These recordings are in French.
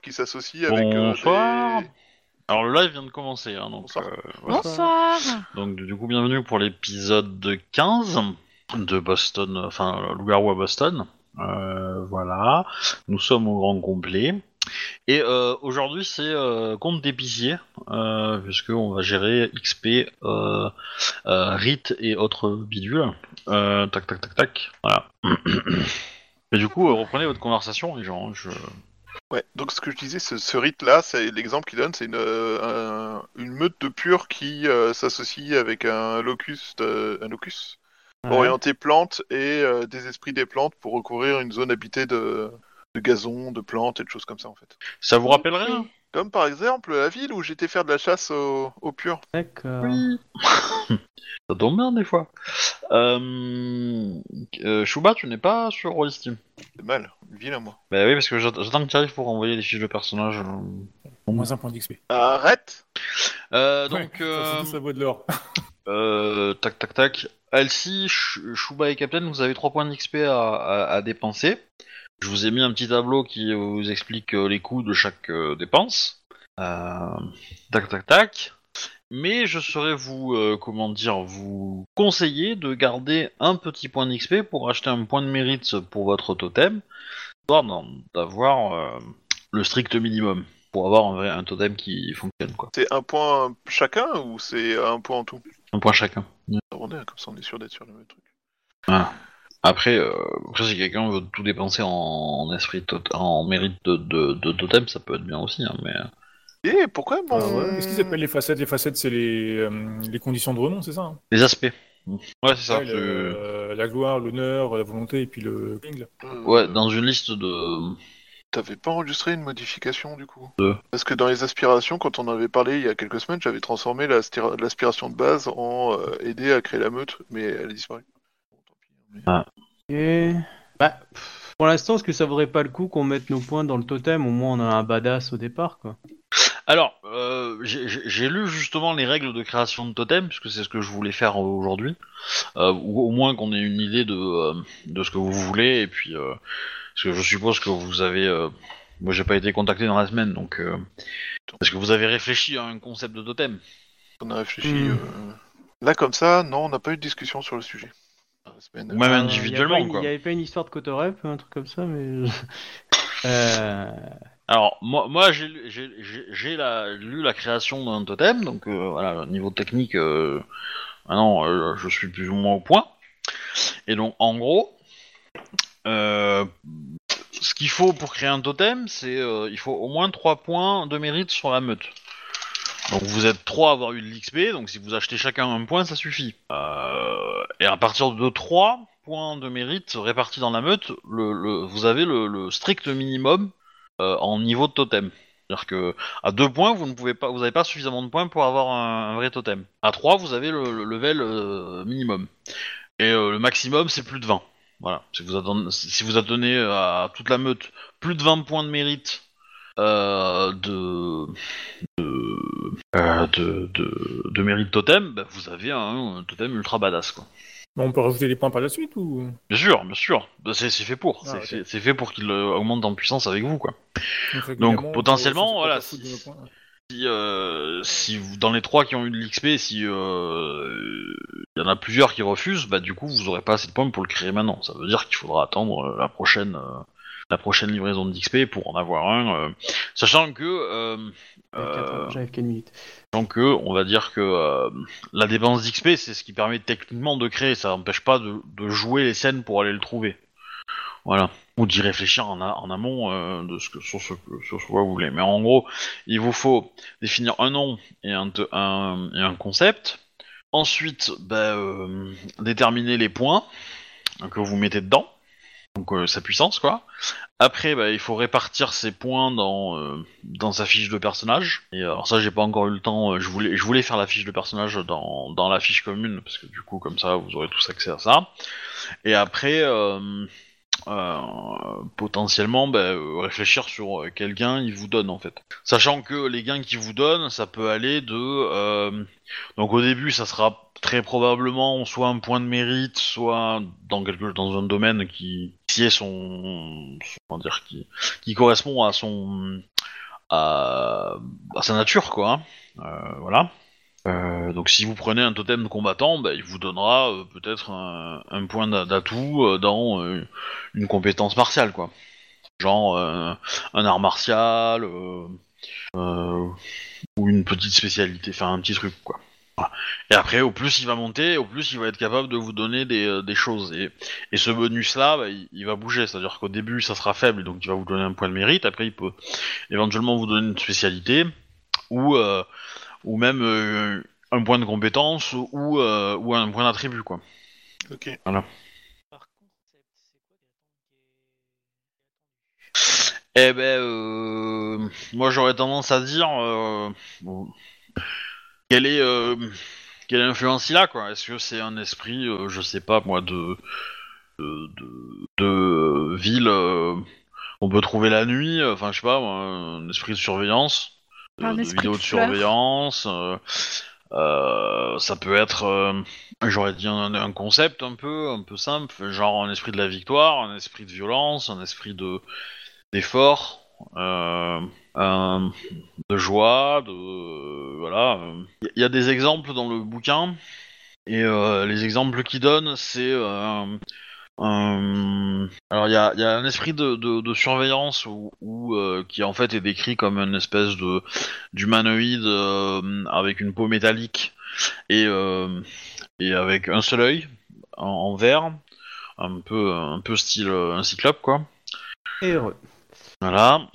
qui s'associe avec. euh, Bonsoir. des- Alors le live vient de commencer, hein, donc, Bonsoir. euh, voilà. Bonsoir. donc du coup bienvenue pour l'épisode 15 de Boston, enfin Loup-garou à Boston. Euh, voilà, nous sommes au grand complet. Et euh, aujourd'hui c'est euh, compte d'épicier, euh, puisqu'on va gérer XP, euh, euh, rite et autres bidules. Euh, tac tac tac tac, voilà. Et du coup, euh, reprenez votre conversation, les gens. Je... Ouais, donc ce que je disais, ce, ce rite-là, c'est l'exemple qu'il donne, c'est une, euh, un- une meute de purs qui euh, s'associe avec un locus, un locus orienté plantes et euh, des esprits des plantes pour recouvrir une zone habitée de, de gazon, de plantes et de choses comme ça en fait. Ça vous rappelle rien? Comme par exemple la ville où j'étais faire de la chasse aux, aux purs. D'accord. Oui. Ça tombe bien des fois. Euh, euh, Chouba, tu n'es pas sur Rollistim. C'est mal, une ville à moi. Bah oui, parce que j'att- j'attends que tu arrives pour envoyer les fiches de personnage. euh. Au moins un point d'XP. Arrête Euh, donc, ça, euh, ça vaut de l'or. euh, tac tac tac. Elsie, Ch- Chouba et Captain, vous avez 3 points d'XP à, à, à dépenser. Je vous ai mis un petit tableau qui vous explique euh, les coûts de chaque euh, dépense. Euh, tac tac tac. Mais je saurais vous, comment dire, vous conseiller de garder un petit point d'XP pour acheter un point de mérite pour votre totem, d'avoir le strict minimum pour avoir un, vrai, un totem qui fonctionne quoi. C'est un point chacun ou c'est un point en tout? Un point chacun. On est, Comme ça on est sûr d'être sur le même truc. Après, euh, après si quelqu'un veut tout dépenser en, en esprit tot- en mérite de, de, de totem, ça peut être bien aussi, hein, mais Et pourquoi mon... Ah ouais. Qu'est-ce qu'ils appellent les facettes? Les facettes, c'est les, euh, les conditions de renom, c'est ça hein? Les aspects. Ouais, c'est ça. Ouais, tu- le- euh, La gloire, l'honneur, la volonté et puis le. Euh, Ouais, dans une liste de. T'avais pas enregistré une modification du coup? De Parce que dans les aspirations, quand on en avait parlé il y a quelques semaines, j'avais transformé l'aspiration de base en euh, aider à créer la meute, mais elle a disparu. Et... Bah, pff, pour l'instant, est-ce que ça vaudrait pas le coup qu'on mette nos points dans le totem? Au moins, on a un badass au départ, quoi. Alors, euh, j'ai- j'ai j'ai lu justement les règles de création de totem, puisque c'est ce que je voulais faire aujourd'hui, euh, ou au moins qu'on ait une idée de, euh, de ce que vous voulez, et puis euh, parce que je suppose que vous avez, euh, moi j'ai pas été contacté dans la semaine, donc euh, est-ce que vous avez réfléchi à un concept de totem On a réfléchi. Hmm. euh, Là, comme ça, non, on n'a pas eu de discussion sur le sujet. Semaine. Ou même Euh, individuellement, y une- quoi. Il y avait pas une histoire de Cotorep, un truc comme ça, mais. euh... Alors, moi, moi j'ai lu- la- lu la création d'un totem, donc euh, voilà, niveau technique, euh, maintenant euh, je suis plus ou moins au point. Et donc, en gros, euh, ce qu'il faut pour créer un totem, c'est euh, il faut au moins 3 points de mérite sur la meute. Donc vous êtes 3 à avoir eu de l'XP, donc si vous achetez chacun un point, ça suffit. Euh, et à partir de 3 points de mérite répartis dans la meute, vous avez le, strict minimum euh, en niveau de totem. C'est-à-dire que à 2 points, vous ne pas, n'avez pas suffisamment de points pour avoir un, vrai totem. À 3, vous avez le, le level euh, minimum. Et le maximum, c'est plus de 20. Voilà. Si vous, attendez, à toute la meute plus de 20 points de mérite de, de, euh, de, de, de mérite totem, bah, vous avez un, un totem ultra badass. Quoi. Bon, on peut rajouter des points par la suite ou? Bien sûr, bien sûr. Bah, C'est c'est fait pour. Ah, c'est ok. fait- c'est fait pour qu'il euh, augmente en puissance avec vous. quoi. peut- potentiellement, voilà, si- si, euh, si vous, dans les trois qui ont eu de l'XP, si euh, il y en a plusieurs qui refusent, bah du coup vous aurez pas assez de points pour le créer maintenant. Ça veut dire qu'il faudra attendre euh, la prochaine euh, la prochaine livraison d'XP pour en avoir un, euh, sachant que J'arrive qu'à une minute. sachant que on va dire que euh, la dépense d'XP c'est ce qui permet techniquement de créer, ça n'empêche pas de, de jouer les scènes pour aller le trouver. Voilà. Ou d'y réfléchir en, a- en amont euh, de ce que, sur, ce, que- sur ce que vous voulez. Mais en gros, il vous faut définir un nom et un, te- un, et un concept. Ensuite, bah, euh, déterminer les points que vous mettez dedans. Donc euh, sa puissance, quoi. Après, bah, il faut répartir ses points dans, euh, dans sa fiche de personnage. Et euh, alors ça, j'ai pas encore eu le temps. euh, Je voulais, je voulais faire la fiche de personnage dans, dans la fiche commune parce que du coup, comme ça, vous aurez tous accès à ça. Et après, potentiellement, bah, réfléchir sur quel gain il vous donne en fait. Sachant que les gains qu'il vous donne, ça peut aller de. donc au début, ça sera très probablement soit un point de mérite, soit dans quelque dans un domaine qui qui correspond à son, à, sa nature, quoi. hein. Euh, voilà. Euh, donc si vous prenez un totem de combattant, bah, il vous donnera euh, peut-être un, point d'a- d'atout dans une compétence martiale, quoi. Genre un art martial ou une petite spécialité, enfin un petit truc, quoi. Voilà. Et après, au plus il va monter, au plus il va être capable de vous donner des, euh, des choses. Et, et ce bonus-là, bah, il, il va bouger. C'est-à-dire qu'au début, ça sera faible, donc il va vous donner un point de mérite. Après, il peut éventuellement vous donner une spécialité ou euh, ou même euh, un point de compétence ou, euh, ou un point d'attribut quoi. Ok. Par concept, c'est quoi Eh ben euh, moi j'aurais tendance à dire euh, bon, quelle est euh, quelle influence il a quoi? Est-ce que c'est un esprit euh, je sais pas moi de de, de, de, euh, ville euh, qu'on peut trouver la nuit, enfin je sais pas moi, un esprit de surveillance, Un de vidéo de surveillance. euh, ça peut être, euh, j'aurais dit un, un concept un peu, un peu simple, genre un esprit de la victoire, un esprit de violence, un esprit de d'effort, euh, un- de joie, de voilà. Il y a des exemples dans le bouquin et euh, les exemples qu'il donne, c'est euh, alors il y a, il y a un esprit de, de, de surveillance où, où, euh, qui en fait est décrit comme une espèce de d'humanoïde euh, avec une peau métallique et euh, et avec un seul œil en, en verre, un peu un peu style euh, un cyclope quoi. Et heureux. Voilà.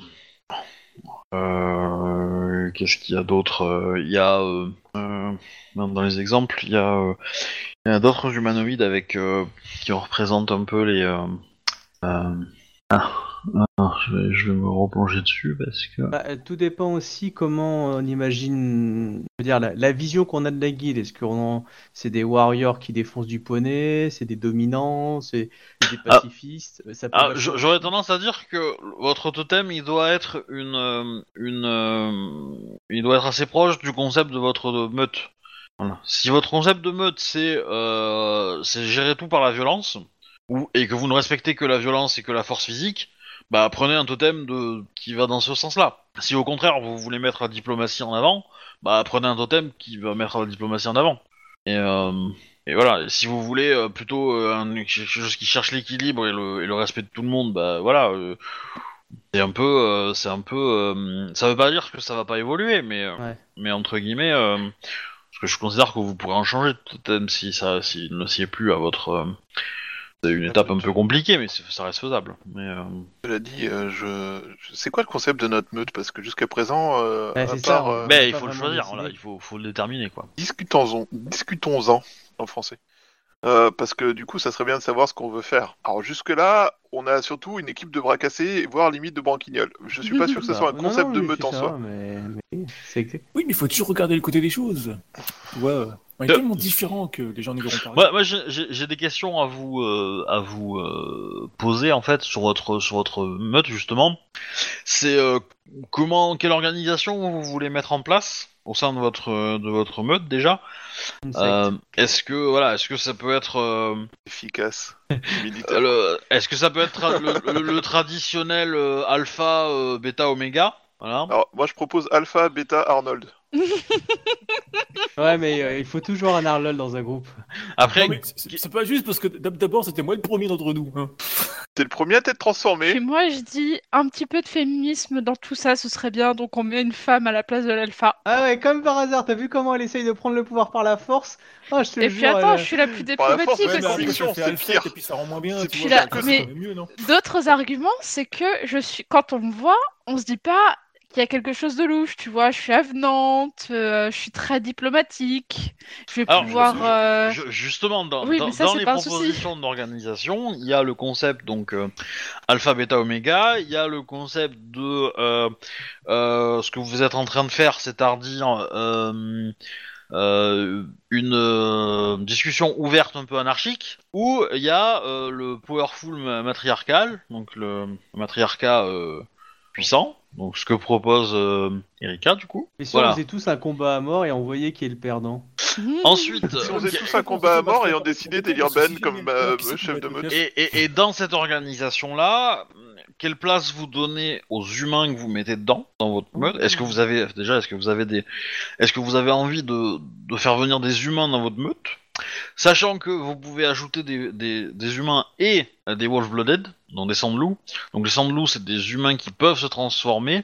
Euh, Qu'est-ce qu'il y a d'autre Euh, Il y a euh, dans les exemples, il y a, d'autres humanoïdes avec qui représentent un peu les. Ah, ah, je, vais, je vais me replonger dessus parce que. Bah, euh, tout dépend aussi comment on imagine, je veux dire, la, la vision qu'on a de la guilde. Est-ce que c'est des warriors qui défoncent du poney, c'est des dominants, c'est des Ah. pacifistes Euh, ça peut Ah, j'aurais tendance à dire que votre totem, il doit être une, euh, une, euh, il doit être assez proche du concept de votre meute. Voilà. Si votre concept de meute c'est, euh, c'est gérer tout par la violence, ou et que vous ne respectez que la violence et que la force physique, bah prenez un totem de qui va dans ce sens-là. Si au contraire vous voulez mettre la diplomatie en avant, bah prenez un totem qui va mettre la diplomatie en avant. Et euh, et voilà, si vous voulez euh, plutôt euh, un- quelque chose qui cherche l'équilibre et le, et le respect de tout le monde, bah voilà, euh, c'est un peu, euh, c'est un peu, euh, ça veut pas dire que ça va pas évoluer, mais, Ouais. mais entre guillemets, euh, parce que je considère que vous pourrez en changer de totem si ça, s'il ne s'y est plus à votre, euh, c'est une étape un peu compliquée, mais ça reste faisable. Mais euh, Cela dit, euh, je... c'est quoi le concept de notre meute? Parce que jusqu'à présent, euh, Ouais, à c'est part, ça, euh, mais il faut le choisir, voilà, il faut, faut le déterminer quoi. discutons-en, discutons-en en français. Euh, parce que du coup, ça serait bien de savoir ce qu'on veut faire. Alors jusque-là, on a surtout une équipe de bras cassés, voire limite de branquignoles. Je suis pas sûr que ce soit un concept non, de meute en ça, soi. Mais, mais. Oui, mais il faut toujours regarder le côté des choses. Tu vois, on est Euh. tellement différents que les gens n'y verront pas. Moi, moi j'ai- des questions à vous euh, à vous euh, poser en fait sur votre sur votre meute justement. C'est euh, comment quelle organisation vous voulez mettre en place au sein de votre de votre meute déjà? Euh, est-ce que voilà est-ce que ça peut être euh, Efficace, est-ce que ça peut être le, le- le traditionnel euh, alpha euh, bêta oméga? Voilà. Alors moi, je propose Alpha, Beta, Arnold. Ouais, mais euh, il faut toujours un Arlol dans un groupe. Après mais c'est pas juste parce que d'ab- d'abord c'était moi le premier d'entre nous. hein. T'es le premier à t'être transformé. Puis moi, je dis un petit peu de féminisme dans tout ça, ce serait bien. Donc on met une femme à la place de l'alpha. Ah ouais, comme par hasard, t'as vu comment elle essaye de prendre le pouvoir par la force? Oh, je te Et jure, puis attends, elle- je suis la plus Par la force, diplomatique ouais, mais mais conviction, c'est Alfred, pire. Et puis ça rend moins bien. C'est tu pire. vois, Puis ça là, reste mieux, non? D'autres arguments, c'est que je suis. Quand on me voit, on se dit pas y a quelque chose de louche, tu vois. Je suis avenante, euh, je suis très diplomatique. Je vais Alors, pouvoir. je- euh, Je- justement, dans, Oui, dans- ça, les propositions d'organisation, il y a le concept donc euh, alpha, bêta, oméga. Il y a le concept de ce que vous êtes en train de faire, c'est-à-dire une discussion ouverte un peu anarchique. Ou il y a le powerful ma- matriarcal, donc le matriarcat puissant. Donc ce que propose euh, Erika du coup. Et si Voilà. on faisait tous un combat à mort et on voyait qui est le perdant Ensuite, Si on euh, faisait tous un combat à mort et on décidait d'élire Ben comme euh, chef de meute. Et, et- et dans cette organisation-là, quelle place vous donnez aux humains que vous mettez dedans, dans votre meute? Est-ce que vous avez déjà, est-ce que vous avez des, est-ce que vous avez envie de, de faire venir des humains dans votre meute? Sachant que vous pouvez ajouter des, humains et euh, des wolf-blooded, donc des sangs-loups. Donc les sangs-loups, c'est des humains qui peuvent se transformer,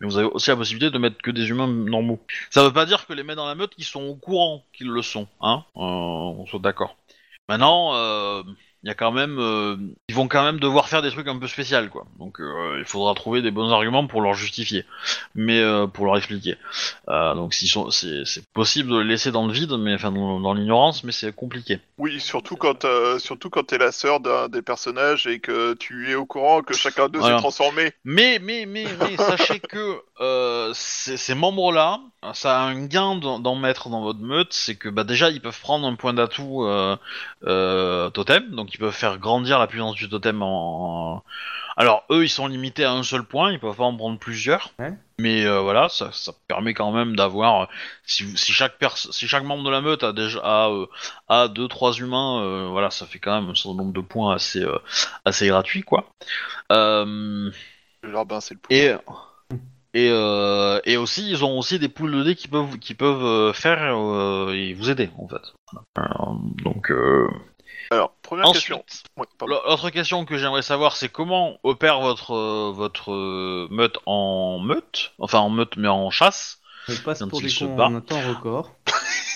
mais vous avez aussi la possibilité de mettre que des humains normaux. Ça veut pas dire que les mettre dans la meute, ils sont au courant qu'ils le sont, hein Euh, On soit d'accord. Maintenant, euh, il y a quand même, euh, ils vont quand même devoir faire des trucs un peu spéciaux, quoi. Donc, euh, il faudra trouver des bons arguments pour leur justifier, mais euh, pour leur expliquer. Euh, donc, sont, c'est, c'est possible de les laisser dans le vide, mais enfin dans, dans l'ignorance, mais c'est compliqué. Oui, surtout quand, euh, surtout quand t'es la sœur d'un des personnages et que tu es au courant que chacun d'eux Voilà. s'est transformé. Mais, mais, mais, mais, sachez que euh, ces, ces membres-là, ça a un gain d'en mettre dans votre meute, c'est que bah déjà ils peuvent prendre un point d'atout euh, euh, totem, donc ils peuvent faire grandir la puissance du totem en. Alors eux ils sont limités à un seul point, ils peuvent pas en prendre plusieurs. Ouais. Mais euh, voilà, ça, ça permet quand même d'avoir, si, chaque pers si chaque membre de la meute a déjà a, euh, a deux trois humains, euh, voilà, ça fait quand même un certain nombre de points assez euh, assez gratuit quoi. Euh, Le larbin, c'est le pouls. et et, euh, et aussi, ils ont aussi des poules de dés qui peuvent qui peuvent euh, faire euh, et vous aider en fait. Euh, donc euh, Alors, première question. ensuite, l'autre question que j'aimerais savoir, c'est comment opère votre votre meute en meute, enfin en meute mais en chasse? On passe Quand pour des cons en un temps record.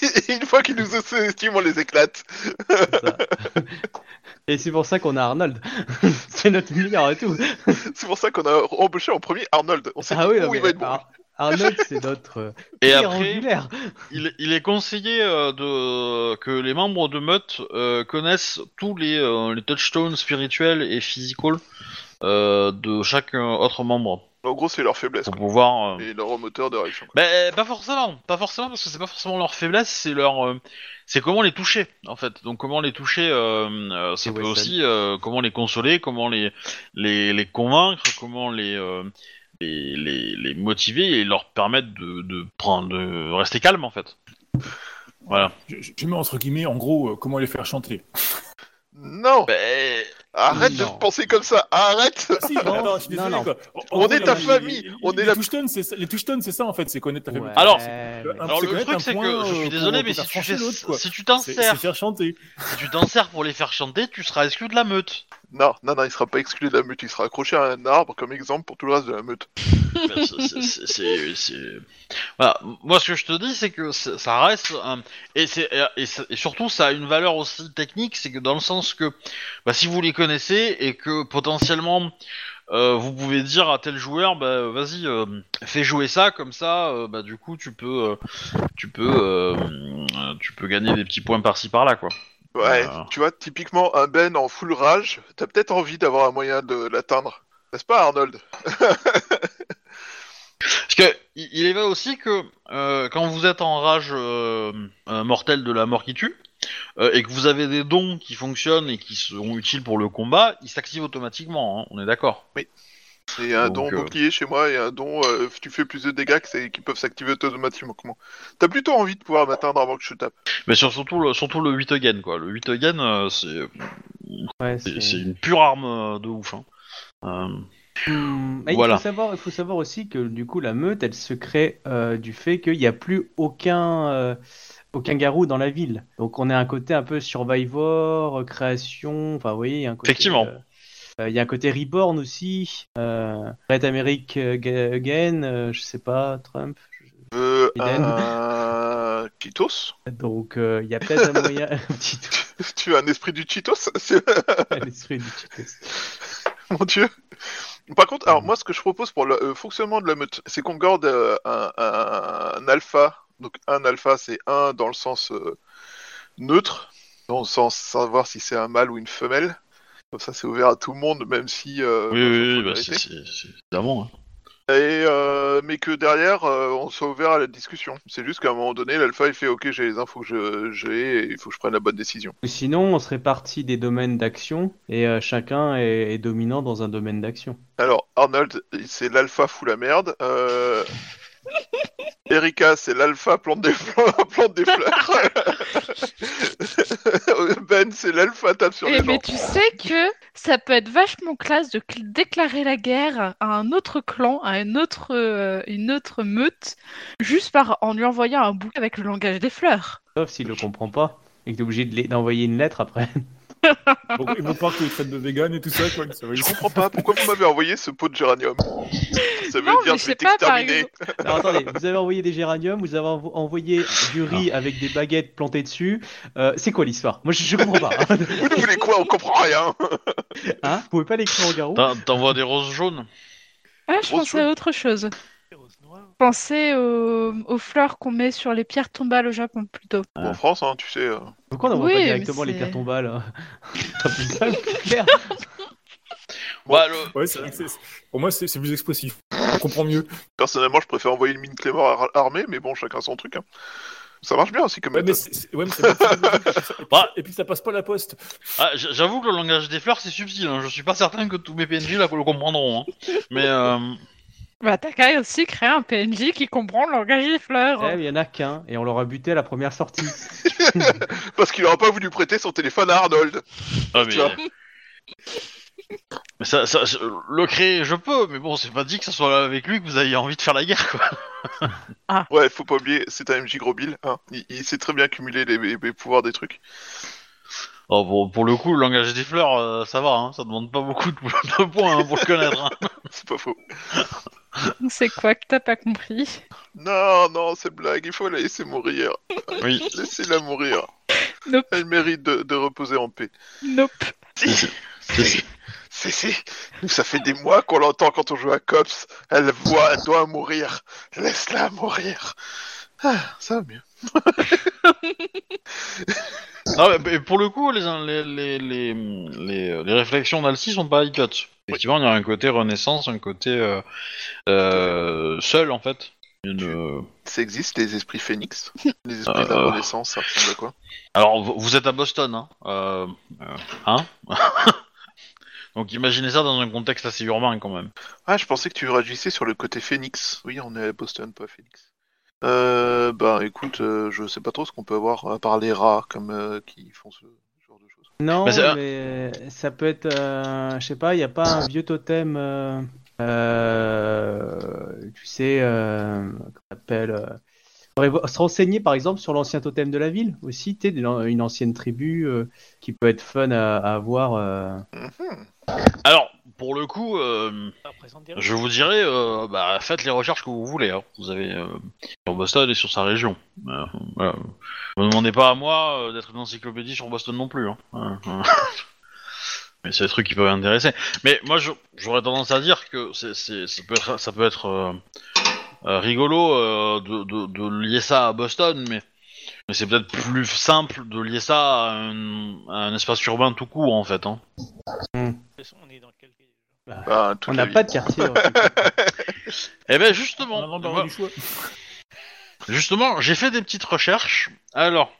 Et une fois qu'ils nous sous-estiment, on les éclate. Et c'est pour ça qu'on a Arnold. c'est notre meilleur et tout. C'est pour ça qu'on a embauché en premier Arnold. On sait Ah oui, où non, il va être bon. Ar- Arnold, c'est notre euh, Et après, il, il est conseillé euh, de que les membres de meute euh, connaissent tous les euh, les touchstones spirituels et physical euh, de chaque autre membre En gros, c'est leur faiblesse. pour quoi. pouvoir. euh, Et leur moteur de réaction. quoi. Ben pas forcément, pas forcément parce que c'est pas forcément leur faiblesse, c'est leur, euh, c'est comment les toucher en fait. Donc comment les toucher, euh, euh, ça Et peut aussi euh, comment les consoler, comment les les, les convaincre, comment les, euh, les les les motiver et leur permettre de de prendre de rester calme en fait. Voilà. Je, je- je mets entre guillemets, en gros, euh, comment les faire chanter. Non Ben, Arrête de penser comme ça Arrête Ah, si, Non, attends, je suis désolé, non. quoi. On est ta famille, les- on est les la- touchstones, c'est ça- Les touchstones, c'est ça en fait, c'est connaître ta famille. Ouais, Alors, mais- c'est le truc c'est que je euh, suis désolé mais si tu fais si tu t'en C'est sers c'est faire chanter. si tu t'en sers pour les faire chanter, tu seras exclu de la meute. Non, non, non, il sera pas exclu de la meute, il sera accroché à un arbre comme exemple pour tout le reste de la meute. Moi, ce que je te dis, c'est que ça reste et, surtout, ça a une valeur aussi technique, c'est que dans le sens que bah, si vous les connaissez et que potentiellement euh, vous pouvez dire à tel joueur, bah, vas-y, euh, fais jouer ça, comme ça, euh, bah, du coup, tu peux, tu peux, tu peux gagner des petits points par-ci par-là, quoi. Ouais, tu vois, typiquement un Ben en full rage, t'as peut-être envie d'avoir un moyen de l'atteindre. N'est-ce pas, Arnold? Parce que il est vrai aussi que euh, quand vous êtes en rage euh, euh, mortelle de la mort qui tue euh, et que vous avez des dons qui fonctionnent et qui seront utiles pour le combat, ils s'activent automatiquement. hein, on est d'accord. C'est un Donc, don euh, bouclier chez moi et un don euh, tu fais plus de dégâts que qui peuvent s'activer automatiquement. T'as plutôt envie de pouvoir m'atteindre avant que je tape. Mais sur- surtout le surtout le 8 again quoi. Le 8 again euh, c'est Ouais, une pure arme de ouf. Hein. Voilà. Il faut, savoir, il faut savoir aussi que du coup la meute elle se crée euh, du fait qu'il n'y a plus aucun, euh, aucun garou dans la ville. Donc on a un côté un peu survivor, création, enfin vous voyez, il y a un côté, Effectivement. Euh, il y a un côté reborn aussi, euh, Red America euh, Again, je sais pas, Trump. Euh, un Cheetos Donc euh, il y a peut-être un moyen, un Tu as un esprit du Cheetos C'est- l'esprit du Cheetos. Mon dieu Par contre, alors moi, ce que je propose pour le euh, fonctionnement de la meute, c'est qu'on garde un, un- un alpha. Donc, un alpha, c'est un dans le sens neutre, dans le sens savoir si c'est un mâle ou une femelle. Comme ça, c'est ouvert à tout le monde, même si. euh, oui bah, oui, bah, c'est c'est- évidemment. hein. Et euh, mais que derrière, euh, on soit ouvert à la discussion. C'est juste qu'à un moment donné, l'alpha il fait OK, j'ai les infos que je- j'ai, et il faut que je prenne la bonne décision. Sinon, on se répartit des domaines d'action et euh, chacun est, est dominant dans un domaine d'action. Alors Arnold, c'est l'alpha fout la merde. Erika, c'est l'alpha plante des fleurs. plante des fleurs. ben, c'est l'alpha tape sur Eh, les gens. mais tu sais que ça peut être vachement classe de cl- déclarer la guerre à un autre clan, à une autre, euh, une autre meute, juste par en lui envoyant un bouquin avec le langage des fleurs. Sauf s'il le comprend pas et que t'es obligé d'envoyer une lettre après. Bon, ils vont pas qu'ils traitent de vegan et tout ça, quoi. Ça Je comprends pas pourquoi vous m'avez envoyé ce pot de géranium? Ça veut Non, dire mais je vais t'exterminer. attendez, vous avez envoyé des géraniums, vous avez envo- envoyé du riz avec des baguettes plantées dessus. Euh, c'est quoi l'histoire? Moi je, je comprends pas. Vous nous voulez quoi? On comprend rien. Hein? Vous pouvez pas l'écrire au garou? T'en- T'envoies des roses jaunes Ah, je pensais à autre chose. Pensais aux, aux fleurs qu'on met sur les pierres tombales au Japon, plutôt. Bon, En France, hein, tu sais. euh, Pourquoi on n'envoie Oui, pas directement les pierres tombales hein plus clair. Ouais, le- Ouais, c'est vrai que c'est- pour moi, c'est c'est plus expressif. On comprend mieux. Personnellement, je préfère envoyer une mine Clément ar- armée, mais bon, chacun son truc. hein. Ça marche bien aussi comme Ouais, mais ouais, mais c'est- et, puis, Bah. et puis ça passe pas la poste. Ah, J'avoue que le langage des fleurs c'est subtil, hein. je suis pas certain que tous mes PNJ là le comprendront. hein. Mais euh, Bah, t'as qu'à aussi créer un PNJ qui comprend le langage des fleurs. Eh, il y en a qu'un et on l'aura buté à la première sortie. Parce qu'il aura pas voulu prêter son téléphone à Arnold. ah, Tu mais, vois. mais ça, ça- le créer je peux, mais bon c'est pas dit que ce soit avec lui que vous ayez envie de faire la guerre quoi. Ouais, faut pas oublier, c'est un MJ gros bill. Hein. Il, il sait très bien cumuler les, les- les pouvoirs des trucs. Oh, pour, pour le coup le langage des fleurs euh, ça va, hein. ça demande pas beaucoup de, de points hein, pour le connaître. hein. C'est pas faux. C'est quoi que t'as pas compris? Non, non, c'est blague, il faut la laisser mourir. Oui. Laissez-la mourir. Nope. Elle mérite de, de reposer en paix. Nope. Si, si, si, si. Ça fait des mois qu'on l'entend quand on joue à Cops. Elle voit, elle doit mourir. Laisse-la mourir. Ah, ça va mieux. Non, mais- pour le coup, les, les, les, les, les, les réflexions d'Alcy sont pas idiotes. Effectivement, il y a un côté renaissance, un côté euh, euh, seul en fait. Une, euh, Ça existe, les esprits phénix Les esprits de la. Renaissance, ça ressemble à quoi Alors, vous, êtes à Boston, hein, hein Donc imaginez ça dans un contexte assez urbain quand même. Ah, je pensais que tu réagissais sur le côté phénix. Oui, on est à Boston, pas Phoenix. Euh, bah écoute, euh, je sais pas trop ce qu'on peut avoir à part les rats comme euh, qui font ce. Non, Mais c'est- mais ça peut être, euh, je sais pas, il n'y a pas un vieux totem, euh, euh, tu sais, euh, comment on appelle, euh, vo- se renseigner par exemple sur l'ancien totem de la ville aussi, tu une ancienne tribu euh, qui peut être fun à, à avoir. euh. Mhm. Alors, pour le coup, euh, je vous dirais, euh, bah, faites les recherches que vous voulez. hein. Vous avez euh, sur Boston et sur sa région. Euh, voilà. Ne me demandez pas à moi euh, d'être une encyclopédie sur Boston non plus. Hein. Euh, euh. Mais c'est des trucs qui peuvent intéresser. Mais moi, je- j'aurais tendance à dire que c'est, c'est- ça peut être, ça peut être euh, euh, rigolo euh, de, de, de lier ça à Boston, mais, mais c'est peut-être plus simple de lier ça à un, à un espace urbain tout court, en fait. Hein. Bah, toute On la n'a vie. pas de quartier. en fait. Eh ben On a justement, l'embarras moi- du choix. Justement, j'ai fait des petites recherches. Alors,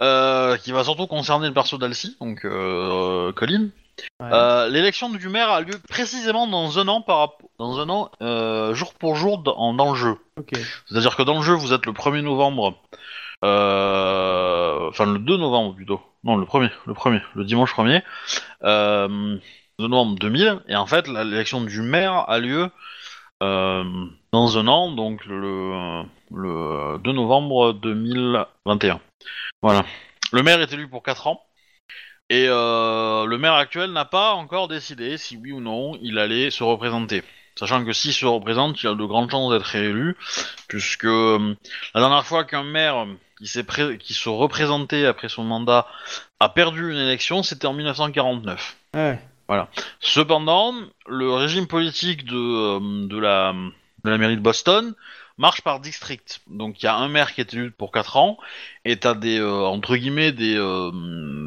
euh, qui va surtout concerner le perso d'Alcy, donc euh, Colin. Ouais. Euh, L'élection du maire a lieu précisément dans un an par dans un an euh, jour pour jour dans, dans le jeu. Ok. C'est-à-dire que dans le jeu, vous êtes le 1er novembre, euh, enfin le 2 novembre plutôt. Non, le 1er, le 1er, le dimanche 1er, euh, 2 novembre 2000, et en fait, l'élection du maire a lieu euh, dans un an, donc le, le 2 novembre 2021. Voilà. Le maire est élu pour 4 ans. Et euh, le maire actuel n'a pas encore décidé si oui ou non il allait se représenter. Sachant que s'il se représente, il a de grandes chances d'être réélu, puisque euh, la dernière fois qu'un maire qui, pré- qui se représentait après son mandat a perdu une élection, c'était en 1949. Ouais. Cependant, le régime politique de, euh, de, la, de la mairie de Boston marche par district. Donc il y a un maire qui est élu pour 4 ans, et t'as des, euh, entre guillemets, des, euh,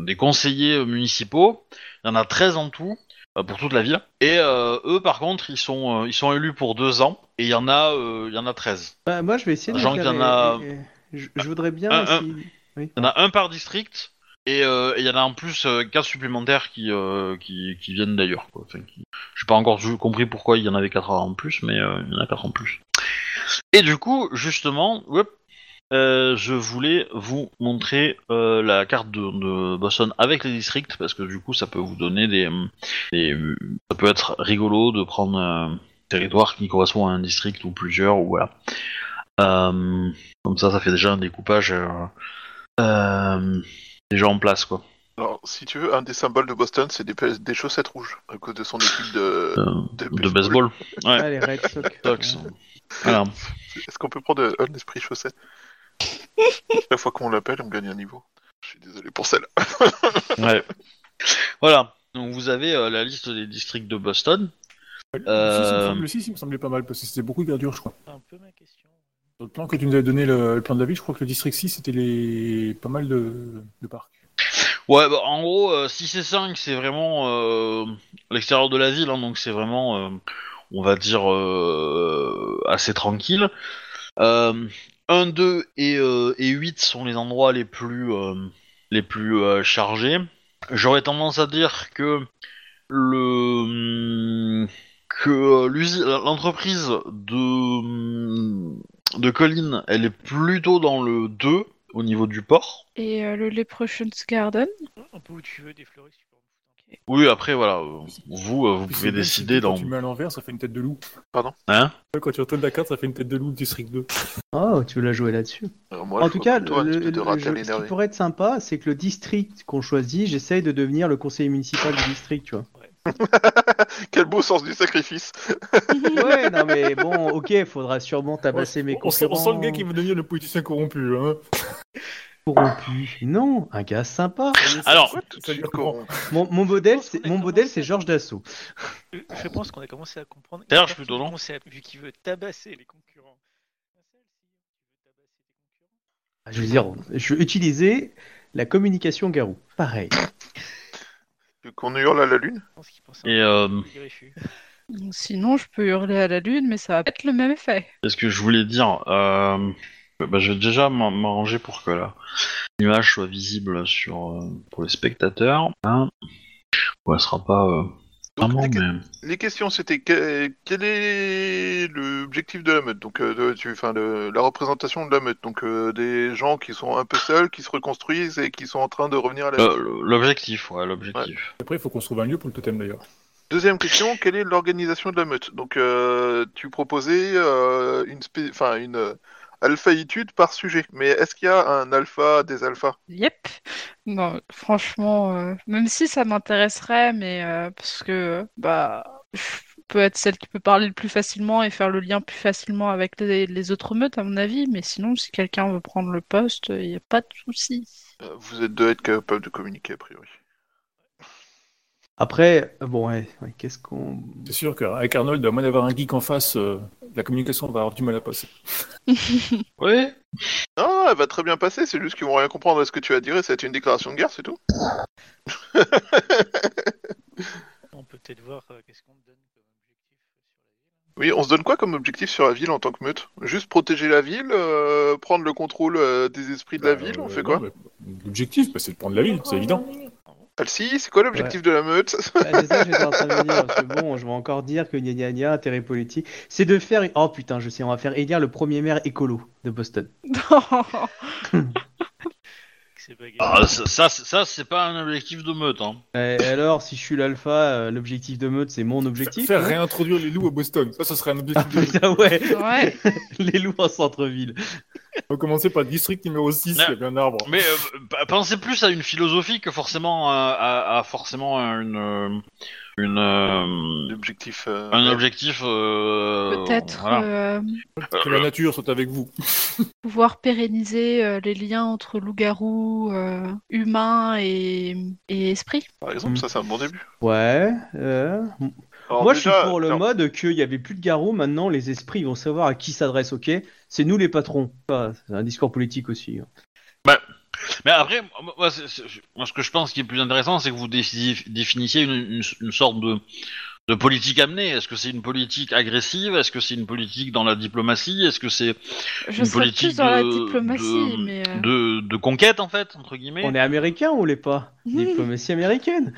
des conseillers municipaux. Il y en a 13 en tout. euh, pour toute la ville. Et eux, par contre, ils sont, ils sont élus pour deux ans, et il y en a, il y en a 13. Bah, moi, je vais essayer de. Genre faire y en a- Je, je voudrais bien. Un- un- si- Il y en a un par district, et euh, il y en a en plus euh, quatre supplémentaires qui, euh, qui, qui viennent d'ailleurs. Enfin, qui... J'ai pas encore compris pourquoi il y en avait quatre en plus, mais euh, il y en a quatre en plus. Et du coup, justement, euh, je voulais vous montrer euh, la carte de, de Boston avec les districts, parce que du coup, ça peut vous donner des, ça peut être rigolo de prendre un territoire qui correspond à un district ou plusieurs, ou voilà. Euh, comme ça, ça fait déjà un découpage euh, euh, déjà en place, quoi. Alors, si tu veux, un des symboles de Boston, c'est des, chaussettes rouges, à cause de son équipe de, Euh, de, de baseball. Ouais. Ah, les Red Sox. Sox. Ouais. Voilà. Est-ce qu'on peut prendre un esprit chaussette? Chaque fois qu'on l'appelle, on gagne un niveau. Je suis désolé pour celle-là. Ouais. Voilà. Donc vous avez euh, la liste des districts de Boston. Le Euh, 6, il me semble- le 6, il me semblait pas mal parce que c'était beaucoup de verdure, je crois. C'est un peu ma question. Le plan que tu nous avais donné, le, plan de la ville, je crois que le district 6, c'était les... pas mal de, parcs. Ouais, bah, en gros, euh, 6 et 5, c'est vraiment euh, l'extérieur de la ville, hein, donc c'est vraiment, euh, on va dire, euh, assez tranquille. Euh, 1, 2 et, euh, et 8 sont les endroits les plus, euh, les plus euh, chargés. J'aurais tendance à dire que le que euh, l'entreprise de de Colline, elle est plutôt dans le 2 au niveau du port. Et euh, le Leprechauns Garden Un peu où tu veux, des fleuristes, tu peux en foutre un Oui, après, voilà, euh, vous, euh, vous pouvez décider dans... Quand tu mets à l'envers, ça fait une tête de loup. Hein Ouais, Quand tu retournes la carte, ça fait une tête de loup, district 2. Oh, tu veux la jouer là-dessus. Moi, en je tout vois cas, plutôt un le- petit peu de le- ratel je- ce qui énervé. pourrait être sympa, c'est que le district qu'on choisit, j'essaye de devenir le conseiller municipal du district, tu vois. Quel beau sens du sacrifice Ouais, non mais bon, ok, faudra sûrement tabasser mes on, sent, on concurrents. sent le gars qui veut devenir le politicien corrompu. Hein. corrompu. Non, un gars sympa. Alors. Mon, mon modèle, c'est mon modèle, c'est à- Georges Dassault. Je pense qu'on a commencé à comprendre. D'ailleurs, je qui concept, Vu qu'il veut tabasser les concurrents. Je veux dire, je vais utiliser la communication garou. Pareil. Qu'on hurle à la lune Et euh, Sinon, je peux hurler à la lune, mais ça va pas être le même effet. qu'est-ce que je voulais dire euh, bah, Je vais déjà m'en- m'arranger pour que la- l'image soit visible sur, euh, pour les spectateurs. Hein. Bon, elle sera pas euh, Donc, vraiment, les, que- mais... les questions, c'était que- quel est l'objectif de la meute? Donc, euh, de- tu, enfin, le- la représentation de la meute. Donc, euh, des gens qui sont un peu seuls, qui se reconstruisent et qui sont en train de revenir à la vie. Euh, L'objectif, ouais, l'objectif. Après, il faut qu'on se trouve un lieu pour le totem d'ailleurs. Deuxième question, quelle est l'organisation de la meute? Donc, euh, tu proposais euh, une, spé- enfin, une alpha-étude par sujet. Mais est-ce qu'il y a un alpha des alphas Yep. Non, franchement, euh, même si ça m'intéresserait, mais euh, parce que bah, je peux être celle qui peut parler le plus facilement et faire le lien plus facilement avec les, les autres meutes, à mon avis. Mais sinon, si quelqu'un veut prendre le poste, il n'y a pas de souci. Euh, Vous êtes deux à être capables de communiquer, a priori. Après, euh, bon, ouais, ouais, qu'est-ce qu'on. C'est sûr qu'avec Arnold, à moins d'avoir un geek en face, euh, la communication va avoir du mal à passer. Oui Non, elle va très bien passer, c'est juste qu'ils vont rien comprendre à ce que tu as dit, et ça va être une déclaration de guerre, c'est tout. On peut peut-être voir euh, qu'est-ce qu'on donne comme objectif sur la ville. Oui, on se donne quoi comme objectif sur la ville en tant que meute? Juste protéger la ville, euh, prendre le contrôle euh, des esprits de la ville, on fait quoi? bah, L'objectif, bah, c'est de prendre la ville, c'est évident. Alcy, c'est quoi l'objectif de la meute Bah, c'est ça que j'étais en train de me dire, parce que bon, je vais encore dire que gna gna gna, intérêt politique. C'est de faire. Oh putain, je sais, on va faire élire le premier maire écolo de Boston. Ah, ça, ça, c'est- ça, c'est pas un objectif de meute, hein. Et alors, si je suis l'alpha, euh, l'objectif de meute, c'est mon objectif. Faire réintroduire les loups à Boston, ça, ça serait un Ah objectif. de- putain, ouais, Ouais. les loups en centre-ville. On va commencer par le district numéro 6, il y avait un arbre. Mais euh, pensez plus à une philosophie que forcément à, à- à forcément à une, euh, une, euh, euh, un ouais. objectif. euh, Peut-être voilà. euh, Que la nature soit avec vous. pouvoir pérenniser euh, les liens entre loup-garou, euh, humain et, et esprit. Par exemple, ça c'est un bon début. Ouais. euh, Alors, Moi, déjà, je suis pour le alors, mode qu'il y avait plus de garous. Maintenant, les esprits vont savoir à qui s'adresse. Ok, c'est nous les patrons. Ah, C'est un discours politique aussi. hein. Mais après, moi, ce que je pense qui est plus intéressant, c'est que vous définissiez une, une- une sorte de, de politique amenée. Est-ce que c'est une politique agressive? Est-ce que c'est une politique dans la diplomatie? Est-ce que c'est une politique plus dans la de- diplomatie, de- mais. euh, de, de conquête, en fait, entre guillemets? On est américain ou l'est pas? Diplomatie américaine.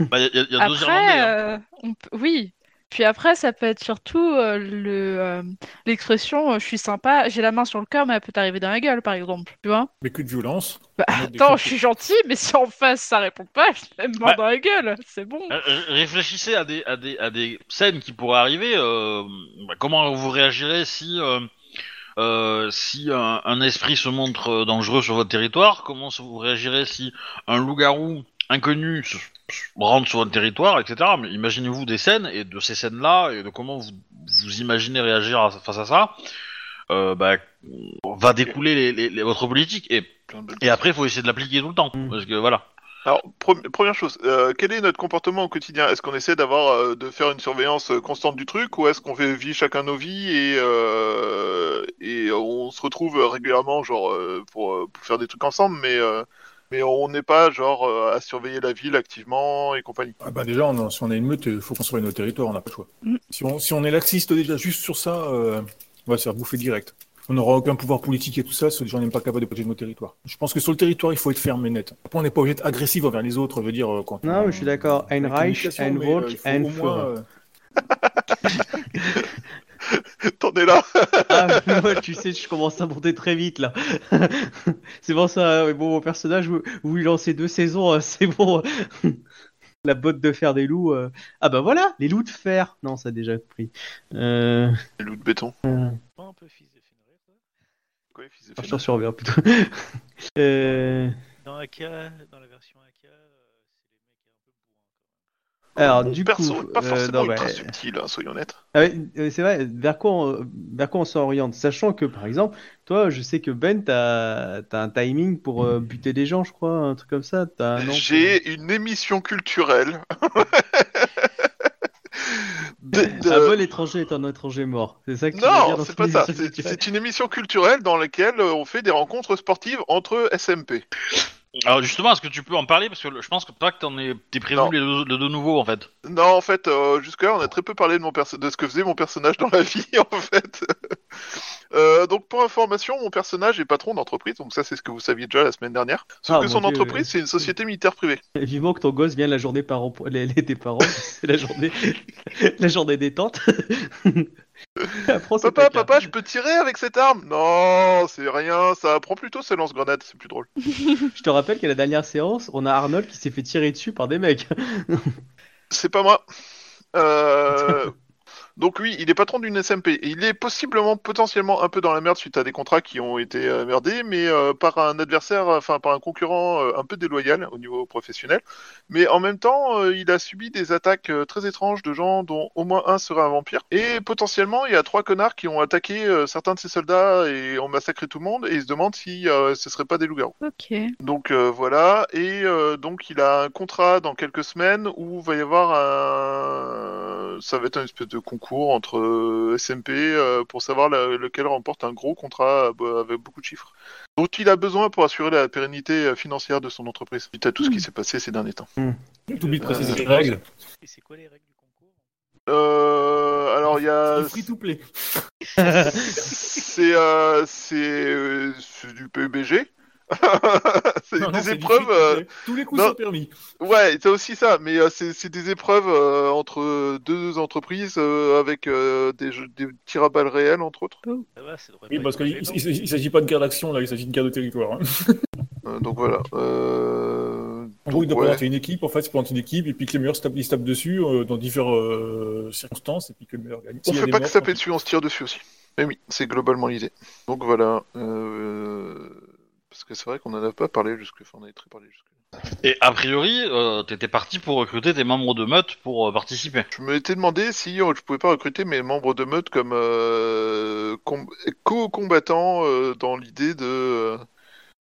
Bah, Il y a, il y a deux Irlandais. Après, hein. euh, on oui. Puis après, ça peut être surtout euh, le euh, l'expression euh, je suis sympa, j'ai la main sur le cœur, mais elle peut t'arriver dans la gueule, par exemple. Tu vois Mais que de violence. Bah, Attends, je suis gentil, mais si en face ça répond pas, je te mets main Ouais. dans la gueule. C'est bon. Réfléchissez à des, à, des, à des scènes qui pourraient arriver. euh, bah, comment vous réagirez si, euh, euh, si un, un esprit se montre dangereux sur votre territoire? Comment vous réagirez si un loup-garou inconnu se, se rentre sur votre territoire, etc. Mais imaginez-vous des scènes et de ces scènes-là et de comment vous, vous imaginez réagir à- face à ça. euh, bah, va découler les, les- les- votre politique et, après il faut essayer de l'appliquer tout le temps Mm. parce que voilà Alors, pre- première chose, euh, quel est notre comportement au quotidien? Est-ce qu'on essaie d'avoir, euh, de faire une surveillance constante du truc, ou est-ce qu'on fait vivre chacun nos vies et euh, et on se retrouve régulièrement, genre pour, pour faire des trucs ensemble, mais euh, mais on n'est pas genre euh, à surveiller la ville activement et compagnie. Ah bah déjà, on a- si on a une meute, il faut qu'on surveille nos territoires, on n'a pas le choix. Mm. Si, on, si on est laxiste déjà juste sur ça, euh, on va se faire bouffer direct. On n'aura aucun pouvoir politique et tout ça, si les gens n'est pas capable de protéger nos territoires. Je pense que sur le territoire, il faut être ferme et net. Après, on n'est pas obligé d'être agressif envers les autres, je veux dire, euh, quand Non, je suis d'accord. Ein Reich, ein Volk, ein Führer. Euh, T'en es là Ah, mais moi, tu sais, je commence à monter très vite là. c'est pour ça, ouais, bon, mon personnage, vous, vous lui lancez deux saisons, euh, c'est bon. La botte de fer des loups. euh. Ah bah voilà, les loups de fer. Non, ça a déjà pris. Euh... Les loups de béton. Pas un peu fils de Fenrir, quoi. Quoi, fils de Je t'en Fenrir surviens plutôt. euh... Dans dans la version AK, euh, c'est les mecs un peu bourrins. Alors, Mon du perso coup, pas euh, forcément non, ultra bah, subtil, hein, soyons honnêtes. Ah euh, c'est vrai, vers quoi on, vers quoi on s'oriente? Sachant que, par exemple, toi, je sais que Ben, t'as, t'as un timing pour euh, buter des gens, je crois, un truc comme ça. J'ai une émission culturelle. de- de- Un bon étranger est un étranger mort. C'est ça que tu veux dire Non, c'est pas ça. C'est une émission culturelle dans laquelle euh, on fait des rencontres sportives entre SMP. Alors justement, est-ce que tu peux en parler? Parce que je pense que pas que t'en es t'es prévu les deux, les deux nouveaux en fait. Non, en fait, euh, jusque-là, on a très peu parlé de, mon perso- de ce que faisait mon personnage dans la vie, en fait. Euh, donc, pour information, mon personnage est patron d'entreprise, donc ça, c'est ce que vous saviez déjà la semaine dernière. Sauf Ah, que son Dieu, entreprise, c'est une société militaire privée. Vivement que ton gosse vienne la journée parents, les, les- tes parents, c'est la journée, la journée détente. Papa, papa, je peux tirer avec cette arme Non, c'est rien, ça prend plutôt ses lance-grenades, c'est plus drôle. Je te rappelle qu'à la dernière séance, on a Arnold qui s'est fait tirer dessus par des mecs. C'est pas moi. Euh... Donc oui, il est patron d'une SMP. Et il est possiblement, potentiellement un peu dans la merde suite à des contrats qui ont été euh, merdés, mais euh, par un adversaire, enfin par un concurrent euh, un peu déloyal au niveau professionnel. Mais en même temps, il a subi des attaques très étranges de gens dont au moins un serait un vampire. Et potentiellement, il y a trois connards qui ont attaqué certains de ses soldats et ont massacré tout le monde. Et il se demande si ce serait pas des loups-garous. Ok. Donc voilà, et donc il a un contrat dans quelques semaines où va y avoir un, ça va être un espèce de concours entre euh, SMP euh, pour savoir la- lequel remporte un gros contrat euh, avec beaucoup de chiffres. dont il a besoin pour assurer la pérennité financière de son entreprise, suite à tout ce qui s'est passé ces derniers temps. T'oublies de préciser Euh, les règles. Et c'est quoi les règles du concours? Euh, alors il y a, C'est free to play. c'est euh, euh, du PUBG. c'est non, des épreuves. euh. Tous les coups non. sont permis. Ouais, c'est aussi ça, mais euh, c'est des épreuves euh, entre deux entreprises euh, avec euh, des, jeux- des tirs à balles réels, entre autres. Devrait Oui, parce qu'il il s'agit- il s'agit pas de guerre d'action, là, il s'agit de guerre de territoire. hein. Euh, donc voilà. Euh... En gros, il donc, doit ouais. une équipe, en fait, c'est pour une équipe, et puis que les meilleurs se tapent, ils se tapent dessus euh, dans diverses euh, circonstances, et puis que le meilleur gagne. On a fait pas que se taper dessus, on se tire dessus aussi. Mais oui, c'est globalement l'idée. Donc voilà. Euh... Parce que c'est vrai qu'on en a pas parlé jusque. Enfin, on avait très parlé jusque. Et a priori, euh, t'étais parti pour recruter tes membres de meute pour euh, participer. Je me étais demandé si euh, je pouvais pas recruter mes membres de meute comme euh, com- co-combattants dans l'idée de,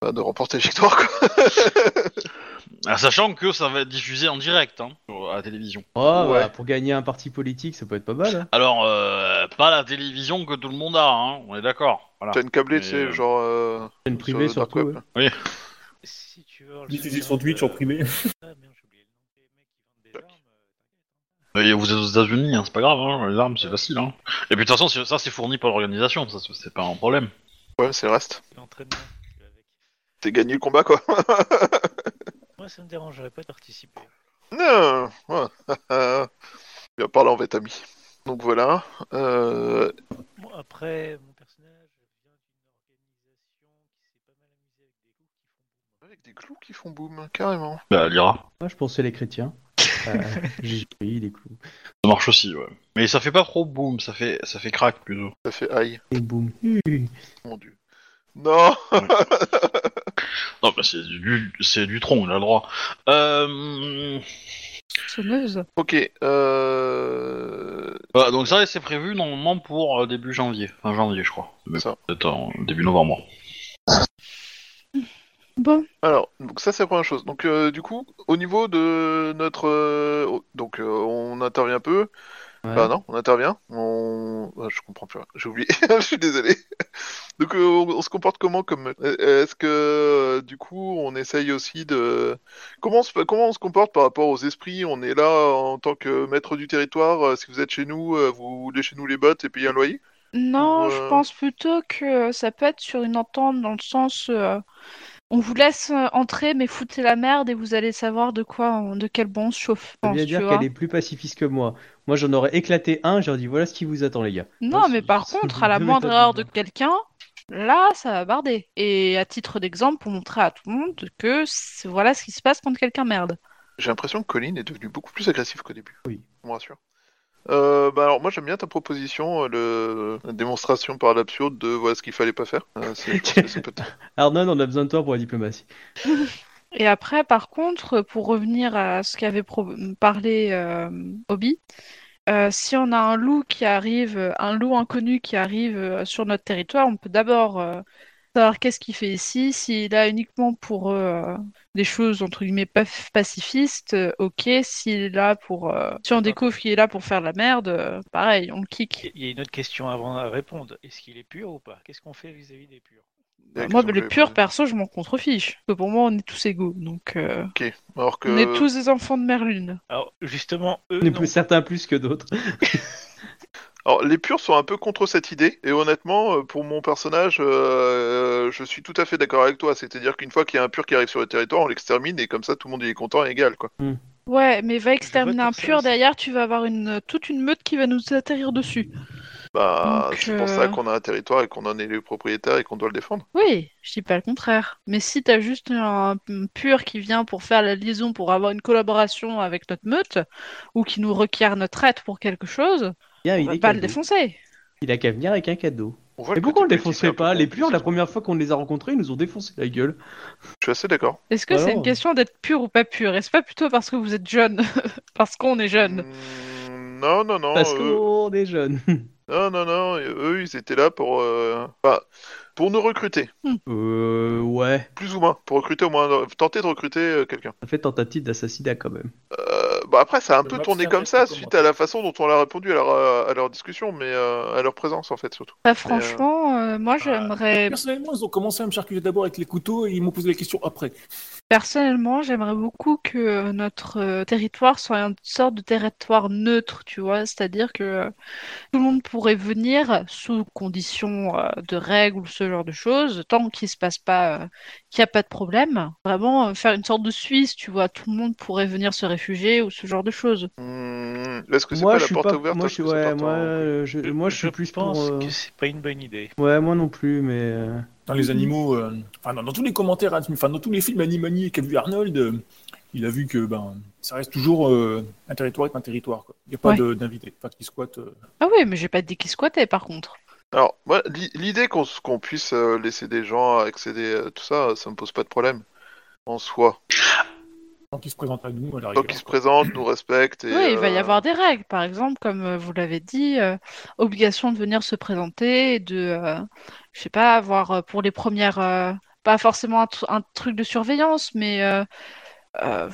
bah, de remporter la victoire. Quoi. Ah, sachant que ça va être diffusé en direct hein, sur- à la télévision. Oh, Ouais. bah, pour gagner un parti politique, ça peut être pas mal. hein. Alors, euh, pas la télévision que tout le monde a, hein, on est d'accord. Voilà. T'as une câblée, Mais, tu sais, euh, genre. euh, Une sur privée le dark surtout. web. ouais. Si tu veux. Diffuser sur Twitch en privé. Ah merde, j'ai oublié le nom des mecs qui vendent des armes. euh, t'inquiète. Et vous êtes aux États-Unis, hein, c'est pas grave, hein, les armes c'est facile. Hein. Et puis de toute façon, c'est- ça c'est fourni par l'organisation, ça c'est- c'est pas un problème. Ouais, c'est le reste. L'entraînement, tu vas avec. C'est gagner le combat, quoi. Moi, ça me dérangerait pas de participer. non. Il va parler en fait ami. Donc voilà. Euh... Bon, après, mon personnage vient d'une organisation qui s'est pas mal amusée avec des groupes qui font boum. Avec des clous qui font boum, carrément. Bah, Lyra. Moi, je pensais les chrétiens. Euh, J'ai oui, les clous. Ça marche aussi, ouais. Mais ça fait pas trop boom, ça fait, ça fait crack plutôt. Ça fait aïe, Et boum. mon dieu. Non Non, bah c'est du, c'est du tronc, il a le droit. Euh... Sonneuse. Ok, euh... Voilà, donc ça c'est prévu normalement pour euh, début janvier, fin janvier je crois. Mais Ça. Peut-être en début novembre. Bon, Alors, donc ça c'est la première chose. Donc euh, du coup, au niveau de notre... euh, Donc euh, on intervient peu. Ouais. Bah non, on intervient. On... ah, je comprends plus rien. J'ai oublié. je suis désolé. Donc euh, on, on se comporte comment comme euh, Est-ce que euh, du coup on essaye aussi de comment on se comment on se comporte par rapport aux esprits? On est là en tant que maître du territoire. euh, Si vous êtes chez nous, euh, vous léchez nous les bottes et payez un loyer? non, Ou, je euh, pense plutôt que ça peut être sur une entente dans le sens euh, on vous laisse euh, entrer mais foutez la merde et vous allez savoir de quoi, on- de quel bon on se chauffe. Ça je veut dire qu'elle est plus pacifiste que moi. Moi, j'en aurais éclaté un, j'aurais dit voilà ce qui vous attend, les gars. Non, Moi, mais par contre, à la moindre erreur de quelqu'un, là, ça va barder. Et à titre d'exemple, pour montrer à tout le monde que c'est- voilà ce qui se passe quand quelqu'un merde. J'ai l'impression que Colin est devenu beaucoup plus agressif qu'au début. Oui. On me rassure. Euh, bah alors moi j'aime bien ta proposition, euh, le... la démonstration par l'absurde de voilà ce qu'il fallait pas faire. Euh, on a besoin de toi pour la diplomatie. Et après, par contre, pour revenir à ce qu'avait parlé euh, Obi, euh, si on a un loup qui arrive, un loup inconnu qui arrive euh, sur notre territoire, on peut d'abord euh, savoir qu'est-ce qu'il fait ici. S'il a uniquement pour euh, des choses entre guillemets pacifistes, euh, ok. S'il est là pour, euh, si on découvre qu'il est là pour faire de la merde, euh, pareil, on le kick. Il y a une autre question avant à répondre. Est-ce qu'il est pur ou pas? Qu'est-ce qu'on fait vis-à-vis des purs? Moi, question le j'avais pur, perso, je m'en contrefiche. Parce que pour moi, on est tous égaux. Donc, euh, Ok. Alors que on est tous des enfants de Merlune. Alors, justement, eux, On est non. plus certains plus que d'autres. Alors, les purs sont un peu contre cette idée, et honnêtement, euh, pour mon personnage, euh, je suis tout à fait d'accord avec toi. C'est-à-dire qu'une fois qu'il y a un pur qui arrive sur le territoire, on l'extermine, et comme ça, tout le monde y est content et égal, quoi. Ouais, mais va exterminer un pur, derrière, tu vas avoir une, toute une meute qui va nous atterrir dessus. Bah, c'est pour euh, ça qu'on a un territoire et qu'on en est les propriétaires et qu'on doit le défendre. Oui, je dis pas le contraire. Mais si t'as juste un, pur qui vient pour faire la liaison, pour avoir une collaboration avec notre meute, ou qui nous requiert notre aide pour quelque chose, Bien, on il va pas le défoncer. Il a qu'à venir avec un cadeau. Et le pourquoi on le défoncerait pas? Les purs, la première fois qu'on les a rencontrés, ils nous ont défoncé la gueule. Je suis assez d'accord. Est-ce que c'est Alors une question d'être pur ou pas pur? Et c'est pas plutôt parce que vous êtes jeune? Parce qu'on est jeune Mm, Non, non, non. Parce euh, qu'on est jeunes. Non, non, non. Eux, ils étaient là pour, euh, enfin, pour nous recruter, euh, ouais. plus ou moins, pour recruter au moins, tenter de recruter euh, quelqu'un. Ça fait tentative d'assassinat quand même. Euh, bah après, ça a un Le peu tourné comme ça suite à la façon dont on a répondu à leur, euh, à leur discussion, mais euh, à leur présence en fait surtout. Bah, Franchement, euh, moi j'aimerais Personnellement, ils ont commencé à me charcuter d'abord avec les couteaux et ils m'ont posé la question après. Personnellement, j'aimerais beaucoup que euh, notre euh, territoire soit une sorte de territoire neutre, tu vois, c'est-à-dire que euh, tout le monde pourrait venir sous conditions de règles ou ce genre de choses, tant qu'il se passe pas, qu'il n'y a pas de problème. Vraiment, faire une sorte de Suisse, tu vois, tout le monde pourrait venir se réfugier ou ce genre de choses. Hmm, Est-ce que c'est Moi, pas je la suis porte pas. ouverte Moi, je Ouais, en moi, couille euh, je, moi, je suis plus pense pour. euh, que c'est pas une bonne idée. Ouais, moi non plus, mais. Dans les animaux, euh, enfin, dans, dans tous les commentaires, enfin, dans tous les films Animani qu'a vu Arnold, euh, il a vu que ben, ça reste toujours euh, un territoire est un territoire. quoi. Il n'y a pas Ouais. d'invité, pas qui squatte. euh. Ah oui, mais j'ai pas dit qu'ils squattaient par contre. Alors, moi, l'i- l'idée qu'on puisse laisser des gens accéder à tout ça, ça me pose pas de problème en soi. Tant qu'ils se présentent à nous, à la Tant rigueur. qu'ils se présentent, nous respectent. Et, Oui, il va y euh, avoir des règles, par exemple, comme euh, vous l'avez dit, euh, obligation de venir se présenter, de, euh, je sais pas, avoir pour les premières, euh, pas forcément un, tr- un truc de surveillance, mais, euh, euh,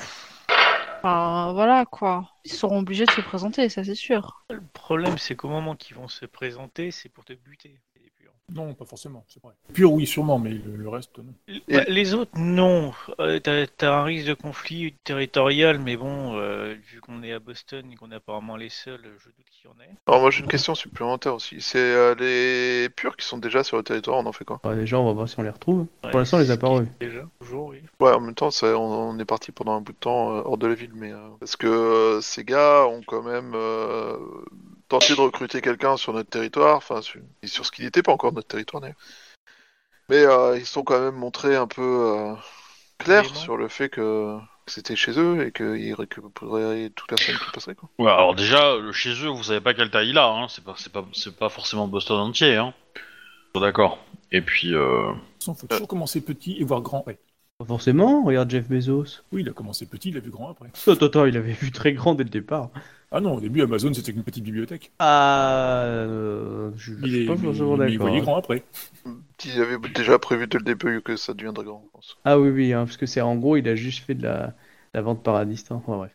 enfin, voilà quoi. Ils seront obligés de se présenter, ça c'est sûr. Le problème, c'est qu'au moment qu'ils vont se présenter, c'est pour te buter. Non, pas forcément, c'est vrai. Pur, oui, sûrement, mais le, le reste, non. Bah, les autres, non. Euh, T'as t'as un risque de conflit territorial, mais bon, euh, vu qu'on est à Boston et qu'on est apparemment les seuls, je doute qu'il y en ait. Alors moi j'ai une question supplémentaire aussi. C'est euh, les purs qui sont déjà sur le territoire, on en fait quoi? Bah, déjà, on va voir si on les retrouve. Ouais, Pour l'instant, on les a pas revus. Déjà, toujours, oui. Ouais, en même temps, ça, on, on est parti pendant un bout de temps euh, hors de la ville, mais euh, parce que euh, ces gars ont quand même tenté de recruter quelqu'un sur notre territoire, enfin sur, et sur ce qui n'était pas encore notre territoire d'ailleurs. Mais euh, ils sont quand même montrés un peu euh, clairs sur le fait que, c'était chez eux et qu'ils récupéreraient toute personne qui passerait quoi. Ouais, alors déjà, le chez eux, vous savez pas quelle taille il a, hein. c'est pas, c'est pas, c'est pas forcément Boston entier, hein. D'accord. Et puis, euh... De toute façon, faut toujours commencer petit et voir grand. Ouais. Pas forcément, regarde Jeff Bezos. Oui, il a commencé petit, il a vu grand après. Attends, attends, il avait vu très grand dès le départ. Ah non, au début, Amazon, c'était une petite bibliothèque. Ah, euh, je, je Il suis est, pas forcément mais il d'accord. voyait hein. grand après. Ils avaient déjà prévu dès le début que ça deviendrait grand, je pense. Ah oui, oui, hein, parce que c'est en gros, il a juste fait de la, la vente par à distance. Enfin, bref.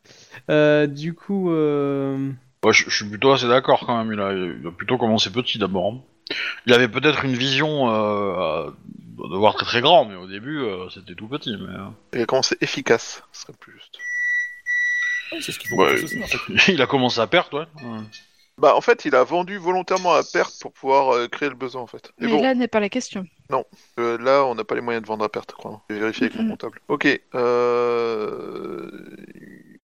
Euh, du coup, euh... ouais, je, je suis plutôt assez d'accord quand même, il a, il a plutôt commencé petit d'abord. hein. Il avait peut-être une vision euh, de voir très très grand, mais au début, euh, c'était tout petit. Mais, euh, Il a commencé efficace, ce serait plus juste. Ouais, c'est ce qu'il faut Ouais. faire aussi, en fait. il a commencé à perdre, ouais. Ouais. Bah en fait, il a vendu volontairement à perte pour pouvoir euh, créer le besoin en fait. Mais bon, là n'est pas la question. Euh, là, on n'a pas les moyens de vendre à perte, quoi. J'ai vérifié avec mon Mhm. comptable. Ok. Euh...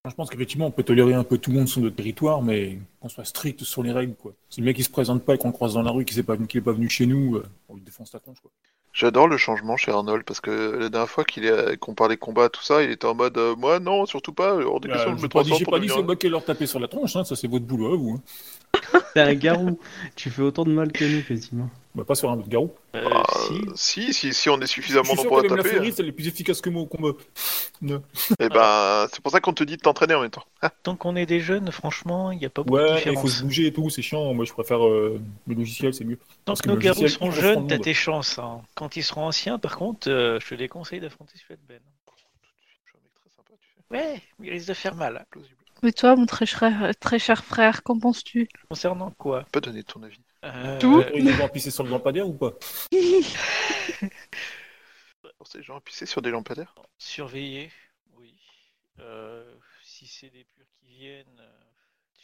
Je pense qu'effectivement, on peut tolérer un peu tout le monde sur notre territoire, mais qu'on soit strict sur les règles, quoi. Si le mec il se présente pas et qu'on le croise dans la rue, qu'il n'est pas, qu'il est pas venu chez nous, euh, on lui défonce ta tronche, quoi. J'adore le changement chez Arnold parce que la dernière fois qu'il est... qu'on parlait combat, tout ça, il était en mode euh, moi non, surtout pas, hors des Bah, questions, je me transforme j'ai pour pas dit c'est moi qui leur taper sur la tronche, hein, ça c'est votre boulot à vous. Hein. t'es un garou. tu fais autant de mal que nous, quasiment. Bah, pas sur un autre garou. Euh, Ah, si. si, si, si on est suffisamment nombreux à aime la taper, fleurie, elle est plus efficace que moi au combat. Non. et ben c'est pour ça qu'on te dit de t'entraîner en même temps. Tant qu'on est des jeunes, franchement, il n'y a pas beaucoup de Ouais, il différence. faut se bouger et tout, c'est chiant. Moi je préfère euh, le logiciel, c'est mieux. Tant parce que que nos garous seront jeunes, t'as tes chances. hein. Quand ils seront anciens, par contre, euh, je te déconseille d'affronter Ben. Sais. Ouais, il risque de faire mal. Plausible. Mais toi, mon très cher, très cher frère, qu'en penses-tu? Concernant quoi? Pas donner ton avis. Euh, Tout Il va pisser sur le lampadaire ou pas Pour ces gens à pisser sur des lampadaires Surveiller, oui. Euh, si c'est des purs qui viennent, euh,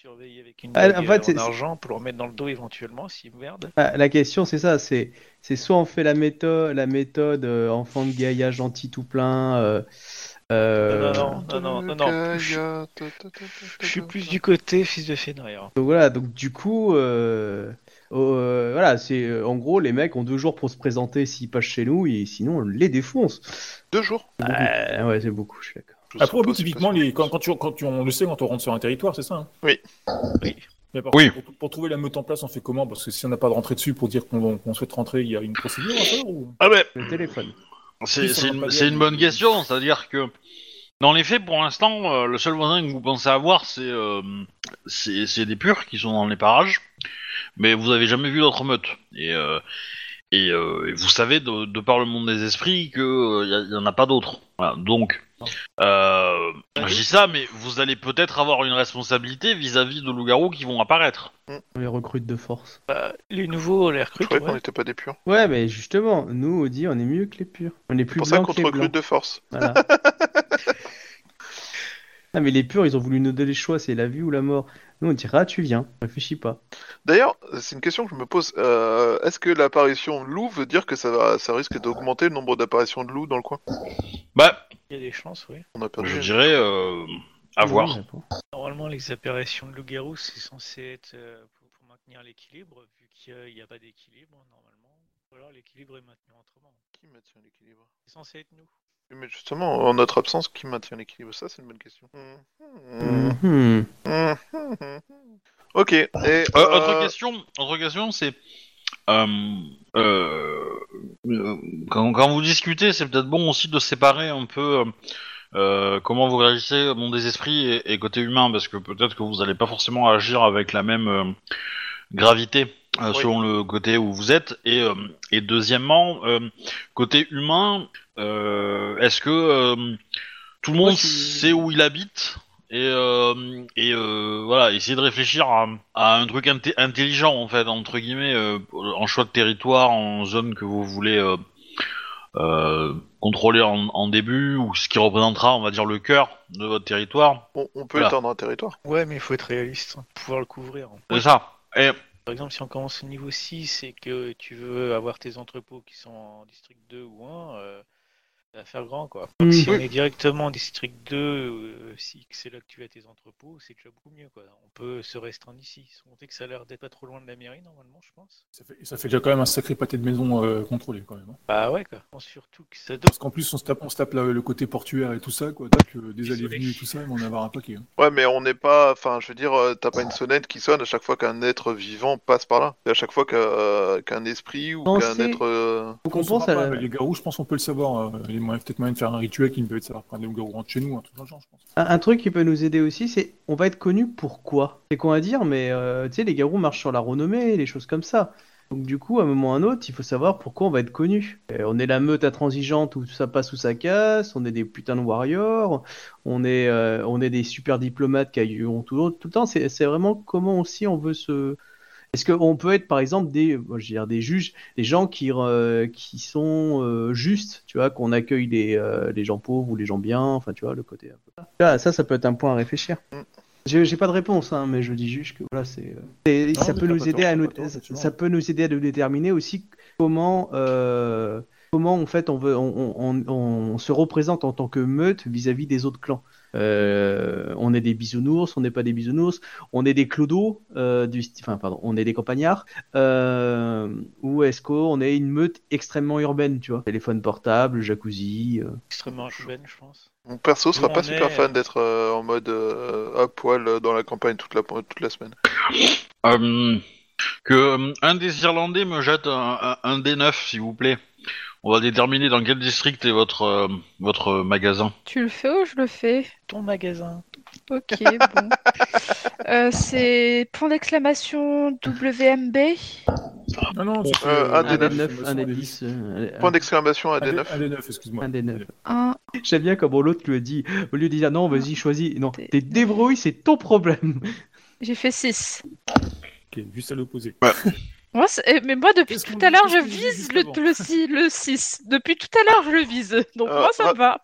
surveiller avec une Ah, en fait, en argent pour leur mettre dans le dos éventuellement s'ils merdent. Ah, la question, c'est ça. C'est, c'est soit on fait la méthode, la méthode euh, enfant de Gaïa gentil tout plein. euh, euh, Non, non, non, non, non. Je, suis plus du côté fils de Fenrir. Donc voilà, donc du coup, euh, euh, voilà, c'est euh, en gros les mecs ont deux jours pour se présenter s'ils passent chez nous et sinon on les défonce. Deux jours C'est beaucoup. Euh, ouais, c'est beaucoup, je suis d'accord. Après, au bout, typiquement, les, quand, quand, tu, quand tu- on le sait quand on rentre sur un territoire, c'est ça hein? Oui. Oui. Mais par Oui. contre, Pour, pour trouver la meute en place, on fait comment? Parce que si on n'a pas de rentrée dessus pour dire qu'on souhaite rentrer, il y a une procédure à faire ou... Ah ouais, Le téléphone. c'est une, bonne question, c'est-à-dire que dans les faits, pour l'instant, euh, le seul voisin que vous pensez avoir, c'est euh, c'est c'est des purs qui sont dans les parages, mais vous avez jamais vu d'autres meutes. Et, euh, et, euh, et vous savez, de, de par le monde des esprits, qu'il il y, en a pas d'autres. Voilà, donc, euh, je dis ça, mais vous allez peut-être avoir une responsabilité vis-à-vis de loups-garous qui vont apparaître. On les recrute de force. Bah, les nouveaux, on les Je recrute. croyais qu'on n'était pas des purs. Ouais, mais justement, nous, dit, on est mieux que les purs. On est C'est plus pour ça qu'on te recrute de force. Voilà. ah, mais les purs, ils ont voulu nous donner le choix, c'est la vie ou la mort. Nous, on dira, ah, tu viens, réfléchis pas. D'ailleurs, c'est une question que je me pose. Euh, Est-ce que l'apparition de loup veut dire que ça, va, ça risque d'augmenter le nombre d'apparitions de loups dans le coin? Bah, Il y a des chances, oui. On a perdu. je dirais euh, à voir. Normalement, les apparitions de loup-garou, c'est censé être euh, pour, pour maintenir l'équilibre, vu qu'il n'y a, pas d'équilibre, normalement. Ou alors l'équilibre est maintenu autrement. Qui maintient l'équilibre? C'est censé être nous. Mais justement, en notre absence, qui maintient l'équilibre Ça, c'est une bonne question. Mhm. Mhm. Mhm. Ok. Et, Euh, euh, Autre question, autre question, c'est euh, euh, euh, quand, quand vous discutez, c'est peut-être bon aussi de séparer un peu euh, euh, comment vous réagissez monde des esprits et, et côté humain, parce que peut-être que vous n'allez pas forcément agir avec la même euh, gravité euh, Oui. selon le côté où vous êtes. Et, euh, et deuxièmement, euh, côté humain, euh, est-ce que euh, tout le monde sait où il habite et, euh, et euh, voilà, essayer de réfléchir à, à un truc inté- intelligent en fait, entre guillemets, euh, en choix de territoire, en zone que vous voulez euh, euh, contrôler en, en début, ou ce qui représentera, on va dire, le cœur de votre territoire. On, on peut Voilà. étendre un territoire. Ouais, mais il faut être réaliste, hein, pouvoir le couvrir. C'est ça. Et Par exemple, si on commence au niveau 6 et que tu veux avoir tes entrepôts qui sont en district 2 ou 1, euh, ça va faire grand quoi. Mm. Si on est directement en district 2, euh, si c'est là que tu as tes entrepôts, c'est déjà beaucoup mieux quoi. On peut se restreindre ici. Sans compter que ça a l'air d'être pas trop loin de la mairie normalement, je pense. Ça fait, ça fait déjà quand même un sacré pâté de maison euh, contrôlé quand même. hein. Bah ouais quoi. Je pense surtout que ça doit. Parce qu'en plus, on se tape, on se tape le côté portuaire et tout ça, quoi. Donc, euh, des Désolé. allées venues et tout ça, on va en avoir un paquet. hein. Ouais, mais on n'est pas. Enfin, je veux dire, euh, t'as pas une sonnette qui sonne à chaque fois qu'un être vivant passe par là. Et à chaque fois qu'un esprit ou qu'un être. euh, On pense à pas, la- mais Les garous, je pense qu'on peut le savoir. euh, a moyen- peut-être moyen de faire un rituel qui peut être savoir prendre garous rentrent chez nous, un truc le qui peut nous aider aussi, c'est on va être connu pour quoi? C'est con à dire, mais euh, tu sais, les garous marchent sur la renommée, les choses comme ça. Donc du coup, à un moment ou à un autre, il faut savoir pourquoi on va être connu. Euh, on est la meute intransigeante où ça passe ou ça casse, on est des putains de warriors, on est, euh, on est des super diplomates qui ont tout, tout le temps. C'est vraiment comment aussi on veut se... Est-ce qu'on peut être par exemple des, je veux dire, des juges, des gens qui, euh, qui sont euh, justes, tu vois, qu'on accueille les, euh, les gens pauvres ou les gens bien, enfin tu vois, le côté. Ah, ça, ça peut être un point à réfléchir. Mm. J'ai pas de réponse, hein, mais je dis juste que voilà, c'est. ça peut nous aider à nous, ça peut nous aider à nous déterminer aussi comment, comment en fait on veut, on, on, on, on se représente en tant que meute vis-à-vis des autres clans. Euh, on est des bisounours, on n'est pas des bisounours, on est des clodos, euh, du, enfin pardon, on est des campagnards, euh, ou est-ce qu'on est une meute extrêmement urbaine, tu vois, téléphone portable, jacuzzi. euh. extrêmement urbaine, je pense. Mon perso sera Nous, pas super est- fan d'être euh, en mode euh, à poil dans la campagne toute la, toute la semaine. Que un des Irlandais me jette un, un, un D9, s'il vous plaît. On va déterminer dans quel district est votre, euh, votre magasin. Tu le fais ou je le fais? Ton magasin. Ok, bon. Euh, c'est point d'exclamation WMB. Non, non, c'est Euh, que- un Un des des neuf, 9, un des 10. euh, Point d'exclamation à Un des- D9. un des neuf, excuse-moi. Un des neuf. Un. J'aime bien comment l'autre lui a dit, au lieu de dire non, vas-y, choisis. Non, T'es- débrouille, c'est ton problème. J'ai fait 6. Ok, juste à l'opposé. Moi, eh, mais moi, depuis tout à l'heure, je vise le, le, six- le 6. Depuis tout à l'heure, je le vise. Donc Euh, moi, ça ah. me va.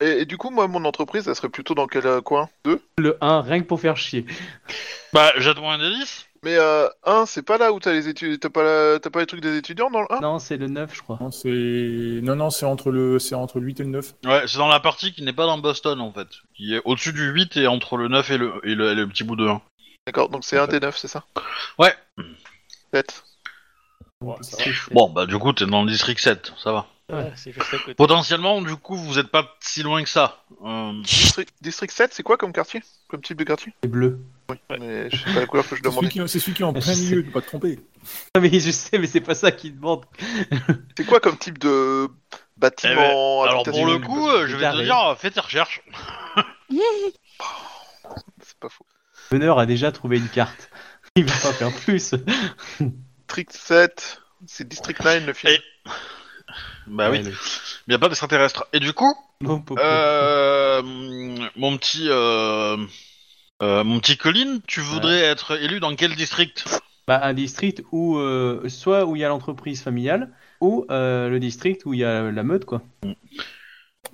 Et, et du coup, moi, mon entreprise, elle serait plutôt dans quel euh, coin? 2 Le 1, rien que pour faire chier. Bah, jette-moi un D10. Mais euh, 1, c'est pas là où t'as les études. T'as pas, la- t'as pas les trucs des étudiants dans le 1 Non, c'est le 9, je crois. Non, c'est non, non, c'est entre le, c'est entre le 8 et le 9. Ouais, c'est dans la partie qui n'est pas dans Boston, en fait. Qui est au-dessus du 8 et entre le 9 et le, et le, et le petit bout de 1. D'accord, donc c'est un des 9, c'est ça? Ouais. 7. Ouais, ça va. C'est- Bon, bah, du coup, t'es dans le district 7, ça va. Ouais, c'est juste à côté. Potentiellement, du coup, vous êtes pas si loin que ça. Euh, District, district 7, c'est quoi comme quartier? Comme type de quartier? C'est bleu. Mais je sais pas la couleur que je C'est celui, demandais. qui, c'est celui qui est en plein milieu, de pas te tromper. Ah, mais je sais, mais c'est pas ça qu'il demande. C'est quoi comme type de bâtiment Eh ben, alors, pour le coup, euh, je vais te dire, fais tes recherches. C'est pas faux. Meneur a déjà trouvé une carte. Il va pas faire plus. District 7, c'est District 9 le film. Et- Bah oui, il n'y a pas d'extraterrestre. Et du coup, Non, euh, mon petit, euh, euh, mon petit Colin, tu voudrais être élu dans quel district? Bah, un district où, euh, soit où il y a l'entreprise familiale, ou euh, le district où il y a la meute, quoi.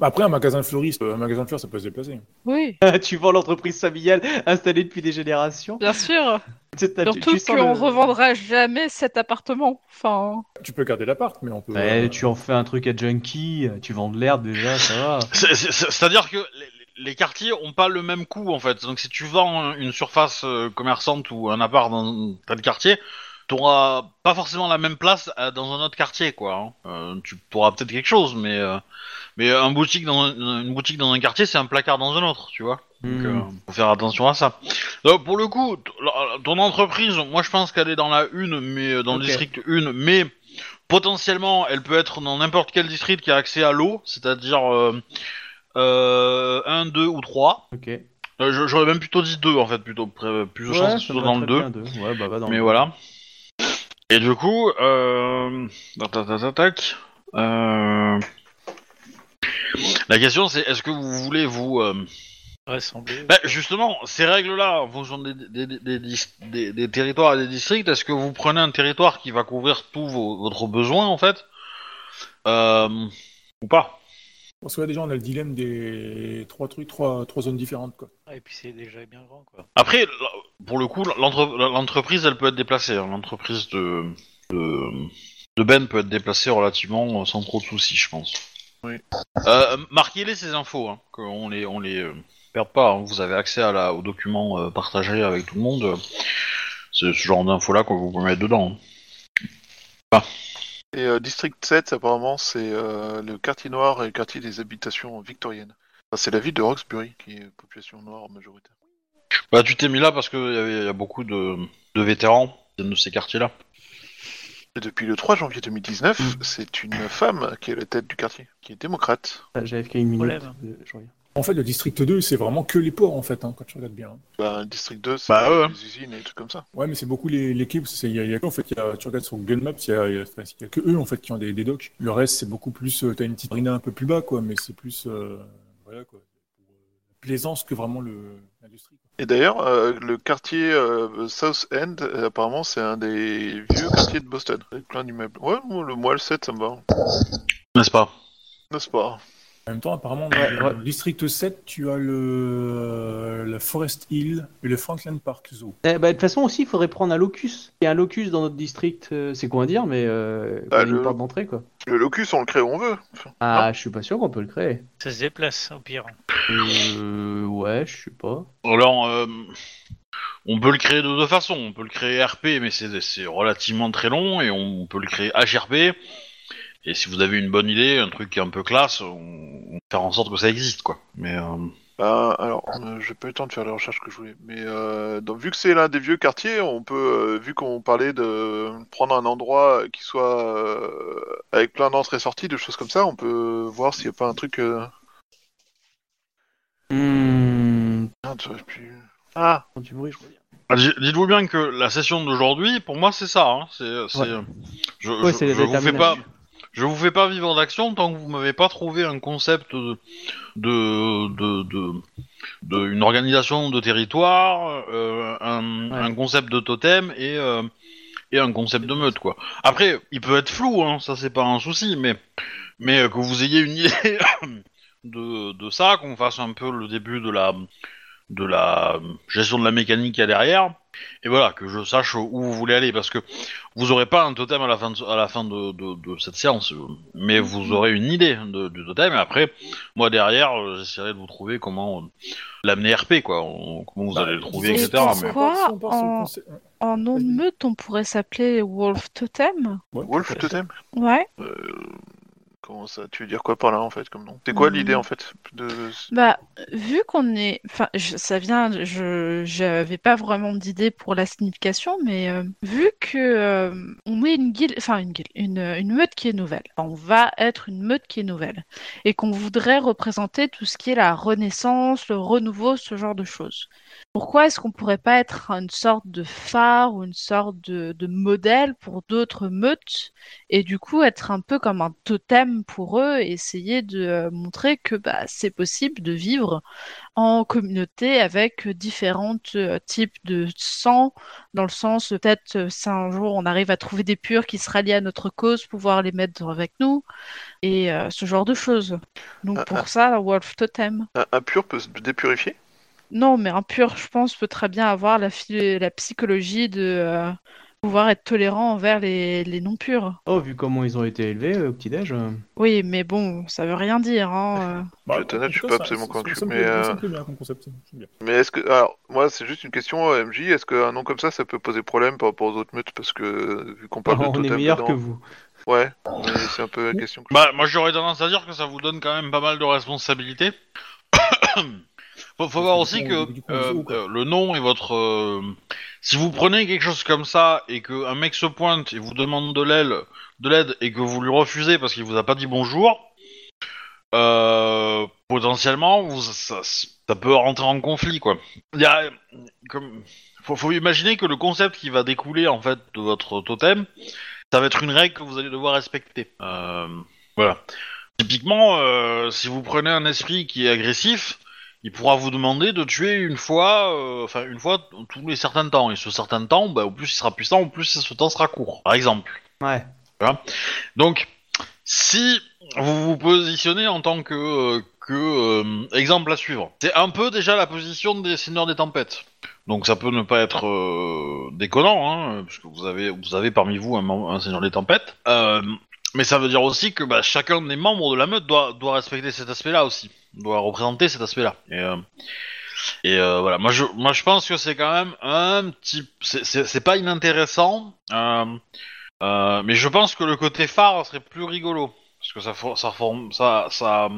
Après, un magasin fleuriste, un magasin de fleurs, ça peut se déplacer. Oui, tu vends l'entreprise familiale installée depuis des générations. bien sûr. Surtout qu'on le- revendra jamais cet appartement. Enfin, Tu peux garder l'appart, mais on peut. Euh, tu en fais un truc à junkie, tu vends de l'herbe déjà, ça va. C'est- c'est- c'est- C'est-à-dire que les, les quartiers ont pas le même coût en fait. Donc si tu vends une surface euh, commerçante ou un appart dans tel quartier, t'auras pas forcément la même place euh, dans un autre quartier quoi. hein. Euh, tu auras peut-être quelque chose, mais euh, mais un boutique dans un- une boutique dans un quartier, c'est un placard dans un autre, tu vois. Donc euh, faut faire attention à ça. Donc, pour le coup, ton entreprise, moi je pense qu'elle est dans la une, mais euh, dans le district 1, mais potentiellement elle peut être dans n'importe quel district qui a accès à l'eau, c'est-à-dire euh, euh, 1, 2 ou 3. Ok. Euh, J'aurais même plutôt dit 2 en fait, plutôt plus de Ouais, va dans le très 2. bien, deux. Ouais, bah dans Mais le- voilà. Et du coup, euh... tac, tac, tac, tac, tac. Euh... La question c'est est-ce que vous voulez vous euh, Rassembler. Bah, justement, ces règles-là, en fonction des, des, des, des dis- des- des territoires et des districts, est-ce que vous prenez un territoire qui va couvrir tous vos, votre besoin, en fait? Euh, Ou pas? Parce que là, déjà, on a le dilemme des trois trucs, trois, trois zones différentes, quoi. Et puis c'est déjà bien grand, quoi. Après, pour le coup, l'entre- l'entreprise, elle peut être déplacée. hein. L'entreprise de, de, de Ben peut être déplacée relativement euh, sans trop de soucis, je pense. Oui. Euh, Marquez-les ces infos, hein, qu'on les, on les euh, perde pas. hein. Vous avez accès à la, aux documents euh, partagés avec tout le monde. euh, C'est ce genre d'infos-là qu'on vous peut mettre dedans. hein. Et euh, District 7, apparemment, c'est euh, le quartier noir et le quartier des habitations victoriennes. Enfin, c'est la ville de Roxbury qui est population noire majoritaire. Bah, tu t'es mis là parce qu'il y, avait- il y a beaucoup de, de vétérans de ces quartiers-là. Et depuis le 3 janvier 2019, Mm. c'est une femme qui est à la tête du quartier, qui est démocrate. Ah, J'avais fait une minute. Problème. euh, je reviens. En fait, le district 2, c'est vraiment que les ports, en fait, hein, quand tu regardes bien. Bah, le District 2, c'est Bah, ouais. des usines et des trucs comme ça. Ouais, mais c'est beaucoup les- l'équipe. c'est- Il y a, il y a que, en fait, il y a- tu regardes sur Google Maps, il y y y a que eux, en fait, qui ont des, des docks. Le reste, c'est beaucoup plus. euh, T'as une petite marina un peu plus bas, quoi, mais c'est plus. euh, voilà, quoi. Pour, euh, plaisance que vraiment le- l'industrie. Et d'ailleurs, euh, le quartier euh, South End, euh, apparemment, c'est un des vieux quartiers de Boston, avec plein d'immeubles. Ouais, le moi, le 7, ça me va. N'est-ce pas? N'est-ce pas? En même temps, apparemment, dans Ouais, le ouais. district 7, tu as le, euh, la Forest Hill et le Franklin Park Zoo. Eh, bah, de toute façon aussi, il faudrait prendre un locus. Il y a un locus dans notre district, euh, c'est quoi à dire, mais euh, Bah, a une le- porte d'entrée quoi. Le locus, on le crée où on veut. Ah, je suis pas sûr qu'on peut le créer. Ça se déplace, au pire. Euh, ouais, je sais pas. Alors, euh, on peut le créer de deux façons. On peut le créer RP, mais c'est c'est relativement très long, et on peut le créer HRP. Et si vous avez une bonne idée, un truc qui est un peu classe, on, on faire en sorte que ça existe, quoi. Mais euh, Bah, alors, euh, j'ai pas eu le temps de faire les recherches que je voulais. Mais euh, donc, vu que c'est l'un des vieux quartiers, on peut, euh, vu qu'on parlait de prendre un endroit qui soit euh, avec plein d'entrées et sorties, de choses comme ça, on peut voir s'il n'y a pas un truc. Euh... Hmm, Ah, quand tu bruit, je reviens. dites-vous bien que la session d'aujourd'hui, pour moi, c'est ça. Hein. C'est, c'est- Ouais. je, Ouais, je- je vous fais pas. Je vous fais pas vivre d'action tant que vous m'avez pas trouvé un concept de, de, de, de- de- une organisation de territoire, euh, un, Ouais. un concept de totem et euh, et un concept de meute quoi. Après, il peut être flou, hein, ça c'est pas un souci, mais mais euh, que vous ayez une idée de, de ça, qu'on fasse un peu le début de la de la gestion de la mécanique qu'il y a derrière, et voilà que je sache où vous voulez aller parce que vous aurez pas un totem à la fin de, à la fin de, de, de cette séance, euh, mais vous aurez une idée de, du totem et après moi derrière euh, j'essaierai de vous trouver comment euh, l'amener RP quoi, on- comment vous Bah, allez le trouver etc. que Mais... Quoi, Si on part sur le en- nom de meute, on pourrait s'appeler Wolf Totem? Ouais, Wolf. Totem? Ouais. Comment ça? Tu veux dire quoi par là en fait comme nom? C'est quoi Hmm. l'idée en fait de... Bah, vu qu'on est, enfin, je- ça vient, je, j'avais pas vraiment d'idée pour la signification, mais euh, vu que euh, on est une guilde, enfin une guilde, une, une meute qui est nouvelle, Enfin, on va être une meute qui est nouvelle, et qu'on voudrait représenter tout ce qui est la renaissance, le renouveau, ce genre de choses. Pourquoi est-ce qu'on pourrait pas être une sorte de phare ou une sorte de, de modèle pour d'autres meutes et du coup être un peu comme un totem pour eux essayer de euh, montrer que bah, c'est possible de vivre en communauté avec différents euh, types de sang, dans le sens peut-être euh, si un jour on arrive à trouver des purs qui se rallient à notre cause, pouvoir les mettre avec nous et euh, ce genre de choses. Donc pour ça, Wolf Totem. Un, un pur peut se dépurifier? Non, mais un pur, je pense, peut très bien avoir la, la psychologie de euh, pouvoir être tolérant envers les, les non-purs. Oh, vu comment ils ont été élevés euh, au petit-déj. euh, Oui, mais bon, ça veut rien dire. Hein. Bah, Je vais être honnête, je suis pas absolument convaincu, mais, euh, bien comme concept. bien. Mais est-ce que. Alors, moi, c'est juste une question, euh, MJ. Est-ce qu'un nom comme ça, ça peut poser problème par rapport aux autres meutes? Parce que, euh, vu qu'on parle de on est totem meilleur dedans- que vous. Ouais, mais c'est un peu la question que je- Bah, moi j'aurais tendance à dire que ça vous donne quand même pas mal de responsabilités. faut, faut voir aussi que euh, euh, le nom et votre. euh, si vous prenez quelque chose comme ça et que un mec se pointe et vous demande de l'aide, de l'aide et que vous lui refusez parce qu'il vous a pas dit bonjour, euh, potentiellement vous, ça, ça peut rentrer en conflit quoi. Il y a comme faut, faut imaginer que le concept qui va découler en fait de votre totem, ça va être une règle que vous allez devoir respecter. Euh, voilà. Typiquement, euh, si vous prenez un esprit qui est agressif, il pourra vous demander de tuer une fois, euh, enfin une fois tous les certains temps. Et ce certain temps, bah, au plus il sera puissant, au plus ce temps sera court, par exemple. Ouais. Donc, si vous vous positionnez en tant que, euh, que euh, exemple à suivre, c'est un peu déjà la position des Seigneurs des Tempêtes. Donc ça peut ne pas être déconnant, hein, parce que vous avez, vous avez parmi vous un, Seigneur des Tempêtes. Mais ça veut dire aussi que bah, chacun des membres de la meute doit, doit respecter cet aspect-là aussi, doit représenter cet aspect-là. Et, euh, euh, voilà, moi je, moi je pense que c'est quand même un petit, c'est- pas inintéressant. Euh, mais je pense que le côté phare serait plus rigolo. Parce que ça, ça forme, ça, ça,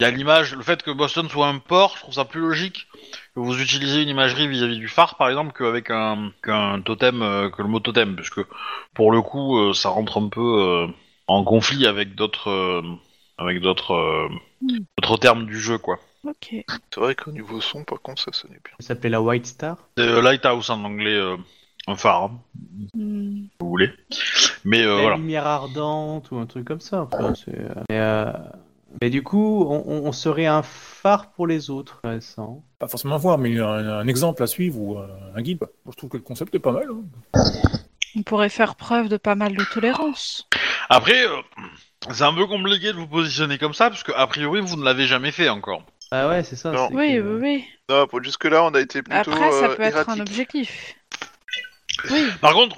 il y a l'image, le fait que Boston soit un port, je trouve ça plus logique que vous utilisez une imagerie vis-à-vis du phare, par exemple, qu'avec un, qu'un totem, euh, que le mot totem, puisque pour le coup, ça rentre un peu en conflit avec d'autres, avec d'autres, d'autres termes du jeu, quoi. Ok. C'est vrai qu'au niveau son, par contre, ça sonnait bien. Ça s'appelait la White Star. C'est euh, lighthouse en anglais, euh, un phare, hein, Hmm. si vous voulez. Mais euh, la voilà. lumière ardente ou un truc comme ça. Mais, euh, mais du coup, on, serait un phare pour les autres. Intéressant. Pas forcément voir, mais un, un exemple à suivre ou un guide. je trouve que le concept est pas mal. hein. On pourrait faire preuve de pas mal de tolérance. Après, euh, c'est un peu compliqué de vous positionner comme ça, parce que a priori vous ne l'avez jamais fait encore. Ah ouais, c'est ça. Non. c'est Oui, que- oui, oui. Non, pour jusque-là, on a été plutôt Après, ça euh, peut être un erratique. objectif. Oui. Par contre,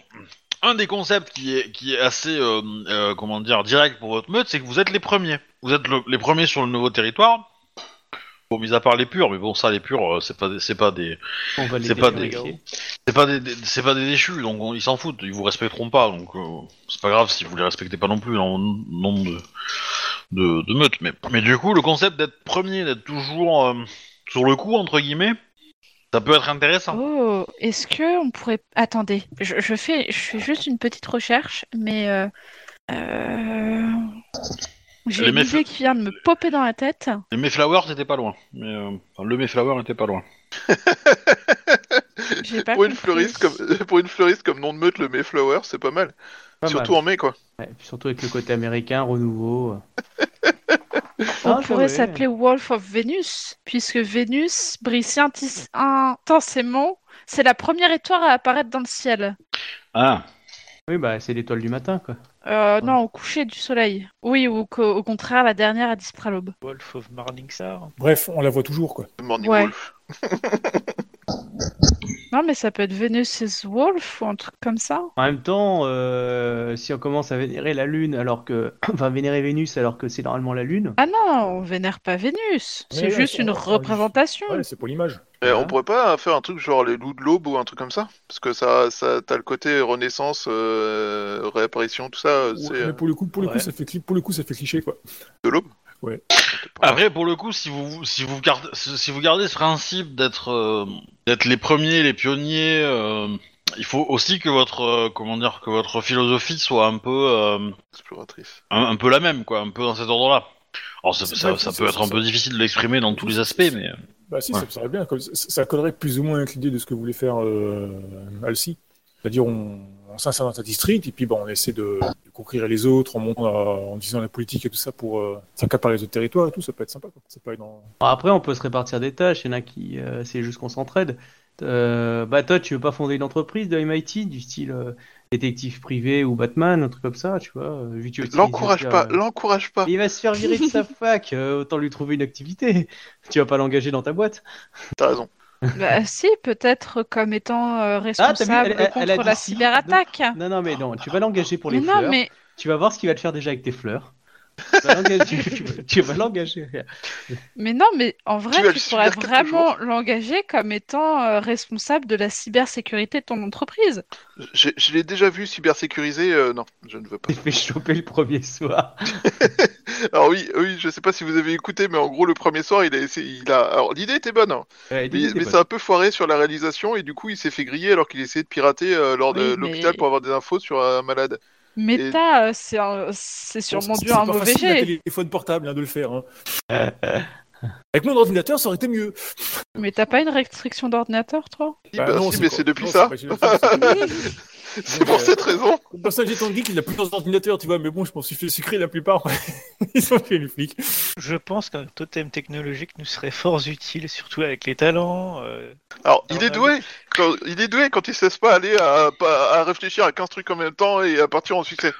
un des concepts qui est, qui est assez, euh, euh, comment dire, direct pour votre meute, c'est que vous êtes les premiers. Vous êtes le- les premiers sur le nouveau territoire. Bon, mis à part les purs, mais bon, ça, les purs, euh, c'est pas, des- c'est pas des, C'est pas dévérifier. c'est pas des, des- c'est pas des déchus, donc on- ils s'en foutent, ils vous respecteront pas, donc euh, c'est pas grave si vous les respectez pas non plus dans nombre de, de, de meutes. Mais, mais du coup, le concept d'être premier, d'être toujours euh, sur le coup entre guillemets, ça peut être intéressant. Oh, est-ce que on pourrait... Attendez, je, je fais, je fais juste une petite recherche, mais... Euh... J'ai Les une idée qui vient de me popper dans la tête. Les Mayflowers n'étaient pas loin, mais euh, enfin, le Mayflower n'était pas loin. J'ai pas pour, une compris. fleuriste comme, pour une fleuriste comme nom de meute, le Mayflower, c'est pas mal. Pas Surtout mal. en mai, quoi. Ouais, puis surtout avec le côté américain, renouveau. On Ah, pourrait s'appeler Wolf of Venus, puisque Vénus brille si intensément. C'est la première étoile à apparaître dans le ciel. Ah, Oui, bah c'est l'étoile du matin, quoi. Euh, non, au coucher du soleil. Oui, ou qu'au au contraire, la dernière à disparaître à l'aube. Wolf of Morningstar. Bref, on la voit toujours, quoi. Morning Ouais. Wolf. Non, mais ça peut être Venus is Wolf ou un truc comme ça. En même temps, euh, si on commence à vénérer la Lune alors que. Enfin, vénérer Vénus alors que c'est normalement la Lune. Ah non, on vénère pas Vénus. C'est Ouais, juste une on- on- représentation. Ouais, c'est pour l'image. Voilà. on pourrait pas faire un truc genre les loups de l'aube ou un truc comme ça? Parce que ça, ça t'as le côté renaissance, euh, réapparition, tout ça, Ouais, euh, mais pour le coup, pour le coup, ouais. ça fait cli- pour le coup, ça fait cliché, quoi. de l'aube? Ouais. Après, pour le coup, si vous si vous gardez si vous gardez ce principe d'être euh, d'être les premiers, les pionniers, euh, il faut aussi que votre euh, comment dire que votre philosophie soit un peu euh, Exploratrice. un, un peu la même, quoi, un peu dans cet ordre-là. Alors ça, ça, ça peut être un peu difficile de l'exprimer dans tous les aspects, mais euh, Bah si, Ouais. ça serait bien. comme ça, collerait plus ou moins avec l'idée de ce que voulait faire euh, Alcy. C'est-à-dire, on, on s'insère dans sa district et puis bon, on essaie de, de conquérir les autres en, montant, en disant la politique et tout ça pour euh, s'accaparer les autres territoires et tout. Ça peut être sympa. Quoi. Ça peut être dans... Après, on peut se répartir des tâches. Il y en a qui. euh, c'est juste qu'on s'entraide. Euh, bah, toi, tu veux pas fonder une entreprise de MIT du style euh, détective privé ou Batman, un truc comme ça, tu vois euh, vu que tu utilises L'encourage pas, euh, l'encourage pas. Il va se faire virer de sa fac, euh, autant lui trouver une activité. Tu vas pas l'engager dans ta boîte. T'as raison. Bah si, peut-être comme étant euh, Ah, vu, responsable elle- elle- contre elle la si. cyberattaque. Non, non, mais non, tu vas l'engager pour les Mais fleurs. non, mais Tu vas voir ce qu'il va te faire déjà avec tes fleurs. Tu vas l'engager. tu vas- tu vas l'engager. Mais non, mais en vrai, Tu pourrais vraiment l'engager comme étant euh, responsable de la cybersécurité de ton entreprise. Je l'ai déjà vu cybersécurisé. euh, non, je ne veux pas. Il fait choper le premier soir. Alors oui, oui, je sais pas si vous avez écouté, mais en gros, le premier soir, il a essayé. Il a. Alors l'idée était bonne, hein, Ouais, mais, c'est un peu foiré sur la réalisation et du coup, il s'est fait griller alors qu'il essayait de pirater euh, lors de l'hôpital mais- pour avoir des infos sur un malade. Méta, euh, c'est un- c'est sûrement C'est dû à un mauvais jet. téléphone portable hein, de le faire. hein. Avec mon ordinateur, ça aurait été mieux. Mais t'as pas une restriction d'ordinateur, toi? Bah, si, mais c'est depuis non, ça. c'est pour euh, cette raison. Ça, j'ai ton geek, il a plusieurs ordinateurs, tu vois, mais bon, je m'en suis fait sucrer la plupart. Ils ont fait les flics. Je pense qu'un totem technologique nous serait fort utile, surtout avec les talents. euh, Alors, il est doué. Quand, il est doué quand il se laisse pas aller à, à réfléchir à 15 trucs en même temps et à partir en succès.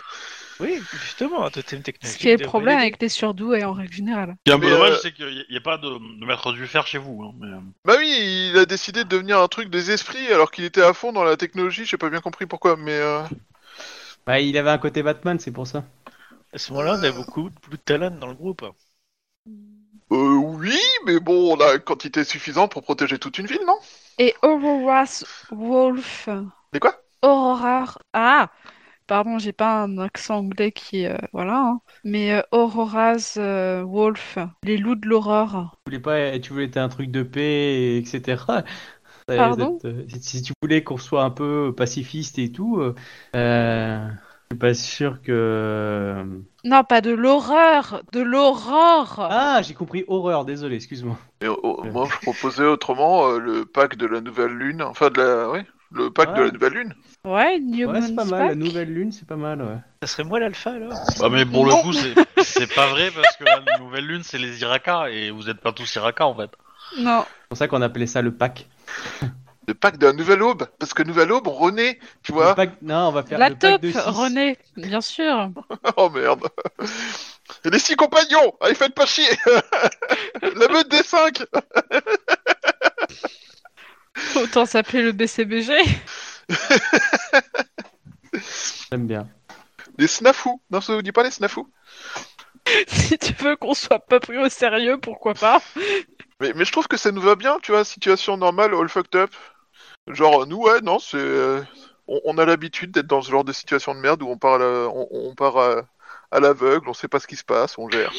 Oui, justement, un totem technologique. Ce qui est le problème avec les surdoués en règle générale. Ce qui est un peu Mais, dommage, euh, c'est qu'il n'y a pas de, de maître du fer chez vous. Hein, mais, euh, Bah oui, il a décidé de devenir un truc des esprits alors qu'il était à fond dans la technologie. J'ai pas bien compris pourquoi, mais euh... Bah, il avait un côté Batman, c'est pour ça. À ce moment-là, on a beaucoup de talent dans le groupe. euh, oui, mais bon, on a une quantité suffisante pour protéger toute une ville, non? Et Aurora's Wolf. Mais quoi? Aurora. Ah Pardon, j'ai pas un accent anglais qui. euh, voilà. hein. Mais euh, Aurora's euh, Wolf. Les loups de l'aurore. Tu voulais pas, tu voulais être un truc de paix, etc. Pardon? si- tu voulais qu'on soit un peu pacifiste et tout, je suis pas sûr que. Non, pas de l'horreur De l'aurore Ah, j'ai compris horreur. Désolé, excuse-moi. Et, oh, Moi, je proposais autrement euh, le pack de la nouvelle lune. Enfin, de la... Oui, le pack de la nouvelle lune. Ouais, New Ouais, c'est pas mal. La nouvelle lune, c'est pas mal. Ouais. Ça serait moi l'alpha alors Bah, mais pour le coup, c'est c'est pas vrai parce que la nouvelle lune, c'est les Iraka et vous êtes pas tous Iraka en fait. Non. C'est pour ça qu'on appelait ça le pack. Le pack de la nouvelle aube. Parce que nouvelle aube, René, tu Le vois. pack- Non, on va faire La le pack top, de six. René, bien sûr. oh merde. Et les six compagnons Allez, faites pas chier La meute des cinq Autant s'appeler le BCBG. J'aime bien. Les snafous Non, ça vous dit pas les snafous? Si tu veux qu'on soit pas pris au sérieux, pourquoi pas? Mais, mais je trouve que ça nous va bien, tu vois, situation normale, all fucked up. Genre, nous, ouais, non, c'est... euh, on, on a l'habitude d'être dans ce genre de situation de merde où on part à la- on, on part à, à l'aveugle, on sait pas ce qui se passe, on gère.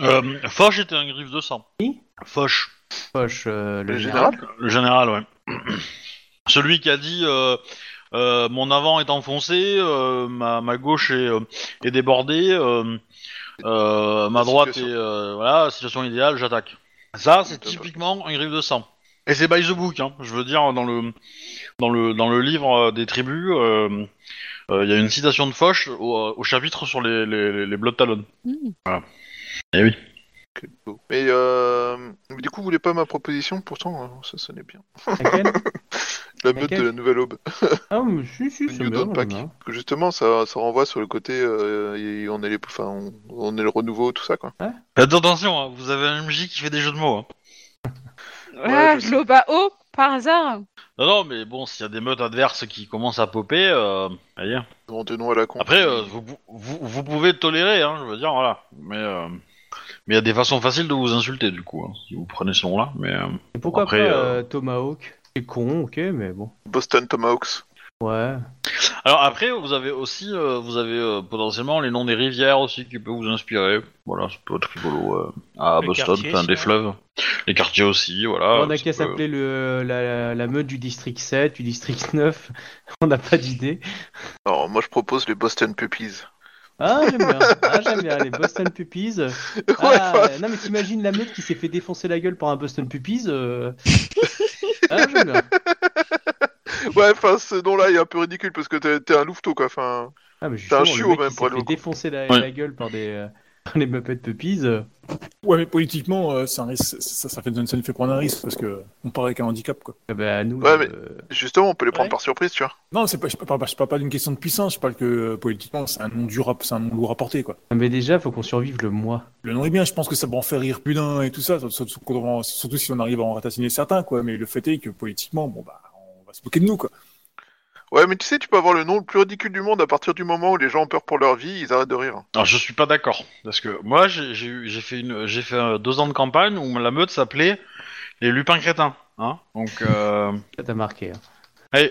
Euh, Foch était un griffe de sang. Qui? Foch, Poche, euh, le Le général. général? Le général, ouais. Celui qui a dit euh, euh, mon avant est enfoncé, euh, ma, ma gauche est, euh, est débordée, euh, euh, ma droite situation. est euh, voilà situation idéale, j'attaque. Ça, c'est typiquement un griffe de sang. Et c'est by the book, hein. Je veux dire dans le dans le dans le livre des tribus, il y a une citation de Foch au, au chapitre sur les les, les, Blood Talons. Hmm. Et oui. Quel beau. Mais, euh... mais du coup, vous voulez pas ma proposition? Pourtant, euh, ça sonnait bien. La meute de la nouvelle aube. Ah, mais si, si, c'est New bien, Dawn Pack. que justement, ça, ça renvoie sur le côté, euh, et on, est les, enfin, on, on est le renouveau, tout ça, quoi. Faites attention, hein, vous avez un MJ qui fait des jeux de mots. Hein. Ah, je sais. Globao, par hasard Non, non, mais bon, s'il y a des meutes adverses qui commencent à popper, euh, voyez. À la con. Après, euh, vous, vous, vous pouvez tolérer, hein, je veux dire, voilà. Mais euh, mais il y a des façons faciles de vous insulter, du coup, hein, si vous prenez ce nom-là. Mais euh, Et pourquoi Après, pas Tomahawk? C'est con, ok, mais bon. Boston Tomahawks. Ouais. alors après, vous avez aussi, euh, vous avez euh, potentiellement les noms des rivières aussi qui peuvent vous inspirer. Voilà, ça peut être rigolo euh, à Les Boston, enfin des sinon. fleuves, les quartiers aussi, voilà. on a ça qu'à peut- s'appeler le, la, la meute du district 7, du district 9. on n'a pas d'idée. Alors, moi, je propose les Boston Puppies. Ah, j'aime bien. Ah, j'aime bien. Les Boston Puppies. ouais, Ah, enfin, non, mais t'imagines la meute qui s'est fait défoncer la gueule par un Boston Puppies euh... Ah, j'aime bien. Ouais, enfin, ce nom-là est un peu ridicule parce que t'es t'es un louveteau, quoi. Enfin, Ah, mais T'es un chiot, même, pour coup. défoncer la, Ouais. la gueule par des, euh, par les Muppet Puppies. euh. Ouais, mais politiquement, euh, risque- ça, ça, fait, ça nous fait prendre un risque parce que on part avec un handicap, quoi. Ah bah, nous, Ouais, mais- euh, justement, on peut les prendre Ouais. par surprise, tu vois. Non, c'est pas, je parle je parle pas d'une question de puissance, je parle que euh, politiquement, c'est un nom dur, c'est un nom lourd à porter, quoi. ah, mais déjà, faut qu'on survive le mois. Le nom est bien, je pense que ça va en faire rire plus d'un et tout ça, surtout, surtout- si on arrive à en ratatiner certains, quoi. Mais le fait est que politiquement, bon, bah, va se moquer de nous, quoi. Ouais, mais tu sais, tu peux avoir le nom le plus ridicule du monde à partir du moment où les gens ont peur pour leur vie, ils arrêtent de rire. Alors je suis pas d'accord parce que moi j'ai j'ai eu- j'ai fait une j'ai fait euh, deux ans de campagne où la meute s'appelait les lupins crétins, hein. Donc euh, Ça t'a marqué. hein. hey.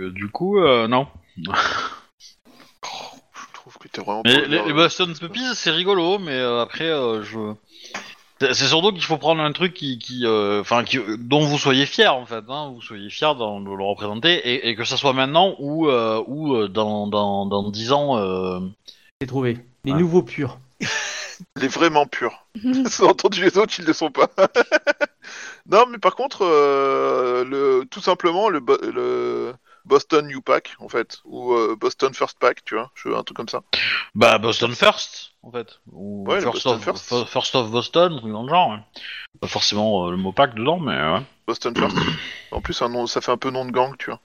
Euh, du coup euh, non. Je trouve que t'es vraiment. Mais pas les, les euh. Boston Puppies c'est rigolo mais euh, après euh, je c'est surtout qu'il faut prendre un truc qui qui euh, qui dont vous soyez fier en fait hein, vous soyez fier de, le représenter et, et que ça soit maintenant ou euh, ou euh, dans dans dans dix ans euh, J'ai trouvé. Les Ouais. nouveaux purs. Les vraiment purs. Sans entendu les autres, ils le sont pas. non, mais par contre, euh, le, tout simplement, le, le Boston New Pack en fait, ou euh, Boston First Pack, tu vois, je veux un truc comme ça. Bah, Boston First, en fait. Ou Ouais, first, of, First. Fir- First of Boston, un truc dans le genre. Pas forcément euh, le mot pack dedans, mais ouais. Boston First. en plus, un nom, ça fait un peu nom de gang, tu vois.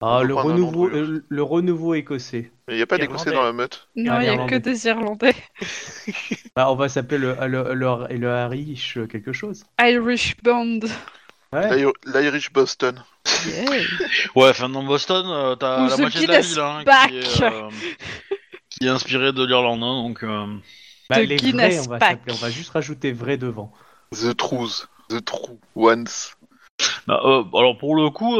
Ah, le renouveau, euh, le écossais. Mais il y a pas d'écossais dans la meute. Non, Ah, il n'y a que des Irlandais. Bah, on va s'appeler le, le, le, le Irish quelque chose. Irish Band. Ouais. L'Irish Boston. Yeah. Ouais, enfin, dans Boston, euh, t'as Ou la The moitié de la ville hein, Pack. qui, est, euh, qui est inspirée de l'Irlande, hein, donc... euh, Bah, The les vrais, Guinness on va s'appeler. On va juste rajouter vrai devant. The Truth. The True Ones. bah, euh, alors, pour le coup,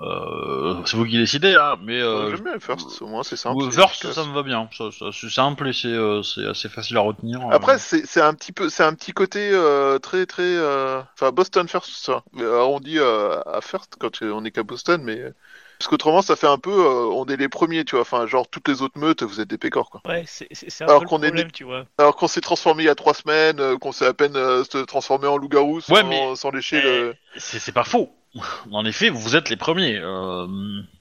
euh, c'est vous qui décidez, hein, mais... Euh, J'aime bien First, au moins c'est simple. ou First, ça me va bien. Ça- ça- C'est simple et c'est euh, c'est assez facile à retenir. Après, c'est c'est un petit peu, c'est un petit côté euh, très très, euh, enfin Boston First, on dit euh, à First quand on est qu'à Boston, mais parce qu'autrement ça fait un peu, euh, on est les premiers, tu vois. Enfin, genre toutes les autres meutes, vous êtes des pécores, quoi. Ouais, c'est c'est- un Alors peu le qu'on est problème, des- tu vois. Alors qu'on s'est transformé il y a trois semaines, euh, qu'on s'est à peine euh, se transformé en loup-garou sans, Ouais, mais- sans lécher Eh, le. C'est c'est pas faux. En effet, vous êtes les premiers. euh,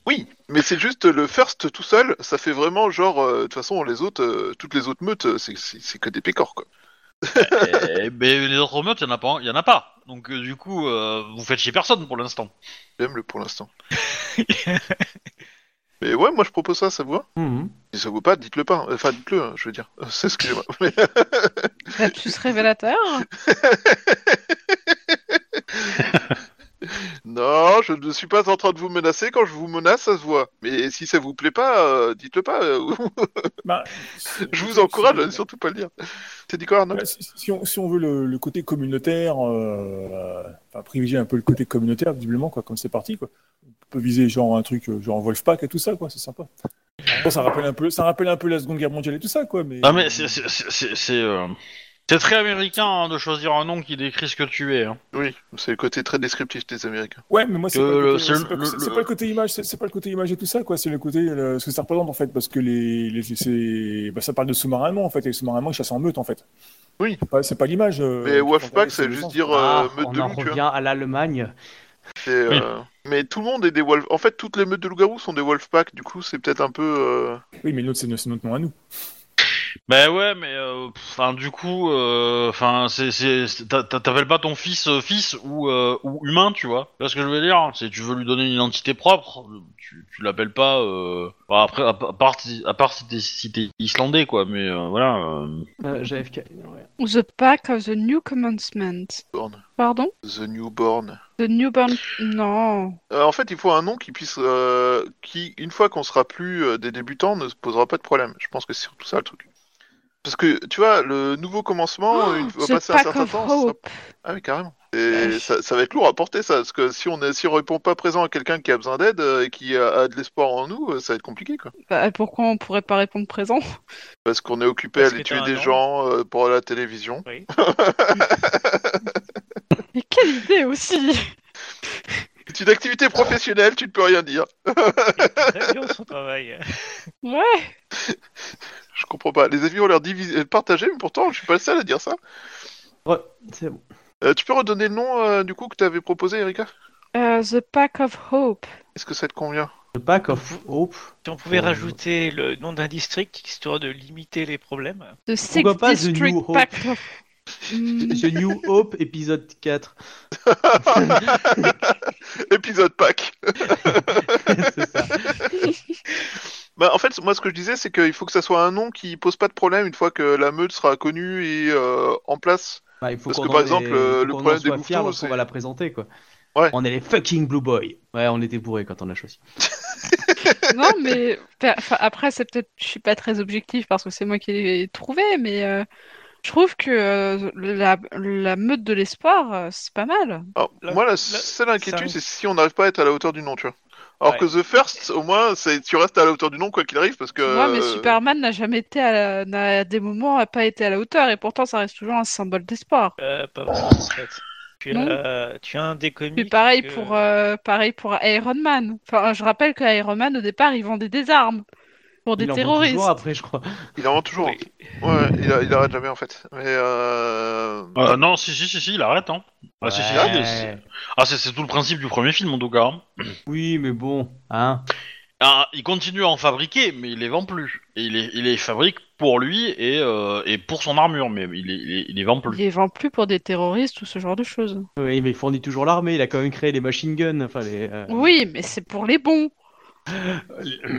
Oui, mais c'est juste le First tout seul, ça fait vraiment genre, euh, de toute façon les autres, euh, toutes les autres meutes, euh, c'est- c'est c'est que des pécores, quoi. eh, mais les autres meutes, il y en a pas. Y en a pas. Donc euh, du coup, euh, vous faites chier personne pour l'instant. J'aime le pour l'instant. mais ouais, moi je propose ça, ça vous va? Mhm. Si ça vous pas, dites-le pas. Enfin, dites-le, hein, je veux dire. C'est excusez-moi. Mais- Lapsus révélateur. non, je ne suis pas en train de vous menacer. Quand je vous menace, ça se voit. Mais si ça vous plaît pas, euh, dites-le pas. euh, Bah, je vous encourage à ne surtout pas le dire. T'as dit quoi, Arnaud? Ouais, si, si on, si on veut le, le côté communautaire, euh, enfin, privilégier un peu le côté communautaire, visiblement, quoi, comme c'est parti, quoi. On peut viser genre un truc genre Wolfpack et tout ça, quoi, c'est sympa. Bon, ça rappelle un peu, ça rappelle un peu la Seconde Guerre mondiale et tout ça, quoi. Mais, Ah mais c'est c'est- c'est- c'est, euh, c'est très américain hein, de choisir un nom qui décrit ce que tu es. hein. Oui, c'est le côté très descriptif des Américains. Ouais, mais moi c'est pas, le côté- pas, pas le image, c'est pas le côté image et tout ça, quoi. C'est le côté le- ce que ça représente en fait, parce que les, les c'est, bah, ça parle de sous-marins en fait, et les sous-marins allemands ils chassent en meute en fait. Oui. C'est pas, l'image. euh, Mais Wolfpack, c'est juste dire euh, Ah, meute on de vois. revient à l'Allemagne. Euh, Mais tout le monde est des Wolf. En fait, toutes les meutes de loups-garous sont des Wolfpack. Du coup, c'est peut-être un peu. euh, Oui, mais l'autre c'est notre nom à nous. Bah ouais, mais euh, enfin du coup, euh, enfin c'est c'est c'est- t'a- t'a- t'appelles pas ton fils euh, fils ou euh, ou humain, tu vois. Tu vois ce que je veux dire C'est tu veux lui donner une identité propre, tu, tu l'appelles pas. Euh... enfin, après, à, à part si- à part si t'es si islandais quoi, mais euh, voilà. euh, Euh, JFK. ouais. The Pack of the New Commencement. Born. Pardon? The Newborn. The Newborn. Non. Euh, en fait, il faut un nom qui puisse, euh, qui, une fois qu'on sera plus euh, des débutants, ne se posera pas de problème. Je pense que c'est surtout ça le truc. Parce que, tu vois, le nouveau commencement, Oh, The passé un certain of temps, ça ah oui, carrément. Et ça, ça va être lourd à porter ça, parce que si on est, si on répond pas présent à quelqu'un qui a besoin d'aide euh, et qui a, a de l'espoir en nous, euh, ça va être compliqué, quoi. Bah, pourquoi on pourrait pas répondre présent? Parce qu'on est occupé Parce à aller tuer des gens euh, pour la télévision. Oui. Mais quelle idée aussi C'est une activité professionnelle, tu ne peux rien dire. Très bien son travail. Ouais. Je comprends pas. Les avis ont l'air divisés, partagés, mais pourtant, je suis pas le seul à dire ça. Ouais, c'est bon. Euh, tu peux redonner le nom, euh, du coup, que tu avais proposé, Erika? Euh, the Pack of Hope. Est-ce que ça te convient? The Pack of Hope. Si on pouvait Oh. rajouter le nom d'un district histoire de limiter les problèmes. The Six District New Hope? Pack of... Hmm, The New Hope, épisode 4. Épisode pack. c'est ça. Bah, en fait, moi, ce que je disais, c'est qu'il faut que ça soit un nom qui pose pas de problème une fois que la meute sera connue et euh, en place. Bah, il faut Parce que, par exemple, le problème des lorsqu'on c'est- va la présenter, quoi. Ouais. On est les fucking Blue Boy. Ouais, on était bourrés quand on l'a choisi. non, mais enfin, après, c'est peut-être, je suis pas très objectif parce que c'est moi qui l'ai trouvé, mais euh, je trouve que euh, la, la meute de l'espoir, euh, c'est pas mal. Alors, La- moi, la seule inquiétude, c'est si on n'arrive pas à être à la hauteur du nom, tu vois. Alors Ouais. que The First, au moins, c'est tu restes à la hauteur du nom quoi qu'il arrive, parce que. Moi, mais euh, Superman n'a jamais été à, la- n'a à des moments a pas été à la hauteur et pourtant ça reste toujours un symbole d'espoir. Euh, pas vraiment, en fait. Tu Non. as, tu as un des comics. Puis pareil que- pour euh, pareil pour Iron Man. Enfin, je rappelle que Iron Man au départ il vendait des armes. Pour des Il en terroristes. toujours après, je crois. Il en vend toujours. Oui. Ouais, il, a- il arrête jamais en fait. Mais euh... Euh, non, si, si, si, si, il arrête, hein. Ah, si, si, si, Ouais. c'est- ah, c'est c'est tout le principe du premier film, en tout cas. hein. Oui, mais bon, hein. Ah, il continue à en fabriquer, mais il les vend plus. Et il les, il les fabrique pour lui et, euh, et pour son armure, mais il les, il les, il les vend Il plus. les vend plus pour des terroristes ou ce genre de choses. Oui, mais il fournit toujours l'armée. Il a quand même créé les machine guns. Enfin, les. euh, Oui, mais c'est pour les bons.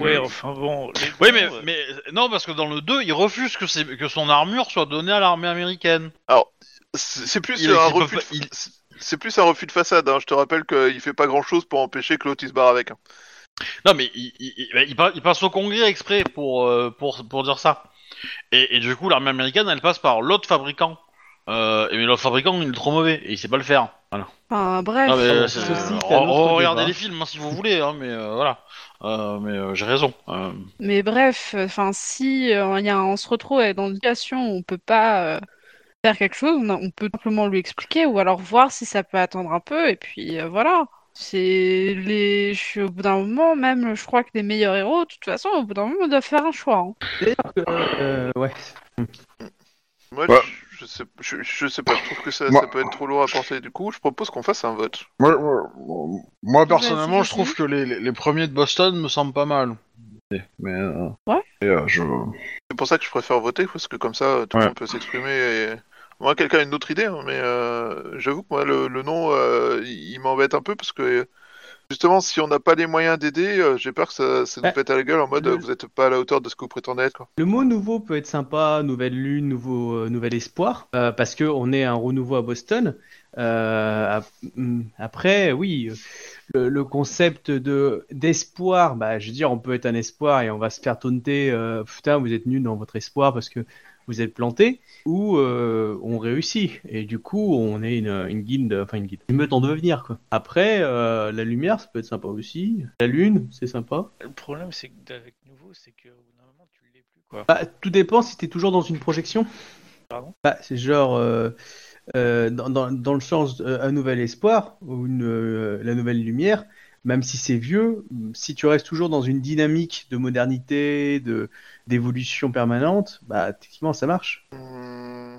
Ouais, enfin bon. les Oui, mais, euh, mais non, parce que dans le 2, il refuse que, c'est- que son armure soit donnée à l'armée américaine. C'est c'est plus Il- un il peut refus. pas- de- il- C'est plus un refus de façade. Hein. Je te rappelle qu'il fait pas grand chose pour empêcher que l'autre il se barre avec. hein. Non, mais il, il, il- il pa- il passe au Congrès exprès pour, euh, pour, pour dire ça. Et, et du coup, l'armée américaine, elle passe par l'autre fabricant. Euh, et mais l'autre fabricant, il est trop mauvais et il sait pas le faire. Voilà. Enfin, bref. Ah, mais, c'est- ceci euh, est un re- autre regardez débat. les films hein, si vous voulez, hein, mais euh, voilà. Euh, mais euh, j'ai raison. Euh, Mais bref, enfin, si euh, il y a, on se retrouve dans une situation où on peut pas euh, faire quelque chose, on, a- on peut simplement lui expliquer ou alors voir si ça peut attendre un peu et puis euh, voilà. C'est les, je suis au bout d'un moment, même, je crois que les meilleurs héros, de toute façon, au bout d'un moment, on doit faire un choix. hein. euh, ouais. Moi, Ouais. je, je sais, je, je sais pas. Je trouve que ça, Moi- ça peut être trop lourd à porter. Du coup, je propose qu'on fasse un vote. Moi, moi, moi, personnellement, je trouve que les, les, les premiers de Boston me semblent pas mal. Mais euh, Ouais. euh, je... C'est pour ça que je préfère voter parce que comme ça, tout le Ouais. monde peut s'exprimer. Et... Moi, quelqu'un a une autre idée, hein, mais euh, j'avoue que moi, le, le nom, euh, il il m'embête un peu parce que justement, si on n'a pas les moyens d'aider, euh, j'ai peur que ça, ça nous Ouais. pète à la gueule en mode Le- euh, vous êtes pas à la hauteur de ce que vous prétendez être. Quoi. Le mot nouveau peut être sympa, nouvelle lune, nouveau, euh, nouvel espoir, euh, parce que on est un renouveau à Boston. Euh, ap- hum, après, oui, le, le concept de d'espoir, bah, je veux dire, on peut être un espoir et on va se faire taunter, euh, putain, vous êtes nul dans votre espoir parce que vous êtes planté, ou euh, on réussit et du coup on est une, une guilde, enfin une guilde, une meute en devenir quoi. Après, euh, la lumière, ça peut être sympa aussi. La lune, c'est sympa. Le problème, c'est que avec nouveau, c'est que moment, tu l'es plus, quoi. Bah, tout dépend si t'es toujours dans une projection. Pardon? Bah, c'est genre euh, dans, dans, dans le sens un nouvel espoir ou une, la nouvelle lumière, même si c'est vieux, si tu restes toujours dans une dynamique de modernité, de d'évolution permanente, bah effectivement ça marche. On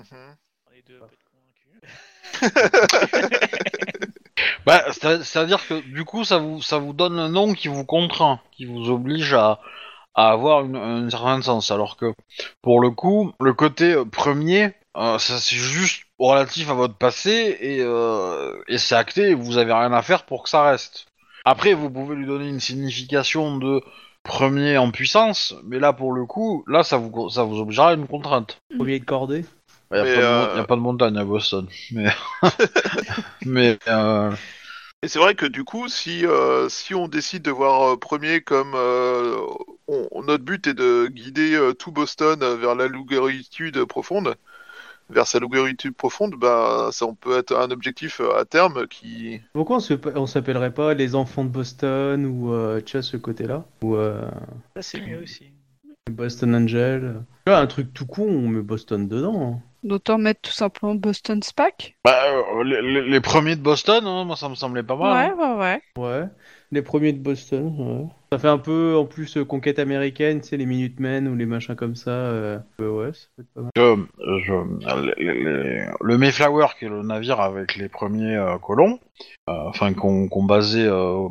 est deux. Bah, c'est- c'est-à-dire que du coup, ça vous, ça vous donne un nom qui vous contraint, qui vous oblige à, à avoir une, un certain sens. Alors que, pour le coup, le côté euh, premier, euh, ça c'est juste relatif à votre passé et, euh, et c'est acté et vous avez rien à faire pour que ça reste. Après, vous pouvez lui donner une signification de premier en puissance, mais là, pour le coup, là, ça vous, ça vous obligera à une contrainte. Premier de cordée. Il n'y a, Mais, pas de euh, mon- y a pas de montagne à Boston. Mais, mais euh, Et c'est vrai que du coup, si, euh, si on décide de voir euh, premier comme euh, on- notre but est de guider euh, tout Boston vers la loup-garitude profonde, vers sa loup-garitude profonde, bah, ça on peut être un objectif euh, à terme qui. Pourquoi on se- on s'appellerait pas les enfants de Boston ou euh, tu vois ce côté-là? Ou euh, Ça, c'est mieux aussi. Boston Angel. Tu vois un truc tout con, on met Boston dedans. hein. D'autant mettre tout simplement Boston Spac. bah, euh, les, les- les premiers de Boston, hein, moi ça me semblait pas mal. Ouais, hein. ouais, ouais. Ouais, les premiers de Boston, ouais. Ça fait un peu, en plus, euh, conquête américaine, tu sais, les Minutemen ou les machins comme ça. euh, ouais, ça peut être pas mal. Euh, je- les- les- le Mayflower, qui est le navire avec les premiers euh, colons, euh, enfin qu'on qu'on basait, euh,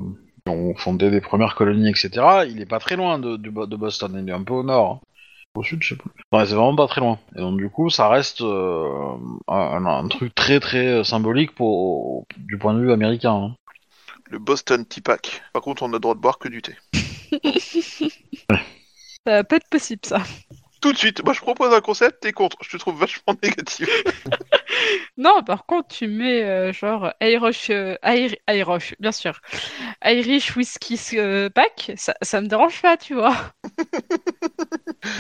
qu'on fondait des premières colonies, etc. Il est pas très loin de, Boston, il est un peu au nord. hein. Au sud, je sais plus. Ouais, c'est vraiment pas très loin. Et donc du coup, ça reste euh, un, un truc très très symbolique pour du point de vue américain. hein. Le Boston Tea Pack. Par contre, on a le droit de boire que du thé. Ça va pas être possible, ça. Tout de suite, moi je propose un concept, t'es contre. Je te trouve vachement négatif. Non, par contre, tu mets euh, genre Irish, euh, Ir- Irish, bien sûr, Irish Whisky euh, Pack, ça, ça me dérange pas, tu vois.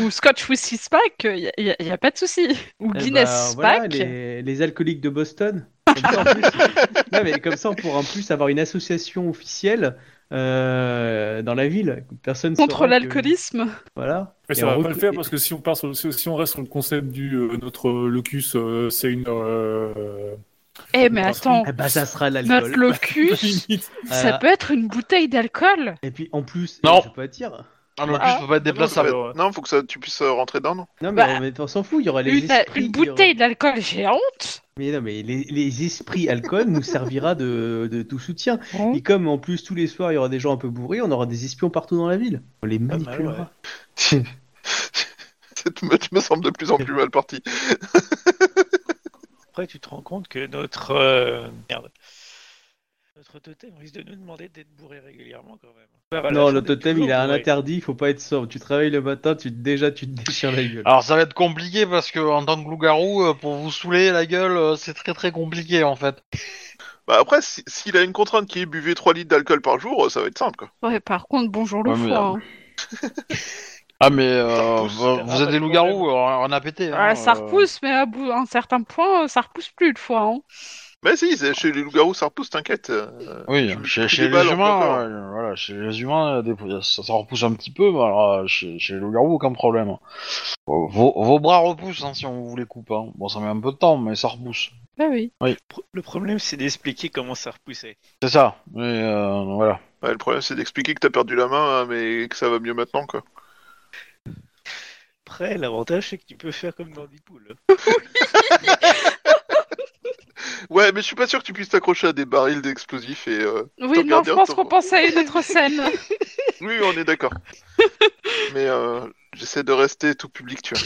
Ou Scotch Whisky Pack, il y, a- pas de souci. Ou Eh Guinness ben, voilà, Pack. les, les alcooliques de Boston. Comme ça, en plus, non, mais comme ça, on pourra en plus avoir une association officielle euh, dans la ville. Personne Contre que- l'alcoolisme. Voilà. Mais Et ça on va pas le faire parce que si on, part sur, si si on reste sur le concept du euh, notre locus, euh, c'est une. euh, Eh, mais attends, Eh ben, ça sera notre locus, ça peut être une bouteille d'alcool. Et puis en plus, Non. ça attirer. Un locus Ah. peut pas être Non, déplaçable. Non, faut que ça, tu puisses euh, rentrer dedans, non Non, mais, Bah, mais on s'en fout, il y aura les Une, esprits. une il y aura- bouteille d'alcool géante Mais non, mais les, les esprits alcool nous servira de, de tout soutien. Bon. Et comme en plus tous les soirs il y aura des gens un peu bourrés, on aura des espions partout dans la ville. On les mal, manipulera. Cette meute me semble de plus en plus mal partie. Après, tu te rends compte que notre. euh, Merde. Notre totem risque de nous demander d'être bourré régulièrement quand même. Non, le totem il a un bourré. interdit, il faut pas être sobre. Tu travailles le matin, tu déjà tu te déchires la gueule. Alors ça va être compliqué parce que en tant que loup-garou, euh, pour vous saouler la gueule, euh, c'est très très compliqué en fait. Bah après, si- s'il a une contrainte qui est buvez 3 litres d'alcool par jour, euh, ça va être simple, quoi. Ouais, par contre, bonjour le Ouais, foie. hein. Ah mais euh, repousse, vous, êtes des de loups-garous, on a pété. hein, Ah, ça euh. repousse, mais à d'un certain point, ça repousse plus le foie. Hein. Mais si, c'est- chez les loups-garous, ça repousse, t'inquiète. euh, Oui, chez, les humains, euh, voilà, chez les humains, des- ça, ça repousse un petit peu, mais alors euh, chez, chez les loups-garous, aucun problème. Vos, vos bras repoussent hein, si on vous les coupe. Hein. Bon, ça met un peu de temps, mais ça repousse. Bah oui. Pro- Le problème, c'est d'expliquer comment ça repoussait. C'est ça. Mais euh, voilà. Ouais, le problème, c'est d'expliquer que t'as perdu la main, hein, mais que ça va mieux maintenant, quoi. Après, l'avantage, c'est que tu peux faire comme dans Deadpool. Ouais, mais je suis pas sûr que tu puisses t'accrocher à des barils d'explosifs et... euh, Oui, non, je pense qu'on pense à une autre scène. Oui, on est d'accord. mais euh, j'essaie de rester tout public, tu vois.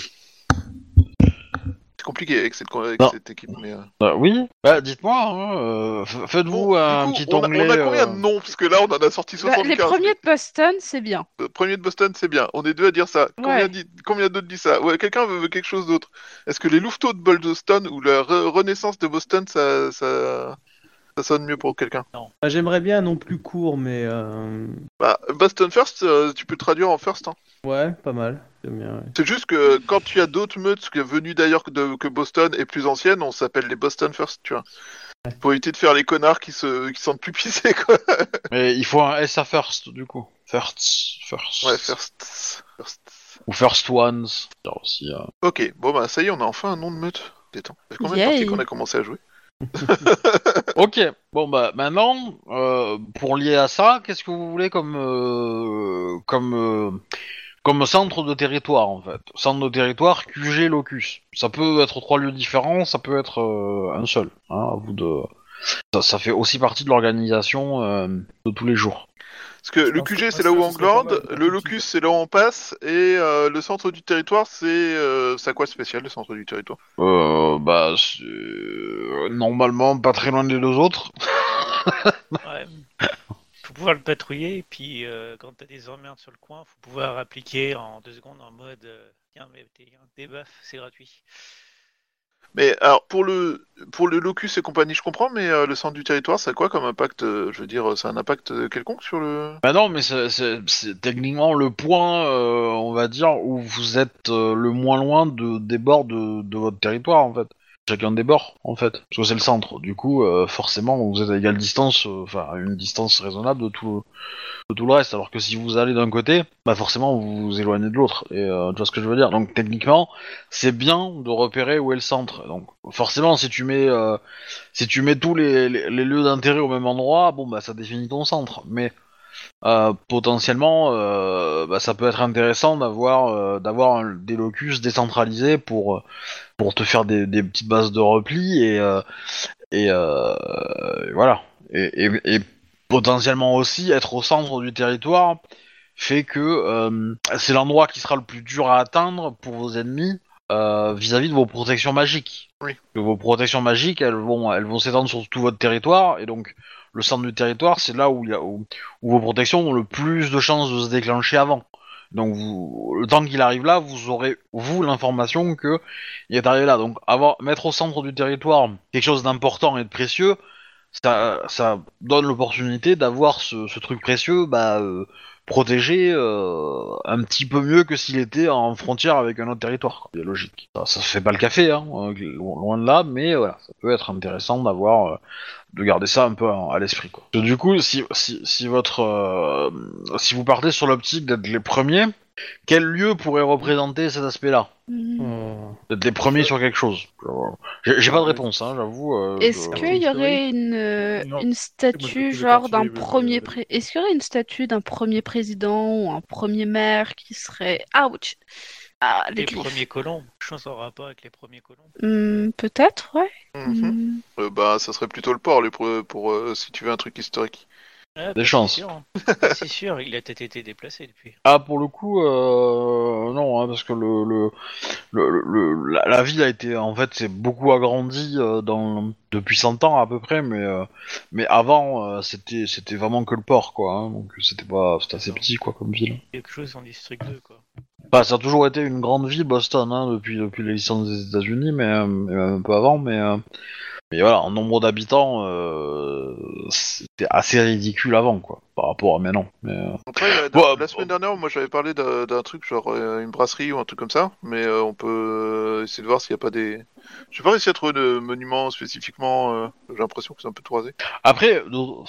C'est compliqué avec cette, avec Non. cette équipe, mais... euh, Bah, oui. Bah, dites-moi. Hein, euh, Faites-vous Bon, un coup, petit on a, onglet. on a combien euh, de noms? Parce que là, on en a sorti Bah, 75. les premiers de Boston, c'est bien. Le premier de Boston, c'est bien. On est deux à dire ça. Combien, Ouais. dit- combien d'autres disent ça? Ouais, quelqu'un veut, veut quelque chose d'autre. Est-ce que les louveteaux de Boston ou la re- renaissance de Boston, ça, ça, ça sonne mieux pour quelqu'un? Ah, J'aimerais bien un nom plus court, mais euh, Bah, Boston First, euh, tu peux le traduire en First. hein. Ouais, pas mal. J'aime bien, ouais. C'est juste que quand tu as d'autres meutes qui venues d'ailleurs que, de- que Boston et plus anciennes, on s'appelle les Boston First, tu vois. Pour éviter de faire les connards qui se qui sentent plus pissés, quoi. Mais il faut un SA first, du coup. First. First. Ouais, First. first. Ou first ones. Aussi. euh, Ok, bon bah ça y est, on a enfin un nom de meute. Détends. Ça fait combien de Yay. parties qu'on a commencé à jouer Ok, bon bah maintenant, euh, pour lier à ça, qu'est-ce que vous voulez comme euh, comme euh, comme centre de territoire en fait Centre de territoire QG locus. Ça peut être trois lieux différents, ça peut être euh, un seul. Hein, à vous de. Ça, ça fait aussi partie de l'organisation euh, de tous les jours. Parce que le QG c'est là où ça, on glande, le locus c'est là où on passe, et euh, le centre du territoire c'est euh, c'est à quoi spécial le centre du territoire? Euh, bah c'est normalement pas très loin des deux autres. Ouais. faut pouvoir le patrouiller, et puis euh, quand t'as des emmerdes sur le coin, faut pouvoir appliquer en deux secondes en mode euh, Tiens, mais t'es un débuff, c'est gratuit. Mais alors pour le pour le locus et compagnie je comprends, mais euh, le centre du territoire c'est quoi comme impact euh, Je veux dire, c'est un impact quelconque sur le? Bah non, mais c'est- techniquement le point, euh, on va dire, où vous êtes euh, le moins loin de, des bords de, de votre territoire, en fait. Chacun des bords, en fait. Parce que c'est le centre. Du coup, euh, forcément, vous êtes à égale distance, euh, à une distance raisonnable de tout, le reste. Alors que si vous allez d'un côté, bah forcément, vous vous éloignez de l'autre. Et euh, tu vois ce que je veux dire? Donc, techniquement, c'est bien de repérer où est le centre. Donc, forcément, si tu mets, si tu mets tous les, lieux d'intérêt au même endroit, bon, bah ça définit ton centre. Mais potentiellement, bah, ça peut être intéressant d'avoir d'avoir des locus décentralisés pour pour te faire des, des petites bases de repli et euh, et, euh, et voilà et, potentiellement aussi être au centre du territoire fait que euh, c'est l'endroit qui sera le plus dur à atteindre pour vos ennemis vis-à-vis de vos protections magiques. Oui. Que vos protections magiques, elles vont elles vont s'étendre sur tout votre territoire et donc le centre du territoire, c'est là où, il y a, où, où vos protections ont le plus de chances de se déclencher avant. Donc vous, le temps qu'il arrive là, vous aurez vous l'information que il est arrivé là. Donc avoir mettre au centre du territoire quelque chose d'important et de précieux, ça, ça donne l'opportunité d'avoir ce, ce truc précieux bah, euh, protégé euh, un petit peu mieux que s'il était en frontière avec un autre territoire. C'est logique. Ça, ça se fait pas le café, hein, euh, lo- loin de là, mais voilà, ça peut être intéressant d'avoir euh, de garder ça un peu à, à l'esprit quoi. Du coup, si si, si votre euh, si vous partez sur l'optique d'être les premiers, quel lieu pourrait représenter cet aspect-là? Mhm. Euh, D'être les premiers sur quelque chose. J'ai j'ai pas de réponse, hein, j'avoue. euh, Est-ce je- qu'il y aurait une, euh, Non. une statue genre d'un premier pré- Est-ce qu'il y aurait une statue d'un premier président ou un premier maire qui serait ouch ah les premiers colons. Chose en rapport avec les premiers colons. Hmm, Peut-être ouais. Mhm. Hmm. Euh, bah, ça serait plutôt le port, les pour, pour, euh, si tu veux un truc historique. Ah, Des bah, chances. C'est sûr, hein. Ah, c'est sûr, il a peut-être été déplacé depuis. Ah, pour le coup, euh, non, hein, parce que le, le, le, le- la, la ville a été, en fait, c'est beaucoup agrandi euh, dans, depuis 100 ans à peu près, mais, euh, mais avant, euh, c'était, c'était vraiment que le port, quoi. hein, donc c'était pas, c'était assez petit, quoi, comme ville. Quelque chose en district 2, quoi. Bah, ça a toujours été une grande ville, Boston, hein, depuis, depuis l'existence des États-Unis, mais, même un peu avant, mais, mais voilà, en nombre d'habitants, euh, c'était assez ridicule avant, quoi, par rapport à maintenant. Mais, euh, Après, la, euh, semaine dernière, moi j'avais parlé d'un truc genre euh, une brasserie ou un truc comme ça, mais euh, on peut euh, essayer de voir s'il n'y a pas des. J'ai pas réussi à trouver de monument spécifiquement. euh, J'ai l'impression que c'est un peu tout rasé. Après,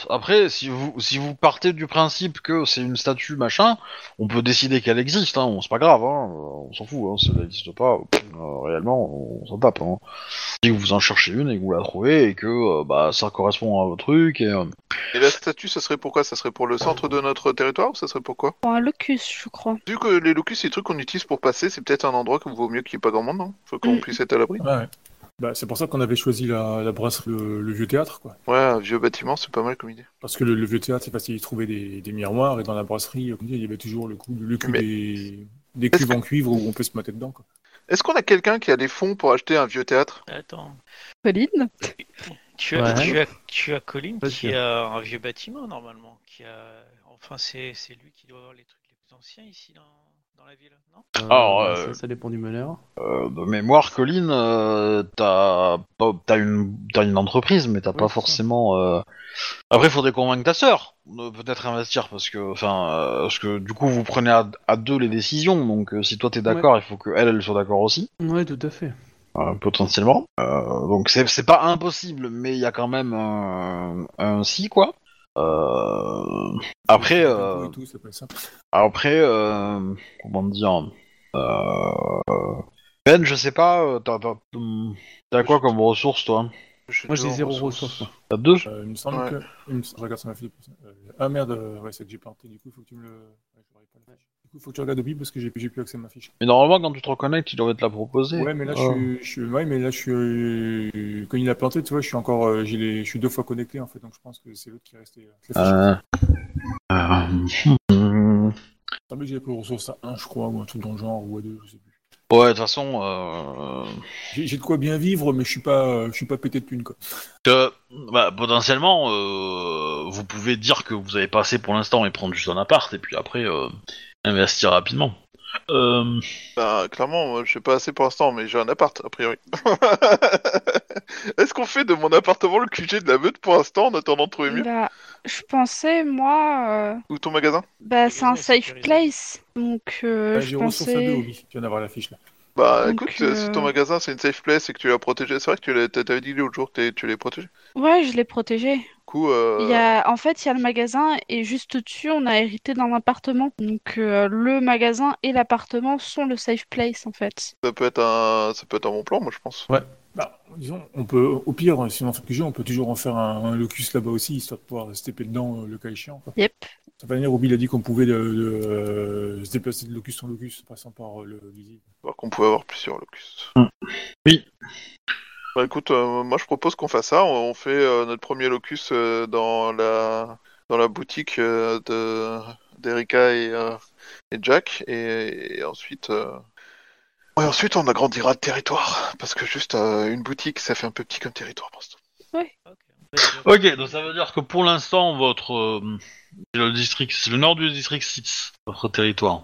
après, si vous si vous partez du principe que c'est une statue machin, on peut décider qu'elle existe. Hein, c'est pas grave, hein, euh, on s'en fout. Hein, si elle n'existe pas, euh, réellement, on s'en tape. Hein. Si vous en cherchez une et que vous la trouvez et que euh, bah ça correspond à votre truc et euh, Et la statue, ça serait pourquoi Ça serait pour le centre de notre territoire ou ça serait pourquoi Pour un locus je crois. Vu que les locus, c'est des trucs qu'on utilise pour passer, c'est peut-être un endroit qu'il vaut mieux qu'il n'y ait pas grand monde, non Faut qu'on Mm. puisse être à l'abri. Ouais, ouais. Bah, c'est pour ça qu'on avait choisi la, la brasserie, le, le vieux théâtre, quoi. Ouais, un vieux bâtiment, c'est pas mal comme idée. Parce que le, le vieux théâtre, c'est facile de trouver des, des miroirs, et dans la brasserie, il y avait toujours le, coup, le cul Mais- des, des cuves en cuivre où on peut se mater dedans, quoi. Est-ce qu'on a quelqu'un qui a les fonds pour acheter un vieux théâtre? Attends, Pauline tu as, Ouais. tu as, tu as Colin Pas qui sûr. a un vieux bâtiment normalement. Qui a... Enfin, c'est c'est lui qui doit avoir les trucs les plus anciens ici dans, dans la ville, non? Euh, Alors, euh, ça, ça dépend du meneur. euh, de mémoire, Colline, euh, t'as pas- t'as une t'as une entreprise, mais t'as Oui, pas forcément. euh, Après, il faudrait convaincre ta sœur de peut-être investir parce que enfin euh, parce que du coup vous prenez à, à deux les décisions. Donc euh, si toi t'es d'accord, il faut que elle elle soit d'accord aussi. Ouais, tout à fait. Euh, potentiellement. Euh, donc c'est c'est pas impossible, mais il y a quand même un, un si quoi. Euh, après, euh, tout, ça après, euh, comment dire, euh, Ben, je sais pas, t'as t'as- t'as quoi comme ressources toi? Je Moi, j'ai zéro ressource. moi. T'as deux? Euh, il me semble Ouais. que. il me- Je regarde sur ma fiche. Ah merde, ouais, c'est que j'ai planté, du coup, faut que tu me le. Ouais, j'aurais pas la fiche. Du coup, faut que tu regardes Obi parce que j'ai j'ai plus accès à ma fiche. Mais normalement, quand tu te reconnectes, il devrait te la proposer. Ouais, mais là, Oh. je suis, je ouais, mais là, je suis, euh, quand il a planté, tu vois, je suis encore, euh, j'ai les, je suis deux fois connecté, en fait, donc je pense que c'est l'autre qui est resté. euh, la. Euh... euh, semblait que j'avais pris ressources à 1, je crois, ou un truc dans le genre, ou à 2, je sais plus. Ouais, de toute façon, euh... J'ai j'ai de quoi bien vivre, mais je suis pas, euh, je suis pas pété de thunes, quoi. que, bah, potentiellement, euh, vous pouvez dire que vous avez pas assez pour l'instant et prendre juste un appart, et puis après, euh, investir rapidement. Euh... Bah, clairement, moi, je sais pas assez pour l'instant, mais j'ai un appart, a priori. Est-ce qu'on fait de mon appartement le QG de la meute pour l'instant en attendant de trouver mieux Bah, je pensais moi euh, Ou ton magasin? bah c'est un safe place donc euh, Ouais, je pensais Obi. Tu viens d'avoir la fiche, là. Bah Donc, écoute, euh, si ton euh, magasin c'est une safe place et que tu l'as protégé, c'est vrai que tu l'as- t'avais dit l'autre jour que t'es- tu l'as protégé. Du ouais je l'ai protégé. coup, euh, Il y a en fait il y a le magasin et juste au-dessus on a hérité d'un appartement donc euh, le magasin et l'appartement sont le safe place en fait. ça peut être un, ça peut être un bon plan, moi je pense. Bah, disons, on peut, au pire, si on fait que jeu, on peut toujours en faire un, un locus là-bas aussi, histoire de pouvoir se taper dedans euh, le cas échéant, quoi. Yep. De toute manière, Obi a dit qu'on pouvait de, de, euh, se déplacer de locus en locus, passant par euh, le visible. Alors qu'on pouvait avoir plusieurs locus. Mm. Oui. Bah écoute, euh, moi je propose qu'on fasse ça. On on fait euh, notre premier locus euh, dans la dans la boutique euh, de d'Erika et, euh, et Jack, et, et ensuite. Ouais, ensuite on agrandira le territoire parce que juste euh, une boutique ça fait un peu petit comme territoire pour l'instant. Ok. Ok, donc ça veut dire que pour l'instant, votre... euh, c'est le district, c'est le nord du district 6, votre territoire.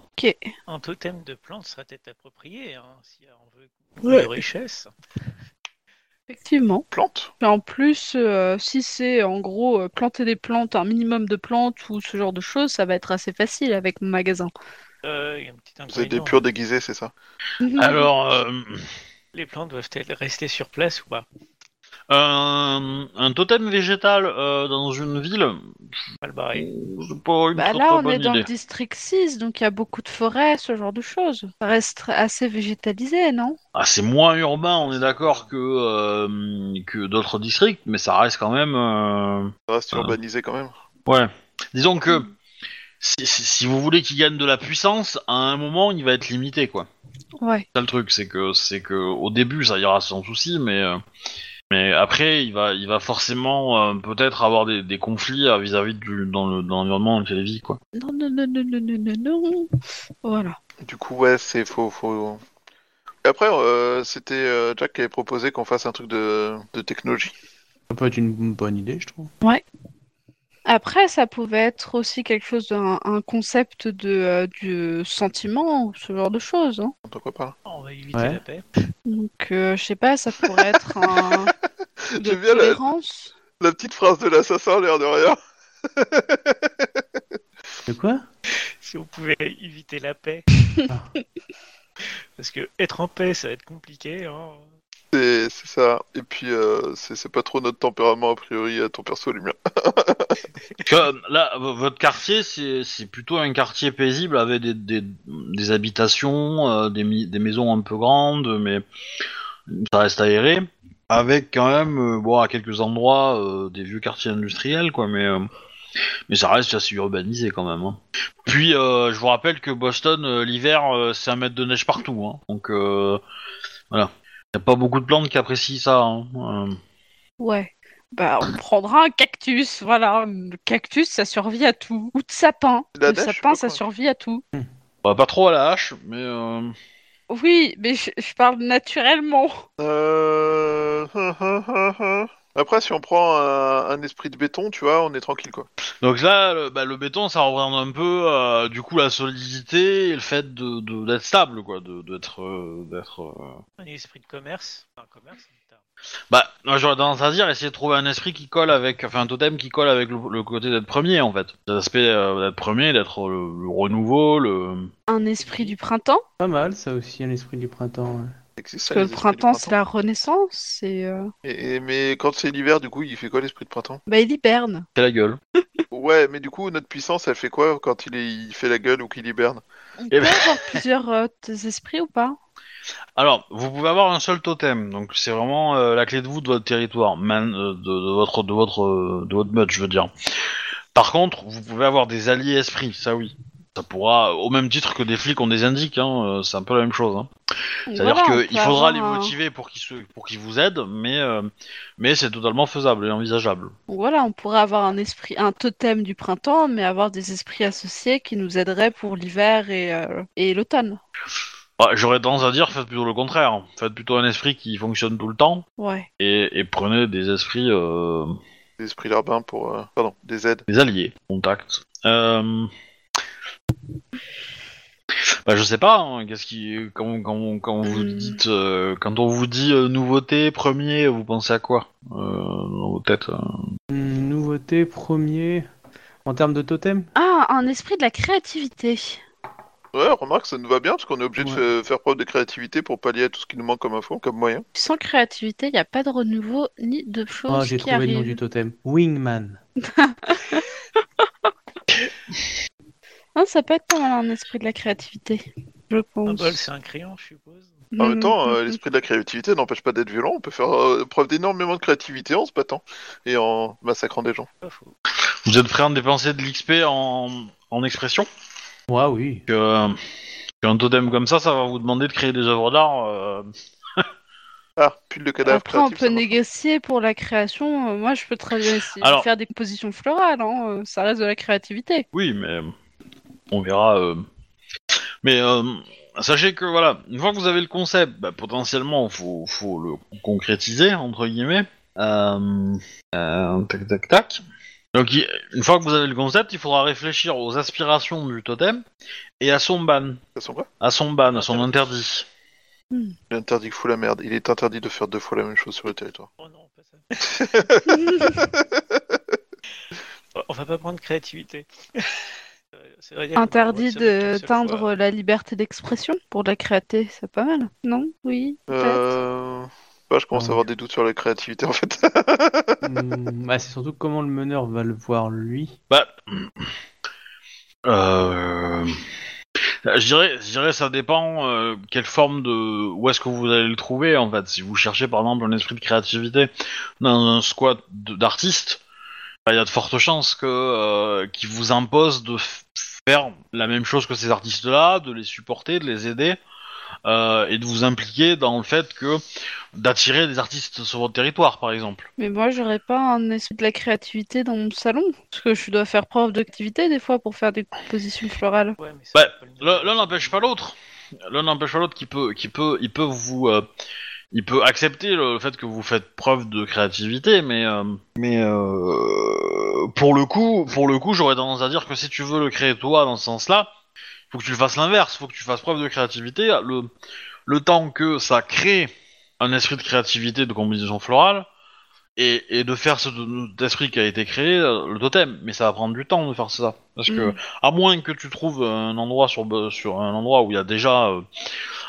Un totem de plantes serait peut-être approprié hein, si on veut Ouais. de richesse. Effectivement. Plante. Et en plus euh, si c'est en gros euh, planter des plantes un minimum de plantes ou ce genre de choses ça va être assez facile avec mon magasin. Euh, il y a un petit Vous avez des inconvénient. purs déguisés, c'est ça Alors, euh, Les plantes doivent-elles rester sur place ou pas Un, un totem végétal euh, dans une ville, Mal barré. c'est pas une Bah très, là, très on est dans idée. le district 6, donc il y a beaucoup de forêts, ce genre de choses. Ça reste assez végétalisé, non? Ah, c'est moins urbain, on est d'accord que euh, que d'autres districts, mais ça reste quand même. euh, Ça reste Ah. urbanisé quand même. Ouais. Disons que si, si- si vous voulez qu'il gagne de la puissance, à un moment, il va être limité, quoi. Ouais. C'est ça le truc, c'est que c'est que au début, ça ira sans souci, mais euh, mais après, il va il va forcément euh, peut-être avoir des, des conflits euh, vis-à-vis du dans le dans l'environnement dans lequel il vit, quoi. Non, non, non, non, non, non, non, non. Voilà. Du coup, ouais, c'est faux. Faut... Et après, euh, c'était Jack qui avait proposé qu'on fasse un truc de, de technologie. Ça peut être une bonne idée, je trouve. Après, ça pouvait être aussi quelque chose d'un un concept de, euh, du sentiment ou ce genre de choses. hein. Pourquoi pas? On va éviter Ouais. la paix. Donc, euh, je sais pas, ça pourrait être un de J'aime bien la, tolérance. la petite phrase de l'assassin, l'air de rien. De quoi? Si on pouvait éviter la paix. Ah. Parce que être en paix, ça va être compliqué. Hein. C'est ça. Et puis, euh, c'est pas trop notre tempérament, a priori, à ton perso, le mien. Que, là, votre quartier, c'est plutôt un quartier paisible avec des, des, habitations, euh, des, des maisons un peu grandes, mais ça reste aéré. Avec quand même, euh, bon, à quelques endroits, euh, des vieux quartiers industriels, quoi, mais, euh, mais ça reste assez urbanisé quand même. hein. Puis, euh, je vous rappelle que Boston, euh, l'hiver, euh, c'est un mètre de neige partout, hein, donc euh, voilà. Y a pas beaucoup de plantes qui apprécient ça. hein, euh. Ouais. Bah, on prendra un cactus, voilà. Le cactus, ça survit à tout. Ou de sapin. La Le sapin, ça survit à tout. Bah, pas trop à la hache, mais... euh, Oui, mais je, je parle naturellement. Euh... Après, si on prend un, un esprit de béton, tu vois, on est tranquille, quoi. Donc là, le, bah, le béton, ça représente un peu, euh, du coup, la solidité et le fait de de- d'être stable, quoi, de d'être euh, d'être. euh, Un esprit de commerce. Enfin, commerce. Bah, moi j'aurais tendance à dire essayer de trouver un esprit qui colle avec, enfin un totem qui colle avec le, le côté d'être premier, en fait. L'aspect euh, d'être premier, d'être le, le renouveau, le. Un esprit du printemps? Pas mal, ça aussi, un esprit du printemps. ouais. Parce que le printemps, c'est la renaissance. Euh, Et, et- mais quand c'est l'hiver, du coup, il fait quoi l'esprit de printemps? Bah, il hiberne. C'est la gueule. Ouais, mais du coup, notre puissance, elle fait quoi quand il, est, il fait la gueule ou qu'il hiberne? On Eh peut ben- avoir plusieurs euh, esprits ou pas? Alors, vous pouvez avoir un seul totem, donc c'est vraiment euh, la clé de voûte de votre territoire, man, euh, de, de votre de votre euh, de votre meute, je veux dire. Par contre, vous pouvez avoir des alliés esprits, ça oui. Ça pourra, au même titre que des flics ont des indiques, hein, euh, c'est un peu la même chose. Hein. C'est-à-dire Voilà, qu'il faudra avoir les motiver pour qu'ils se, pour qu'ils vous aident, mais euh, mais c'est totalement faisable et envisageable. Voilà, on pourrait avoir un esprit, un totem du printemps, mais avoir des esprits associés qui nous aideraient pour l'hiver et, euh, et l'automne. Ouais, J'aurais tendance à dire, faites plutôt le contraire. Faites plutôt un esprit qui fonctionne tout le temps Ouais. et, et prenez des esprits, euh, Des esprits larbins pour... euh, Pardon, des aides. des alliés, contact. Euh... Bah, je sais pas, hein, qu'est-ce qui, quand, quand, quand vous Hmm. dites, euh, quand on vous dit euh, nouveauté, premier, vous pensez à quoi euh, dans vos têtes euh Hum, nouveauté, premier. En termes de totem? Ah, un esprit de la créativité. Ouais, remarque, ça nous va bien, parce qu'on est obligé de Ouais. faire preuve de créativité pour pallier à tout ce qui nous manque comme info, comme moyen. Sans créativité, il n'y a pas de renouveau ni de choses Ah, j'ai qui trouvé le nom du totem. Wingman. Ah, ça peut être pas mal un esprit de la créativité, je Un pense. bol, c'est un crayon, je suppose. En même temps, Mhm. euh, l'esprit de la créativité n'empêche pas d'être violent, on peut faire euh, preuve d'énormément de créativité en se battant et en massacrant des gens. Vous êtes prêt à dépenser de l'XP en, en expression? Ouais, oui. que, qu'un totem comme ça, ça va vous demander de créer des œuvres d'art. euh, Ah, pull de cadavre Après, on créatif, peut ça marche. négocier pour la création. Euh, Moi, je peux très bien essayer Alors- de faire des compositions florales. Hein. euh, Ça reste de la créativité. Oui, mais on verra. euh. Mais euh, sachez que voilà, une fois que vous avez le concept, bah, potentiellement, faut, faut le concrétiser entre guillemets. Euh, euh, tac, tac, tac. Donc, il- une fois que vous avez le concept, il faudra réfléchir aux aspirations du totem et à son ban, Ça sent quoi à son ban, à son interdit. Il est interdit que fout la merde. Il est interdit de faire deux fois la même chose sur le territoire. Oh non, pas ça. On va pas prendre créativité. Interdit de teindre fois. la liberté d'expression pour la créativité, c'est pas mal. Non? Oui. Euh... Bah, je commence Ouais. à avoir des doutes sur la créativité en fait. Hmm, bah, c'est surtout comment le meneur va le voir lui. Bah, euh, je dirais, je dirais, ça dépend euh, quelle forme de, où est-ce que vous allez le trouver en fait. Si vous cherchez par exemple un esprit de créativité dans un squat d'artistes, il y a de fortes chances que euh, qu'ils vous imposent de faire la même chose que ces artistes-là, de les supporter, de les aider. euh, et de vous impliquer dans le fait que d'attirer des artistes sur votre territoire, par exemple. Mais moi, j'aurais pas un esprit de la créativité dans mon salon. Parce que je dois faire preuve d'activité des fois pour faire des compositions florales. Ouais, Bah, l'un n'empêche pas l'autre. L'un n'empêche pas l'autre qui peut, qui peut, il peut vous, euh, il peut accepter le fait que vous faites preuve de créativité, mais, euh, mais euh, pour le coup, pour le coup, j'aurais tendance à dire que si tu veux le créer toi dans ce sens-là, faut que tu fasses l'inverse, faut que tu fasses preuve de créativité. Le, le temps que ça crée un esprit de créativité de composition florale. Et, et de faire ce cet esprit qui a été créé, euh, le totem, mais ça va prendre du temps de faire ça. Parce que Mm. à moins que tu trouves un endroit sur, sur un endroit où il y a déjà euh,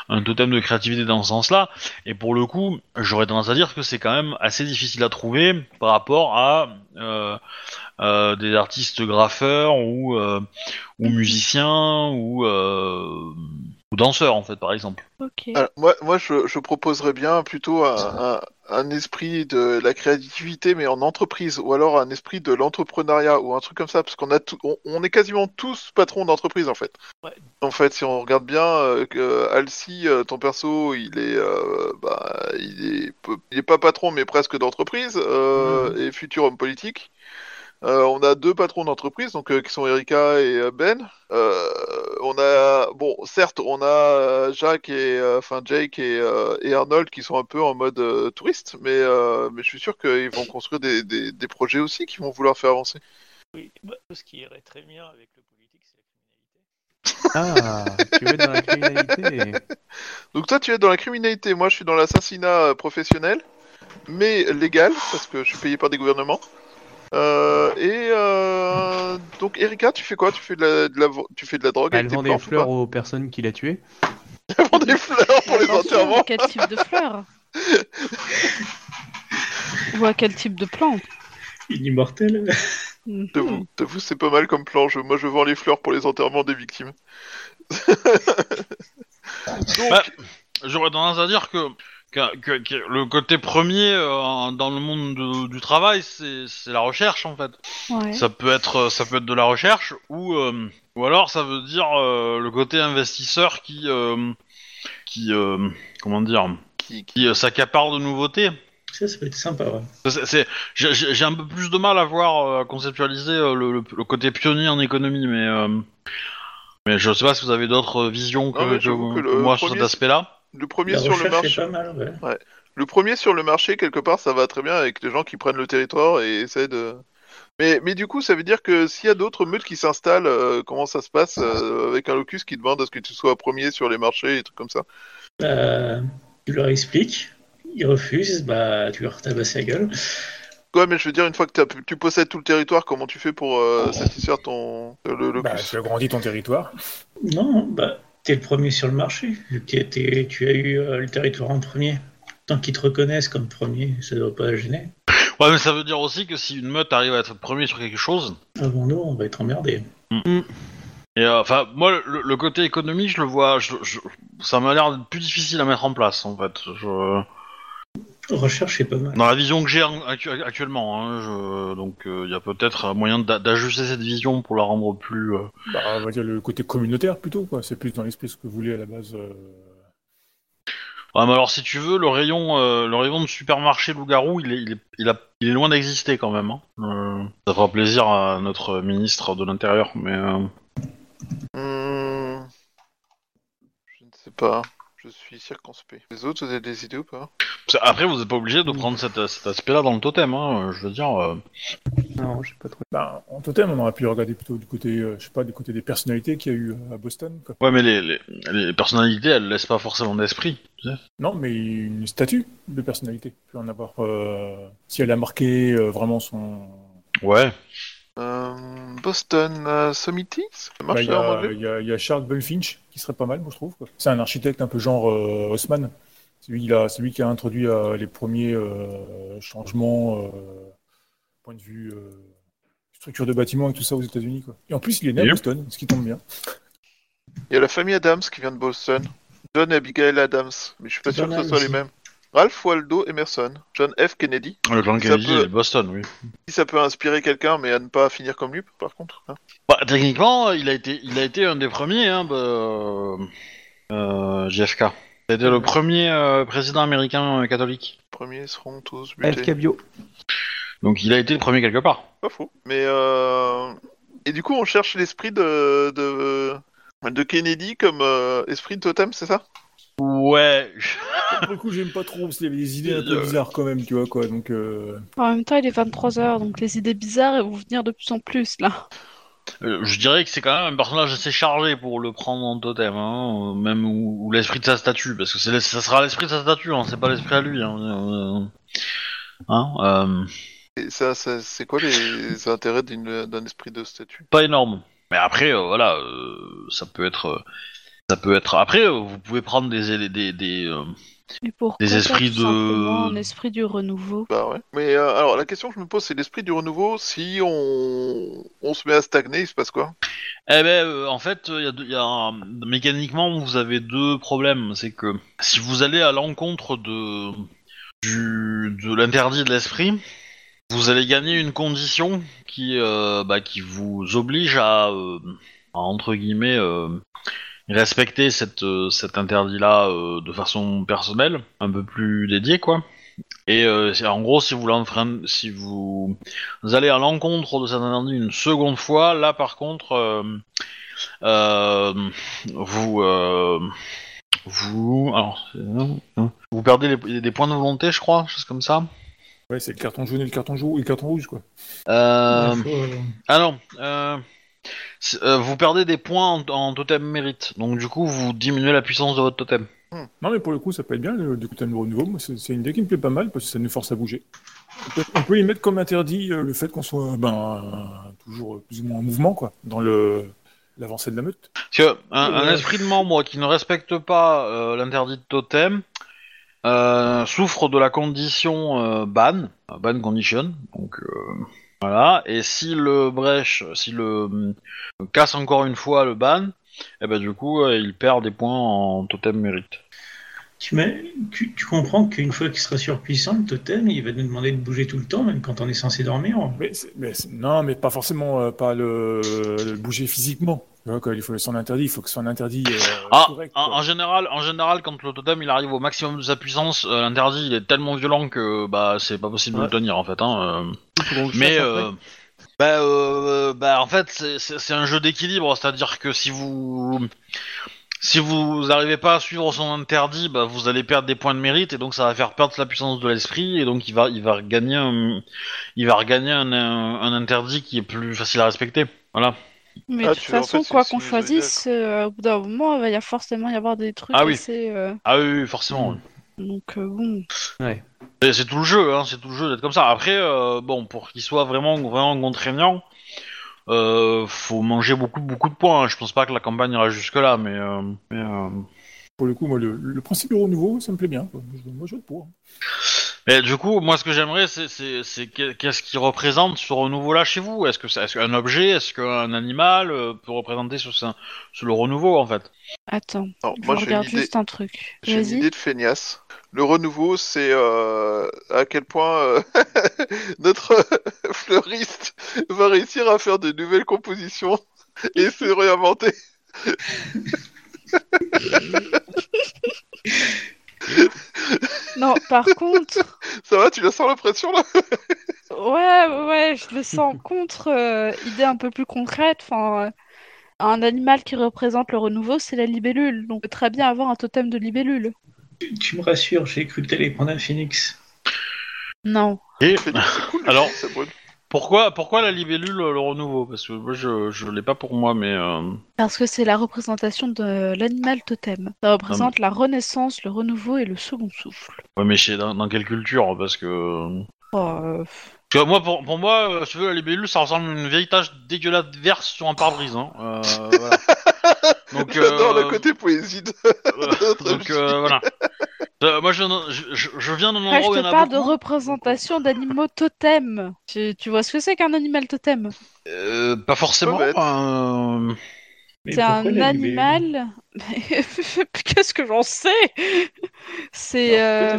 un totem de créativité dans ce sens-là, et pour le coup, j'aurais tendance à dire que c'est quand même assez difficile à trouver par rapport à euh, euh, des artistes graffeurs ou, euh, ou musiciens ou, euh, ou danseurs en fait par exemple. Alors, moi, moi je, je proposerais bien plutôt un, un, esprit de la créativité, mais en entreprise, ou alors un esprit de l'entrepreneuriat, ou un truc comme ça, parce qu'on a tout, on, on est quasiment tous patrons d'entreprise en fait. Ouais. En fait, si on regarde bien, euh, que Alcy, euh, ton perso, il est, euh, bah, il est, il est pas patron, mais presque d'entreprise, euh, et futur homme politique. Euh, on a deux patrons d'entreprise, donc euh, qui sont Erika et euh, Ben. Euh, on a, bon, certes, on a Jacques et, euh, enfin Jake et, euh, et Arnold qui sont un peu en mode euh, touriste, mais euh, mais je suis sûr qu'ils vont construire des, des, des projets aussi qui vont vouloir faire avancer. Oui, bah, ce qui irait très bien avec le politique, c'est la criminalité. Ah, tu veux être dans la criminalité Donc toi, tu es dans la criminalité, moi, je suis dans l'assassinat professionnel, mais légal parce que je suis payé par des gouvernements. Euh, et euh, donc Erika, tu fais quoi? Tu fais de la, de la tu fais de la drogue Elle avec vend des plantes fleurs aux personnes qu'il a tuées. Elle vend des fleurs pour les Attention, enterrements. Quel type de fleurs? Ou à quel type de plante Une immortelle. Mhm. J'avoue, j'avoue, c'est pas mal comme plan. Je- moi, je vends les fleurs pour les enterrements des victimes. Donc, Bah, J'aurais tendance à dire que, que- que- que le côté premier euh, dans le monde de- du travail, c'est c'est la recherche en fait. Ouais. Ça peut être ça peut être de la recherche ou euh, ou alors ça veut dire euh, le côté investisseur qui euh, qui euh, comment dire qui, euh, s'accapare de nouveautés. Ça, ça peut être sympa, ouais. C'est- c'est- J'ai j'ai- j'ai un peu plus de mal à voir euh, à conceptualiser euh, le, le- le côté pionnier en économie, mais euh, mais je sais pas si vous avez d'autres visions que, Non, mais que- j'avoue que que le moi sur premier, cet aspect-là. Le premier La sur le est marché, pas mal, ouais. le premier sur le marché quelque part, ça va très bien avec les gens qui prennent le territoire et essaient de. Mais, mais du coup, ça veut dire que s'il y a d'autres meutes qui s'installent, euh, comment ça se passe euh, avec un locus qui demande à ce que tu sois premier sur les marchés et trucs comme ça? Bah, tu leur expliques, ils refusent, bah, tu leur tabasses la gueule. Ouais, mais je veux dire, une fois que tu possèdes tout le territoire, comment tu fais pour euh, satisfaire ton le locus? Bah, tu agrandis ton territoire. Non, bah, t'es le premier sur le marché. vu que t'es- tu as eu euh, le territoire en premier. Tant qu'ils te reconnaissent comme premier, ça doit pas gêner. Ouais, mais ça veut dire aussi que si une meute arrive à être premier sur quelque chose, Avant nous, on va être emmerdés. et euh, enfin moi le, le côté économique, je le vois, je, je- ça m'a l'air plus difficile à mettre en place en fait. Je- Recherche, c'est pas mal. dans la vision que j'ai en- actu- actuellement, hein, je- donc il y a peut-être un moyen d'a- d'ajuster cette vision pour la rendre plus. euh, Bah, on va dire le côté communautaire plutôt, quoi. C'est plus dans l'esprit ce que vous voulez à la base. euh, Ouais, mais alors si tu veux, le rayon, euh, le rayon de supermarché loup-garou, il est, il est, il a- il est loin d'exister quand même. hein. Euh, ça fera plaisir à notre ministre de l'Intérieur, mais. euh, Hmm, Je ne sais pas. Je suis circonspect. Les autres, vous avez des idées ou pas? Après, vous n'êtes pas obligé de prendre cet, cet aspect-là dans le totem. Hein, je veux dire. euh, Non, j'ai pas trouvé. Bah, en totem, on aurait pu regarder plutôt du côté, euh, je sais pas, du côté des personnalités qu'il y a eu euh, à Boston. Quoi. Ouais, mais les, les, les personnalités, elles laissent pas forcément d'esprit. tu sais. Non, mais une statue de personnalité. Peut en avoir. euh, si elle a marqué euh, vraiment son. Ouais. Euh, Boston euh, Summities Ça Bah, marche Il y, a- y y Charles Bulfinch qui serait pas mal, moi je trouve. quoi. C'est un architecte un peu genre euh, Haussmann. C'est lui, qui a introduit euh, les premiers euh, changements, euh, point de vue euh, structure de bâtiment et tout ça aux États-Unis. quoi. Et en plus, il est né à Yep. Boston, ce qui tombe bien. Il y a la famille Adams qui vient de Boston. John et Abigail Adams, mais je suis pas sûr que ce soit les mêmes. Ralph Waldo Emerson, John F. Kennedy. Le clan Ça Kennedy peut- de Boston, oui. Si ça peut inspirer quelqu'un, mais à ne pas finir comme lui, par contre. hein. Bah, techniquement, il a été, il a été un des premiers, hein, bah, euh, euh, JFK. Il a été le premier euh, président américain euh, catholique. Les premiers seront tous butés. Bio. Donc il a été le premier quelque part. Pas faux. Mais euh... Et du coup, on cherche l'esprit de... de de Kennedy comme euh, esprit de totem, c'est ça? Ouais. Pour le coup, j'aime pas trop, parce qu'il y avait des idées un peu Euh. bizarres quand même, tu vois, quoi. Donc, euh, En même temps, il est 23h, donc les idées bizarres elles vont venir de plus en plus là. Euh, je dirais que c'est quand même un personnage assez chargé pour le prendre en totem, hein, euh, même ou, ou l'esprit de sa statue, parce que c'est ça sera l'esprit de sa statue, hein, c'est pas l'esprit à lui. Hein, euh, hein, euh, Et ça, ça- c'est quoi les intérêts d'une- d'un esprit de statut pas énorme. Mais après, euh, voilà, euh, ça peut être, euh, ça peut être. Après, vous pouvez prendre des des des, des, euh, Des esprits de- Un esprit du renouveau. Bah ouais. Mais euh, alors, la question que je me pose, c'est l'esprit du renouveau. Si on... on se met à stagner, il se passe quoi? Eh ben, euh, en fait, il y a, deux- y a un- mécaniquement, vous avez deux problèmes. C'est que si vous allez à l'encontre de du de l'interdit de l'esprit, vous allez gagner une condition qui euh, bah, qui vous oblige à, euh, à, entre guillemets euh, respecter cette euh, cet interdit-là euh, de façon personnelle, un peu plus dédiée, quoi. Et euh, c'est- en gros, si vous l'enfreignez, si vous, vous allez à l'encontre de cet interdit une seconde fois, là par contre, euh, euh, vous, euh, vous, alors, vous perdez les- des points de volonté, je crois, chose comme ça. ouais, c'est le carton jaune et le carton, jaune, et le carton rouge, quoi. Euh, faut- ah non, euh, vous perdez des points en, en totem mérite, donc du coup vous diminuez la puissance de votre totem. Non, mais pour le coup, ça peut être bien, le, du totem de renouveau. Moi, c'est c'est une idée qui me plaît pas mal, parce que ça nous force à bouger. On peut, on peut y mettre comme interdit euh, le fait qu'on soit ben, toujours plus ou moins en mouvement, quoi, dans le l'avancée de la meute. Parce que un, esprit de membre qui ne respecte pas euh, l'interdit de totem euh, souffre de la condition euh, ban, ban condition. Donc euh, voilà. Et si le brèche, si le euh, casse encore une fois le ban, et ben du coup euh, il perd des points en totem mérite. Tu, tu, tu comprends qu'une fois qu'il sera surpuissant, le totem, il va nous demander de bouger tout le temps, même quand on est censé dormir. Mais, mais non, mais pas forcément euh, pas le, le bouger physiquement. Il faut son interdit, il faut que ce soit un interdit euh, Ah, correct. en, général, en général, quand le totem il arrive au maximum de sa puissance, euh, l'interdit il est tellement violent que bah c'est pas possible de le tenir en fait. Hein, euh. Mais bah, euh, bah en fait c'est- un jeu d'équilibre, c'est-à-dire que si vous si vous n'arrivez pas à suivre son interdit, bah vous allez perdre des points de mérite et donc ça va faire perdre la puissance de l'esprit et donc il va il va regagner un, il va regagner un, un, un interdit qui est plus facile à respecter. Voilà. Mais Ah, de toute en façon, fait, quoi qu'on choisisse, euh, au bout d'un moment, il va y a forcément y avoir des trucs Ah oui. assez. euh, Ah oui, oui, forcément. oui. Donc euh, bon. Ouais. C'est tout le jeu, hein, c'est tout le jeu d'être comme ça. Après, euh, bon, pour qu'il soit vraiment, vraiment contraignant, euh, faut manger beaucoup, beaucoup de points. hein. Je pense pas que la campagne ira jusque là, mais, euh, mais, euh, Pour le coup, moi, le, le principe du renouveau, ça me plaît bien. Moi, je vote pour. Du coup, moi, ce que j'aimerais, c'est, c'est, c'est que- qu'est-ce qui représente ce renouveau-là chez vous? Est-ce que c'est est-ce qu'un objet, est-ce qu'un animal euh, peut représenter ce, ce- ce- le renouveau en fait? Attends, Alors, je moi, regarde juste un truc. J'ai une idée de feignasse. Le renouveau, c'est euh, à quel point euh, notre fleuriste va réussir à faire de nouvelles compositions et se réinventer. Non, par contre, Ça va, tu la sens la pression là? Ouais, ouais, je le sens contre euh, idée un peu plus concrète. Enfin, euh, un animal qui représente le renouveau, c'est la libellule. Donc, on peut très bien avoir un totem de libellule. Tu, tu me rassures, j'ai cru que t'allais prendre un phoenix. Non. Et C'est cool. Alors-. Pourquoi, pourquoi la libellule, le renouveau? Parce que moi, je, je l'ai pas pour moi, mais euh, Parce que c'est la représentation de l'animal totem. Ça représente la renaissance, le renouveau et le second souffle. ouais, mais chez dans, dans quelle culture? Parce que Oh, euh, Parce que moi, pour, pour moi, euh, si tu veux, la libellule, ça ressemble à une vieille tache dégueulasse verte sur un pare-brise. Hein. Euh, voilà. Donc, J'adore euh, le côté poésie de euh, notre donc euh, voilà. Euh, moi, je, je, je- je viens d'un endroit où je il y te en a parle de beaucoup. représentation d'animaux totems. Tu, tu vois ce que c'est qu'un animal totem? Euh, pas forcément. Pas bête. euh, Mais C'est pourquoi un la libellule animal. Qu'est-ce que j'en sais? C'est euh,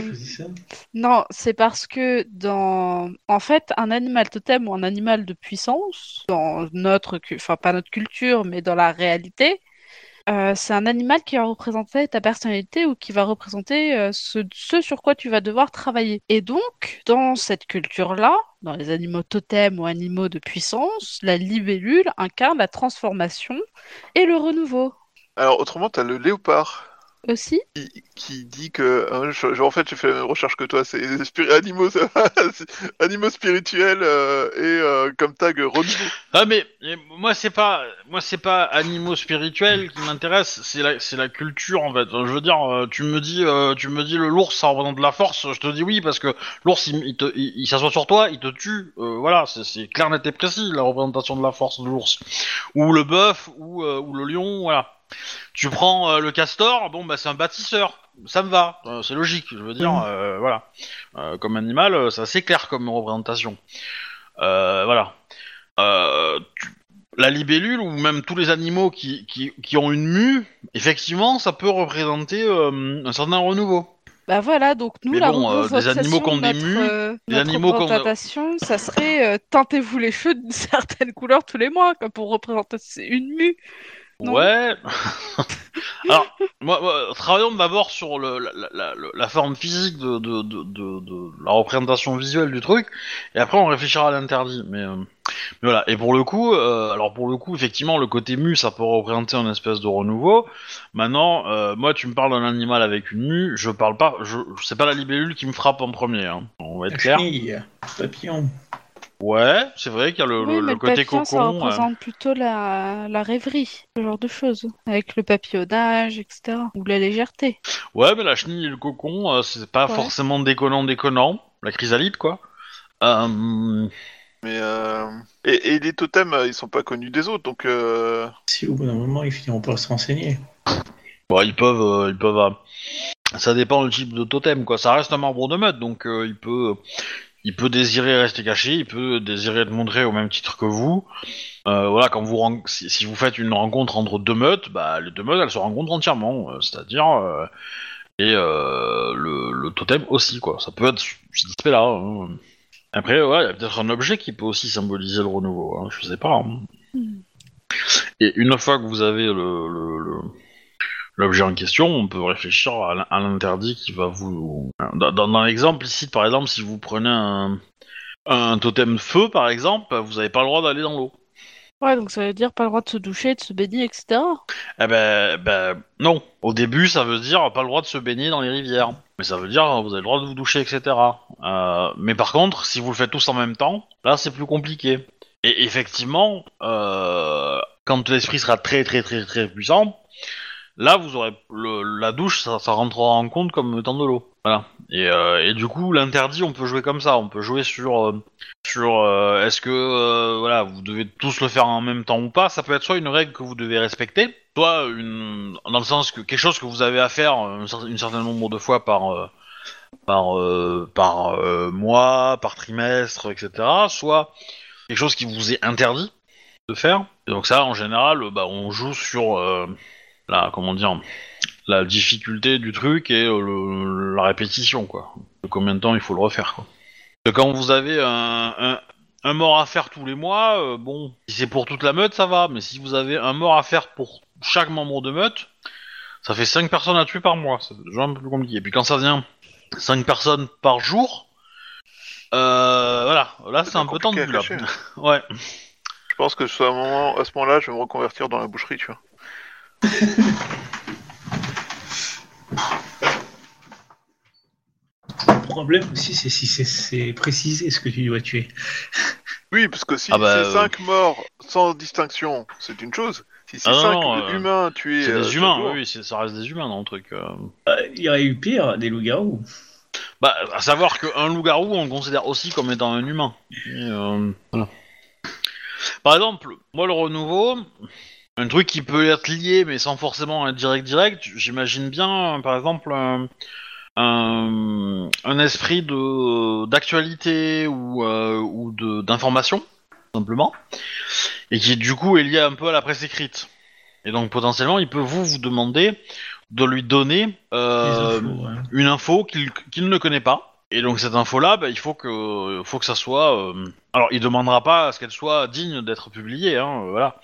non, c'est parce que dans en fait un animal totem ou un animal de puissance dans notre enfin pas notre culture mais dans la réalité euh, c'est un animal qui va représenter ta personnalité ou qui va représenter euh, ce, ce sur quoi tu vas devoir travailler. Et donc, dans cette culture-là, dans les animaux totems ou animaux de puissance, la libellule incarne la transformation et le renouveau. Alors, autrement, t'as le léopard aussi? qui, qui dit que. hein, je- je- en fait, j'ai fait la même recherche que toi. C'est animaux, animaux spirituels euh, et euh, comme tag renouveau. Ah mais euh, moi c'est pas moi c'est pas animaux spirituels qui m'intéresse, c'est la c'est la culture en fait. Je veux dire, euh, tu me dis euh, tu me dis le l'ours ça représente de la force, je te dis oui parce que l'ours il, il te il, il s'assoit sur toi, il te tue, euh, voilà c'est c'est clair net et précis la représentation de la force de l'ours ou le bœuf ou euh, ou le lion, voilà. Tu prends euh, le castor, bon bah c'est un bâtisseur, ça me va, euh, c'est logique, je veux dire, Mhm. euh, voilà. Comme animal, euh, c'est assez clair comme représentation. Voilà. Tu- la libellule ou même tous les animaux qui, qui, qui ont une mue, effectivement, ça peut représenter un certain renouveau. Bah voilà, donc nous, Mais la bon, des animaux qui ont de des mues, des animaux représentation, ça serait teintez-vous les cheveux d'une certaine couleur tous les mois, comme pour représenter une mue. Non. Ouais. Alors, moi, moi, travaillons d'abord sur le, la, la, la- la forme physique de, de, de, la représentation visuelle du truc, et après on réfléchira à l'interdit. Mais, euh, mais voilà. Et pour le coup, euh, alors pour le coup, effectivement, le côté mu, ça peut représenter un espèce de renouveau. Maintenant, euh, moi, tu me parles d'un animal avec une mue, je parle pas, je, c'est pas la libellule qui me frappe en premier. Hein. On va être La clair. chenille, papillon. Ouais, c'est vrai qu'il y a le, oui, le- mais le le côté papillon, ça cocon. euh, représente plutôt la, la rêverie, ce genre de choses, avec le papillonnage, etc. Ou la légèreté. Ouais, mais la chenille et le cocon, euh, c'est pas Ouais. forcément déconnant, déconnant. La chrysalide, quoi. Euh, Mais euh, et, et les totems, euh, ils sont pas connus des autres, donc euh, Si au bout d'un moment, ils finiront par se renseigner. bon, ils peuvent, euh, ils peuvent. euh, Ça dépend du type de totem, quoi. Ça reste un membre de meute, donc euh, il peut, il peut désirer rester caché, il peut désirer être montré au même titre que vous. Euh, voilà, quand vous si, si vous faites une rencontre entre deux meutes, bah les deux meutes elles se rencontrent entièrement, euh, c'est-à-dire euh, et euh, le, le totem aussi, quoi. Ça peut être ce cet aspect-là. hein. Après, ouais, il y a peut-être un objet qui peut aussi symboliser le renouveau. Hein, je sais pas. hein. Hmm. Et une fois que vous avez le, le- le- l'objet en question, on peut réfléchir à l'in- à l'interdit qui va vous. Dans, dans- dans l'exemple ici, par exemple, si vous prenez un, un totem feu, par exemple, vous n'avez pas le droit d'aller dans l'eau. Ouais, donc ça veut dire pas le droit de se doucher, de se baigner, etc. Eh ben, ben, non. Au début, ça veut dire pas le droit de se baigner dans les rivières. Mais ça veut dire vous avez le droit de vous doucher, etc. Euh, mais par contre, si vous le faites tous en même temps, là, c'est plus compliqué. Et effectivement, euh, quand l'esprit sera très très très très puissant, là, vous aurez la douche, ça, ça rentrera en compte comme étant de l'eau. Voilà. Et, euh, du coup, l'interdit, on peut jouer comme ça. On peut jouer sur euh, sur euh, est-ce que voilà, vous devez tous le faire en même temps ou pas. Ça peut être soit une règle que vous devez respecter, soit une dans le sens que quelque chose que vous avez à faire un, certain nombre de fois par par par mois, par trimestre, etc. Soit quelque chose qui vous est interdit de faire. Donc ça, en général, bah, on joue sur la comment dire la difficulté du truc et euh, le- la répétition quoi. De combien de temps il faut le refaire quoi. Parce que quand vous avez un, un, un mort à faire tous les mois, euh, bon, si c'est pour toute la meute, ça va. Mais si vous avez un mort à faire pour chaque membre de meute, ça fait 5 personnes à tuer par mois. C'est déjà un peu plus compliqué. Et puis quand ça devient 5 personnes par jour, euh, voilà, là c'est un peu tendu là. cacher. Ouais. je pense que à, un moment, à ce moment-là, je vais me reconvertir dans la boucherie, tu vois. Le problème aussi, c'est si c'est- précisé ce que tu dois tuer. Oui, parce que si Ah bah, c'est euh. 5 morts sans distinction, c'est une chose. Si c'est Ah non, 5 non, euh, humains tués. C'est euh, des humains, jour, oui, ça reste des humains dans le truc. euh. Euh, Il y aurait eu pire, des loups-garous. Bah, à savoir qu'un loup-garou, on le considère aussi comme étant un humain. Et, euh, voilà. Par exemple, moi, le renouveau, un truc qui peut être lié, mais sans forcément être direct direct, j'imagine bien, par exemple, un, un, un esprit de d'actualité ou, euh, ou de d'information simplement, et qui du coup est lié un peu à la presse écrite. Et donc potentiellement, il peut vous vous demander de lui donner euh, Les infos, ouais. une info qu'il qu'il ne connaît pas. Et donc cette info-là, bah, il faut que, faut que ça soit. euh, Alors, il demandera pas à ce qu'elle soit digne d'être publiée, hein, voilà.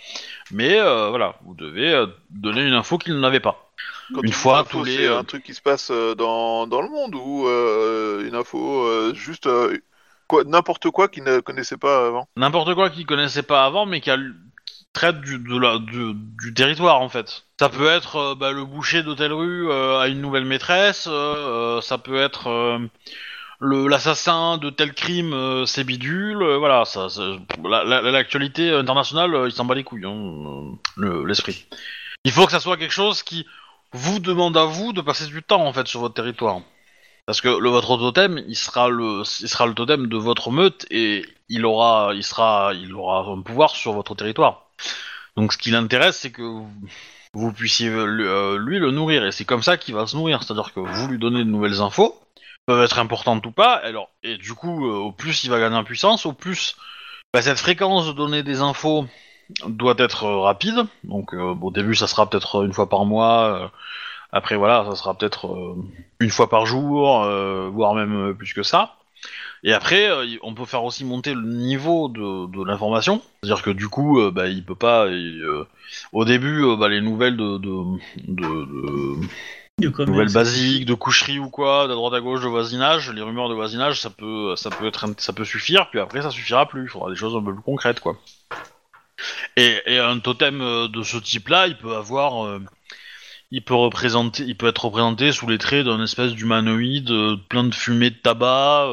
Mais euh, voilà, vous devez euh, donner une info qu'il n'avait pas. Quand Une fois tous les, c'est euh, un truc qui se passe dans, dans le monde ou une info juste quoi n'importe quoi qu'ils ne connaissaient pas avant? N'importe quoi qu'il connaissait pas avant, mais qui a- qui traite du, de la, du, du territoire en fait. Ça peut être bah, le boucher telle rue a une nouvelle maîtresse, ça peut être le l'assassin de tel crime, euh, c'est bidule, euh, voilà. Ça, ça- la- la- l'actualité internationale, euh, il s'en bat les couilles, hein, euh, le- l'esprit. il faut que ça soit quelque chose qui vous demande à vous de passer du temps en fait sur votre territoire. Parce que le, votre totem, il sera le, il sera le totem de votre meute et il aura, il sera, il aura un pouvoir sur votre territoire. Donc ce qui l'intéresse, c'est que vous, puissiez le- euh, lui le nourrir et c'est comme ça qu'il va se nourrir. C'est-à-dire que vous lui donnez de nouvelles infos, peuvent être importantes ou pas. Alors et du coup, euh, au plus il va gagner en puissance, au plus bah, cette fréquence de donner des infos doit être euh, rapide. Donc euh, au début, ça sera peut-être une fois par mois. après voilà, ça sera peut-être une fois par jour, voire même plus que ça. Et après, on peut faire aussi monter le niveau de, l'information. C'est-à-dire que du coup, bah, il peut pas. au début, bah, les nouvelles de, de- commerce. nouvelles basiques, de coucherie ou quoi, de droite à gauche, de voisinage, les rumeurs de voisinage, ça peut, ça peut être, ça peut suffire. Puis après, ça suffira plus. Il faudra des choses un peu plus concrètes, quoi. Et, un totem euh, de ce type-là, il peut avoir, euh, il peut représenter, il peut être représenté sous les traits d'un espèce d'humanoïde euh, plein de fumée de tabac.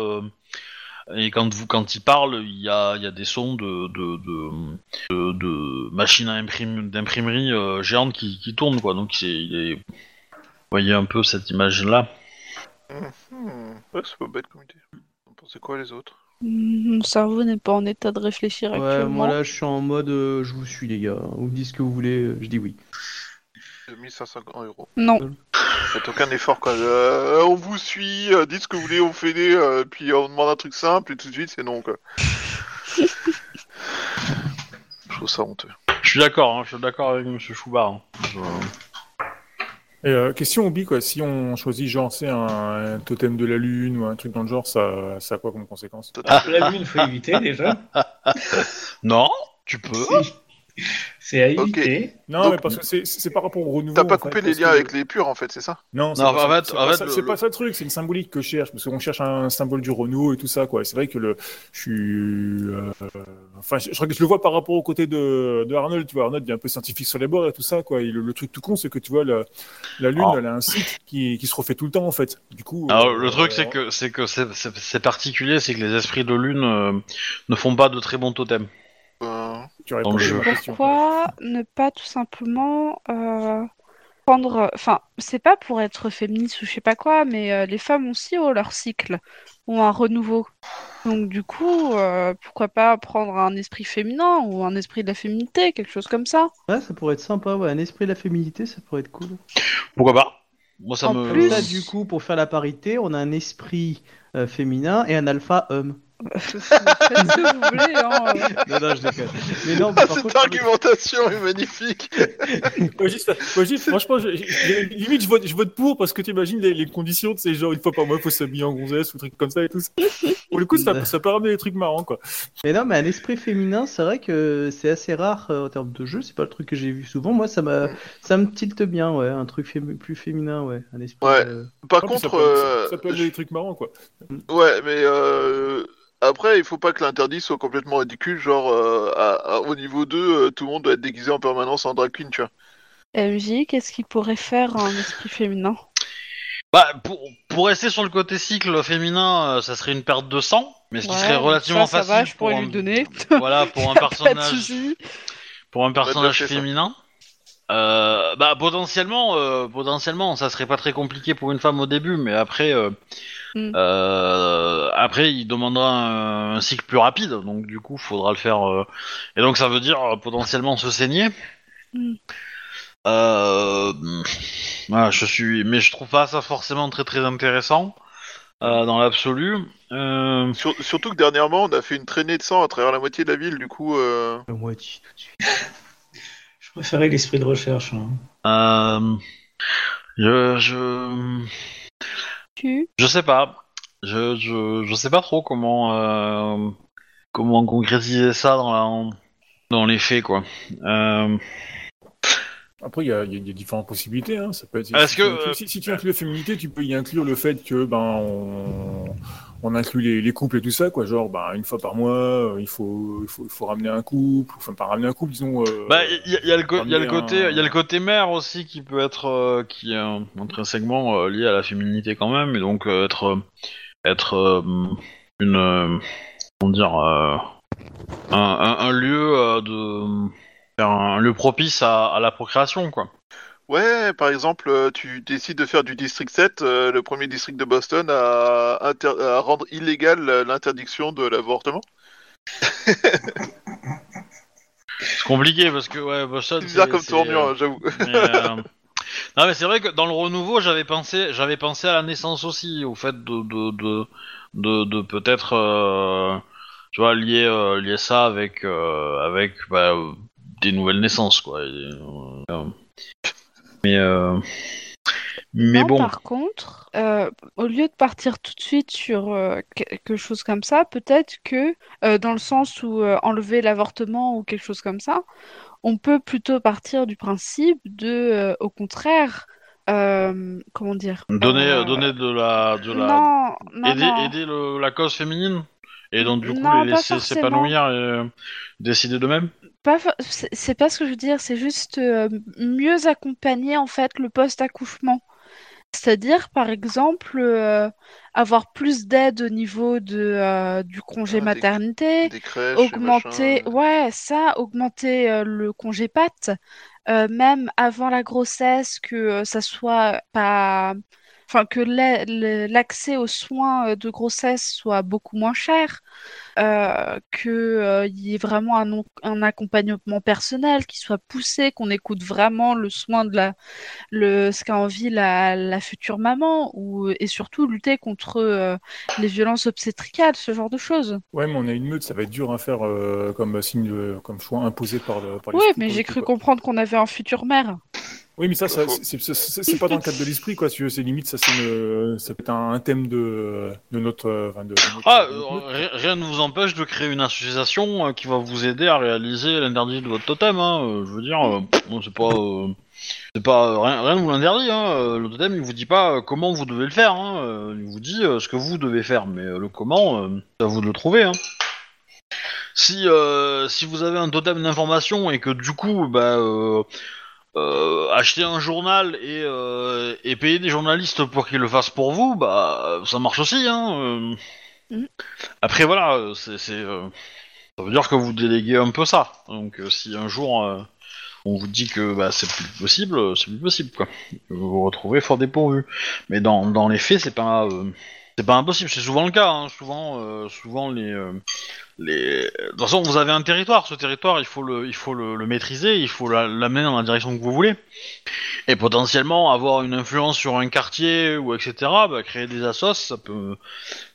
et quand vous, quand il parle, il y a, y a des sons de, de, de, de, machines d'imprimerie géantes qui, qui tournent, quoi. Donc c'est, il est, voyez un peu cette image-là. Hmm, ouais, c'est pas bête comme idée. Vous pensez quoi les autres? Mon cerveau n'est pas en état de réfléchir Ouais, actuellement. moi là, je suis en mode euh, je vous suis, les gars. Vous me dites ce que vous voulez, euh, je dis oui. 2500 euros. Non. Faites aucun effort quoi. Euh, on vous suit, euh, dites ce que vous voulez, on fait des, euh, puis on demande un truc simple et tout de suite c'est non quoi. Je trouve ça honteux. Je suis d'accord, hein, je suis d'accord avec Monsieur Choubard. hein. Je- Et, euh, question Obi, quoi, si on choisit genre c'est un, un totem de la lune ou un truc dans le genre, ça, ça a quoi comme conséquence? La lune, faut éviter déjà. Non, tu peux. C'est à éviter. Non, Donc, mais parce que c'est- par rapport au renouveau. T'as pas fait, coupé les liens que- avec les purs en fait, c'est ça? Non, c'est Non, pas, en fait- le- pas ça le truc, c'est une symbolique que je cherche, parce qu'on cherche un symbole du renouveau et tout ça, quoi. C'est vrai que le, je suis, euh, enfin, je, je crois que je le vois par rapport au côté de, de Arnold, tu vois, Arnold il est un peu scientifique sur les bords et tout ça, quoi. Et le, le truc tout con, c'est que tu vois, la, la lune, Ah. elle a un cycle qui, qui se refait tout le temps, en fait. Du coup. Alors euh, le truc c'est que c'est que c'est particulier, c'est que les esprits de lune euh, ne font pas de très bons totems. Tu jeu. Pourquoi ne pas tout simplement euh, prendre. Enfin, c'est pas pour être féministe ou je sais pas quoi, mais euh, les femmes aussi, ont leur cycle, ont un renouveau. Donc, du coup, euh, pourquoi pas prendre un esprit féminin ou un esprit de la féminité, quelque chose comme ça. Ouais, ça pourrait être sympa, ouais. Un esprit de la féminité, ça pourrait être cool. Pourquoi pas? Moi ça En me. plus- Là, du coup, pour faire la parité, on a un esprit euh, féminin et un alpha homme. Faites ce que vous voulez, hein. euh. Non, non, je déconne. Mais non, mais par Cette contre, argumentation est magnifique. Moi, juste, moi, juste, franchement, je- je- limite, je vote, je vote pour parce que tu imagines les, les conditions de ces gens, une fois par mois, il faut s'habiller en gonzesse ou trucs comme ça et tout. Pour le coup, ça, ça peut ramener des trucs marrants, quoi. Mais non, mais un esprit féminin, c'est vrai que c'est assez rare euh, en termes de jeu. C'est pas le truc que j'ai vu souvent. Moi, ça m'a, ça me tilte bien, ouais. Un truc fémi- plus féminin, ouais. Un esprit. Ouais. euh, Par Ah, ça contre, peut, euh, ça, ça peut amener des trucs marrants, quoi. ouais, mais euh, après, il faut pas que l'interdit soit complètement ridicule. Genre, euh, à- à- au niveau 2, euh, tout le monde doit être déguisé en permanence en drag queen, tu vois. MJ, qu'est-ce qu'il pourrait faire un esprit féminin? Bah pour pour rester sur le côté cycle féminin, euh, ça serait une perte de sang, mais ce qui Ouais, serait relativement ça, ça facile va, je pour pourrais un... lui donner. Voilà pour un Pas de personnage pour un personnage ça. féminin. Euh, bah potentiellement, euh, potentiellement, ça serait pas très compliqué pour une femme au début, mais après, euh, Mm. euh, après, il demandera un, un cycle plus rapide, donc du coup, faudra le faire. euh, Et donc, ça veut dire euh, potentiellement se saigner. Mm. Euh, voilà, je suis, mais je trouve pas ça forcément très très intéressant euh, dans l'absolu. Euh, Sur- surtout que dernièrement, on a fait une traînée de sang à travers la moitié de la ville, du coup. euh, Le moitié tout de suite. Je préférais l'esprit de recherche. hein. euh, je, je, Tu je sais pas. Je, je, je sais pas trop comment euh, comment concrétiser ça dans la, dans les faits quoi. Euh, Après, il y a, il y a- il y a différentes possibilités. Hein. Ça peut être, Est-ce si, que, tu si, si tu inclus la féminité, tu peux y inclure le fait que ben on, on inclut les, les couples et tout ça, quoi. Genre, ben, une fois par mois, euh, il faut, il faut, il faut ramener un couple, enfin pas ramener un couple, disons. euh, Bah, il y, a- il y a le y a côté, un- y a le côté mère aussi qui peut être, euh, qui est un- intrinsèquement lié à la féminité quand même, et donc être, être une, comment dire, un, un- un lieu de, un lieu propice à, à la procréation, quoi. Ouais, par exemple, euh, tu décides de faire du district 7, euh, le premier district de Boston, à, inter- à rendre illégale euh, l'interdiction de l'avortement. C'est compliqué parce que ouais, Boston. C'est bizarre c'est- comme c'est, tournure, euh, j'avoue. Mais, euh, Non mais c'est vrai que dans le renouveau j'avais pensé j'avais pensé à la naissance aussi au fait de de de de, de peut-être euh, tu vois lier lier ça avec avec bah, des nouvelles naissances quoi Et, mais euh, mais Non, bon Par contre, euh, au lieu de partir tout de suite sur euh, quelque chose comme ça, peut-être que euh, dans le sens où euh, enlever l'avortement ou quelque chose comme ça, on peut plutôt partir du principe de, euh, au contraire, euh, comment dire, donner euh, donner de la de la non, non, aider non. aider le- la cause féminine? Et donc du coup Non, les pas laisser s'épanouir et euh, décider d'eux-mêmes. Pas, fa- c'est pas ce que je veux dire, c'est juste euh, mieux accompagner en fait le post-accouchement. C'est-à-dire, par exemple, euh, avoir plus d'aide au niveau de, euh, du congé Ah, maternité, Des crèches, et augmenter, ouais, ça, augmenter euh, le congé patte, euh, même avant la grossesse, que euh, ça soit pas, enfin que l'accès aux soins euh, de grossesse soit beaucoup moins cher, euh, que euh, y ait vraiment un, accompagnement personnel qui soit poussé, qu'on écoute vraiment le soin de la, le, ce qu'a envie la, la future maman, ou et surtout lutter contre euh, les violences obstétricales, ce genre de choses. Ouais, mais on a une meute, ça va être dur à faire comme signe, de- comme choix imposé par le. Par Oui, mais j'ai cru quoi. comprendre qu'on avait un futur maire. Oui, mais ça, c'est pas dans le cadre de l'esprit, quoi. Si tu veux, c'est limite, ça, c'est une- ça peut être un, un thème de, de notre. Enfin, de, de notre- Ah, euh, rien- ne vous empêche de créer une association euh, qui va vous aider à réaliser l'interdit de votre totem. Hein. euh, Je veux dire, euh, bon, c'est pas, euh, c'est pas euh, rien, rien ne vous l'interdit. Hein. Le totem, il vous dit pas comment vous devez le faire. Hein. Il vous dit euh, ce que vous devez faire, mais euh, le comment, euh, c'est à vous de le trouver. Hein. Si, euh, si vous avez un totem d'information et que du coup, bah, euh, euh, acheter un journal et, euh, et payer des journalistes pour qu'ils le fassent pour vous, bah, ça marche aussi. Hein. euh. Mhm. Après voilà, c'est, c'est, euh, ça veut dire que vous déléguez un peu ça. Donc euh, si un jour euh, on vous dit que bah, c'est plus possible, c'est plus possible quoi. Vous vous retrouvez fort dépourvu. Mais dans, dans les faits, c'est pas euh, c'est pas impossible. C'est souvent le cas. hein. Souvent euh, souvent les euh, les de toute façon vous avez un territoire. Ce territoire, il faut le il faut le, maîtriser. Il faut la- l'amener dans la direction que vous voulez. Et potentiellement avoir une influence sur un quartier ou etc. Bah, créer des assos, ça peut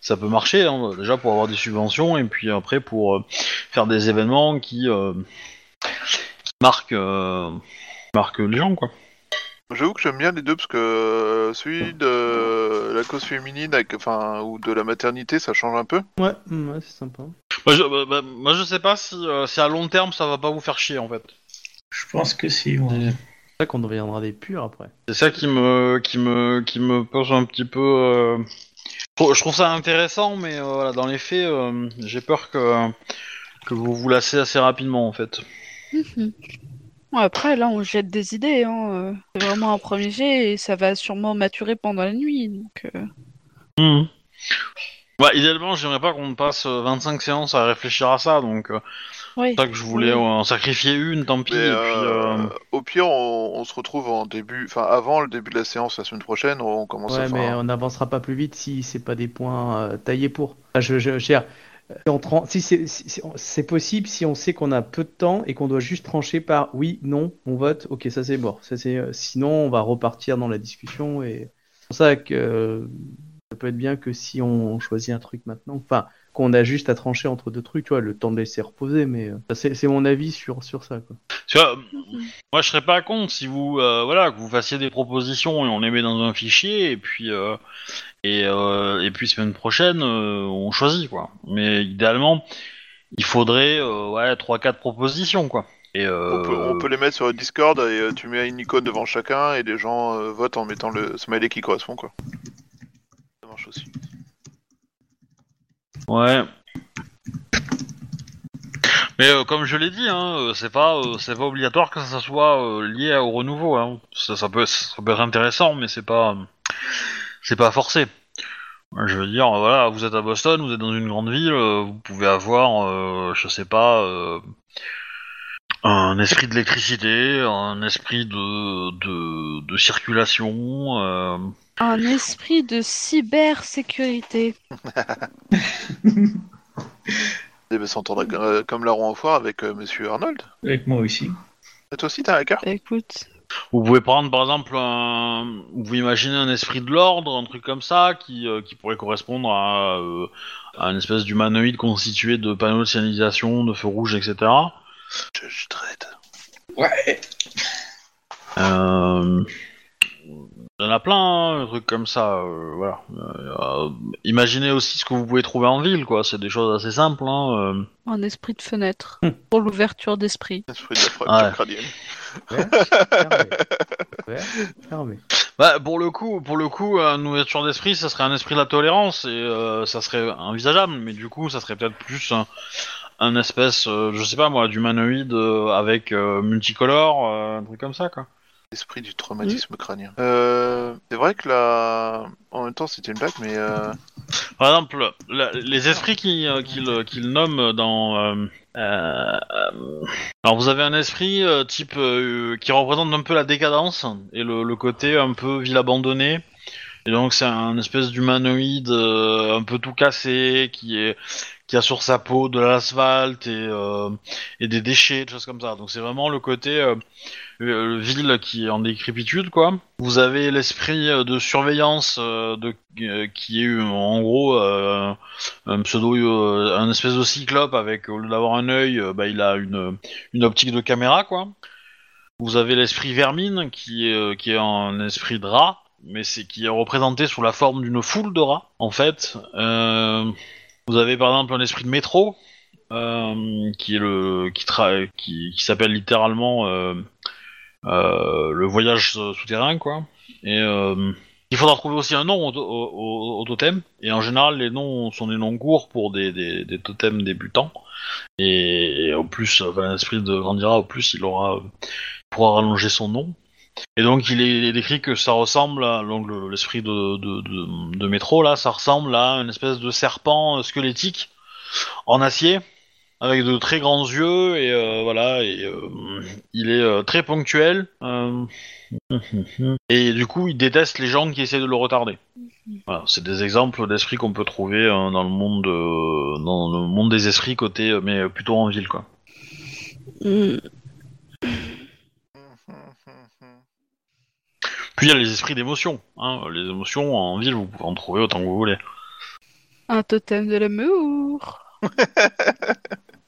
ça peut marcher hein, déjà pour avoir des subventions et puis après pour euh, faire des événements qui, qui marquent marquent les gens quoi. J'avoue que j'aime bien les deux parce que euh, celui de la cause féminine, avec, enfin, ou de la maternité, ça change un peu. Ouais, mm, ouais, c'est sympa. Moi je, bah, bah, moi, je sais pas si, euh, si à long terme ça va pas vous faire chier en fait. Je pense que si, ouais. C'est ça qu'on deviendra des purs après. C'est ça qui me qui me qui me pose un petit peu. euh, Je je trouve ça intéressant mais euh, voilà dans les faits euh, j'ai peur que que vous vous lassez assez rapidement en fait. Mhm. Ouais, après, là, on jette des idées. Hein. euh, C'est vraiment un premier jet et ça va sûrement maturer pendant la nuit. Donc, euh, Mhm. Ouais, idéalement, j'aimerais pas qu'on passe euh, 25 séances à réfléchir à ça, donc euh, oui. c'est pour ça que je voulais Oui. en sacrifier une, tant pis. Mais et puis, euh, euh, au pire, on, on se retrouve en début, enfin avant le début de la séance la semaine prochaine, on commence Ouais, à faire. mais on n'avancera pas plus vite si c'est pas des points euh, taillés pour. Enfin, je, je, je Si, c'est possible si on sait qu'on a peu de temps et qu'on doit juste trancher par oui, non, on vote, ok, ça c'est mort. Ça, euh, sinon, on va repartir dans la discussion et c'est pour ça que euh, ça peut être bien que si on choisit un truc maintenant, enfin, qu'on a juste à trancher entre deux trucs, tu vois, le temps de laisser reposer, mais euh, c'est mon avis sur, sur ça. Quoi. Tu vois, moi je serais pas contre si vous euh, voilà que vous fassiez des propositions et on les met dans un fichier et puis euh, et euh, et puis semaine prochaine euh, on choisit quoi. Mais idéalement il faudrait euh, ouais trois quatre propositions quoi. Et euh, On, peut, on peut les mettre sur le Discord et tu mets une icône devant chacun et les gens votent en mettant le smiley qui correspond quoi. Ça marche aussi. Ouais. Mais euh, comme je l'ai dit, hein, euh, c'est pas, euh, c'est pas obligatoire que ça soit lié au renouveau. Hein. Ça, peut, ça peut être intéressant, mais c'est pas, pas forcé. Je veux dire, voilà, vous êtes à Boston, vous êtes dans une grande ville, vous pouvez avoir, je sais pas, un esprit de l'électricité, un esprit de, de circulation. Un esprit de cybersécurité. Et ben, s'entendre euh, comme la roue en foire avec euh, Monsieur Arnold. Avec moi aussi. Et toi aussi t'as un hacker écoute, Vous pouvez prendre par exemple un... Vous pouvez imaginer un esprit de l'ordre, un truc comme ça, qui, euh, qui pourrait correspondre à, euh, à une espèce d'humanoïde constitué de panneaux de signalisation, de feux rouges, etc. Judge Dredd. Ouais. Euh... Il y en a plein, hein, des trucs comme ça, euh, voilà. Euh, imaginez aussi ce que vous pouvez trouver en ville, quoi. C'est des choses assez simples, hein. euh. un esprit de fenêtre pour l'ouverture d'esprit. Esprit de la fracture Ouais. crânienne. fermé. Ouais, fermé. Bah, pour le coup, pour le coup, une ouverture d'esprit, ça serait un esprit de la tolérance et euh, ça serait envisageable, mais du coup, ça serait peut-être plus un, un espèce, euh, je sais pas moi, d'humanoïde euh, avec euh, multicolore, euh, un truc comme ça, quoi. Esprit du traumatisme crânien. Euh, c'est vrai que là, en même temps c'était une blague, mais euh, Par exemple, la- les esprits qui- euh, qu'il qu'il nomme dans. euh, euh, euh, alors vous avez un esprit euh, type euh, qui représente un peu la décadence et le, le côté un peu ville abandonnée. Et donc c'est un espèce d'humanoïde euh, un peu tout cassé qui est qui a sur sa peau de l'asphalte et, euh, et des déchets, des choses comme ça. Donc c'est vraiment le côté euh, euh, ville qui est en décrépitude quoi. Vous avez l'esprit euh, de surveillance euh, de, qui est en gros un pseudo, un espèce de cyclope avec au lieu d'avoir un œil, bah, il a une, une optique de caméra quoi. Vous avez l'esprit vermine qui est qui est un esprit de rat, mais c'est qui est représenté sous la forme d'une foule de rats en fait. Euh, vous avez par exemple un esprit de métro euh, qui est le qui, tra- qui, s'appelle littéralement euh, euh, le voyage sou- souterrain quoi. Et il faudra trouver aussi un nom au, au- totem. Et en général, les noms sont des noms courts pour des, totems débutants. Et, et au plus, l'esprit de grandira, au plus il aura, il pourra rallonger son nom. Et donc il est décrit que ça ressemble à l'esprit de, métro là, ça ressemble à une espèce de serpent euh, squelettique en acier avec de très grands yeux et euh, voilà et euh, il est très ponctuel et du coup il déteste les gens qui essaient de le retarder. C'est des exemples d'esprits qu'on peut trouver dans le monde dans le monde des esprits côté mais plutôt en ville quoi. Hmm. Puis il y a les esprits d'émotion. Hein. Les émotions en ville vous pouvez en trouver autant que vous voulez. Un totem de l'amour.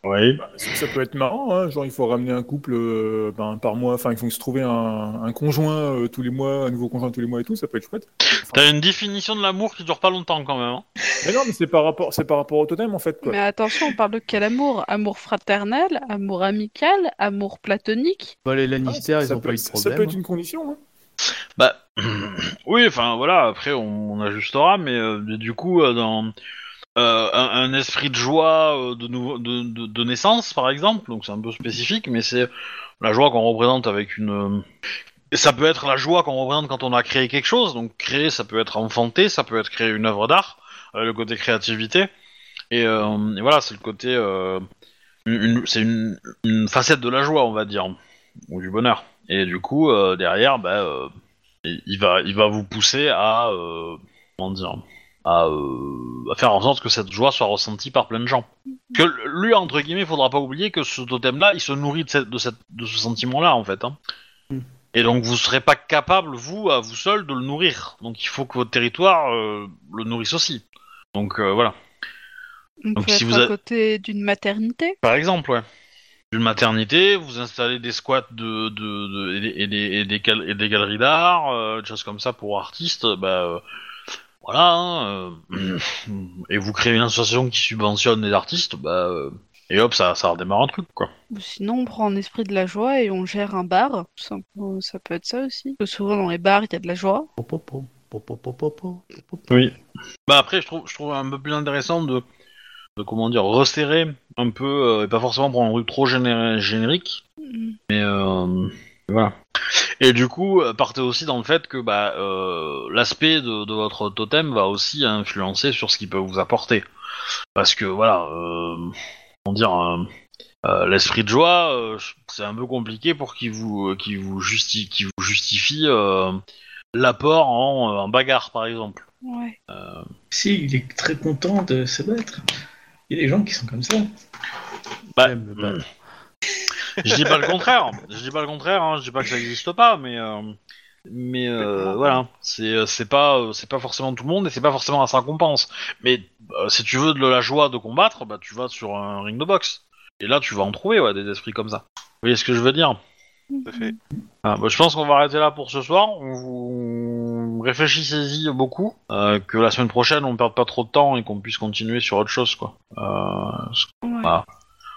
Oui. Bah, ça, ça peut être marrant, hein, genre il faut ramener un couple euh, ben, par mois, enfin il faut se trouver un, un conjoint euh, tous les mois, un nouveau conjoint tous les mois et tout, ça peut être chouette. T'as une définition de l'amour qui dure pas longtemps quand même. Hein. Mais non, mais c'est par rapport, c'est par rapport au totem en fait. Quoi. Mais attention, on parle de quel amour? Amour fraternel, amour amical, amour platonique? Bah, les Ah, Lannister, ça, ils ça ont peut, pas eu de ça problème. peut être une condition. Hein. Bah oui, enfin voilà. Après on, ajustera, mais euh, du coup euh, dans euh, un, esprit de joie de, de, de, naissance par exemple, donc c'est un peu spécifique, mais c'est la joie qu'on représente avec une. Ça peut être la joie qu'on représente quand on a créé quelque chose. Donc créer, ça peut être enfanter, ça peut être créer une œuvre d'art, le côté créativité. Et, voilà, c'est le côté. c'est une, une facette de la joie, on va dire, ou du bonheur. Et du coup, euh, derrière, bah, euh, il il va, il va vous pousser à, euh, comment dire, à, euh, à faire en sorte que cette joie soit ressentie par plein de gens. Que lui, entre guillemets, faudra pas oublier que ce totem-là, il se nourrit de, cette, de, cette, de ce sentiment-là, en fait. Hein. Mm. Et donc, vous serez pas capable, vous, à vous seul, de le nourrir. Donc, il faut que votre territoire euh, le nourrisse aussi. Donc, euh, voilà. On Donc, peut si être vous à a- côté d'une maternité. Par exemple, ouais. D'une maternité, vous installez des squats de, de, de- et, des, et, des, et, des gal- et des galeries d'art, euh, des choses comme ça pour artistes, bah euh, voilà. hein, euh, et vous créez une association qui subventionne les artistes, bah euh, et hop, ça, ça redémarre un truc quoi. Ou sinon, on prend un esprit de la joie et on gère un bar. Ça, peut- ça peut être ça aussi. Parce que souvent, dans les bars, il y a de la joie. Oui. Bah après, je trouve, je trouve un peu plus intéressant de, de comment dire, resserrer un peu euh, et pas forcément prendre un truc trop géné- générique. Mm. Mais euh, voilà. Et du coup, euh, partez aussi dans le fait que bah, euh, l'aspect de, de votre totem va aussi influencer sur ce qu'il peut vous apporter. Parce que voilà, euh, comment dire, euh, euh, l'esprit de joie, euh, c'est un peu compliqué pour qu'il vous, qu'il vous, justi- qu'il vous justifie euh, l'apport en, en bagarre, par exemple. Ouais. Si, il est très content de se battre. Il y a des gens qui sont comme ça. Bah, me battre. je dis pas le contraire. Je dis pas le contraire. Hein. Je dis pas que ça n'existe pas, mais euh, mais euh, voilà, c'est c'est pas euh, c'est pas forcément tout le monde et c'est pas forcément à ça qu'on pense. Mais euh, si tu veux de la joie de combattre, bah tu vas sur un ring de boxe. Et là, tu vas en trouver ouais, des esprits comme ça. Vous voyez ce que je veux dire? Tout à fait. Ah, bah, Je pense qu'on va arrêter là pour ce soir. On vous réfléchissez-y beaucoup, euh, que la semaine prochaine on perde pas trop de temps et qu'on puisse continuer sur autre chose quoi. Euh, Ouais.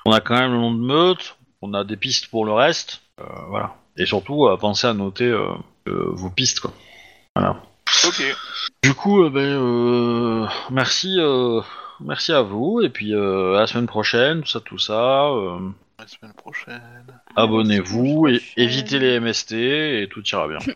On a quand même le nom de meute, on a des pistes pour le reste, euh, voilà. Et surtout, pensez à noter vos pistes, quoi. Voilà. Ok. Du coup, ben, merci, merci à vous, et puis à la semaine prochaine, tout ça, tout ça. La semaine prochaine. Abonnez-vous, et évitez les MST, et tout ira bien.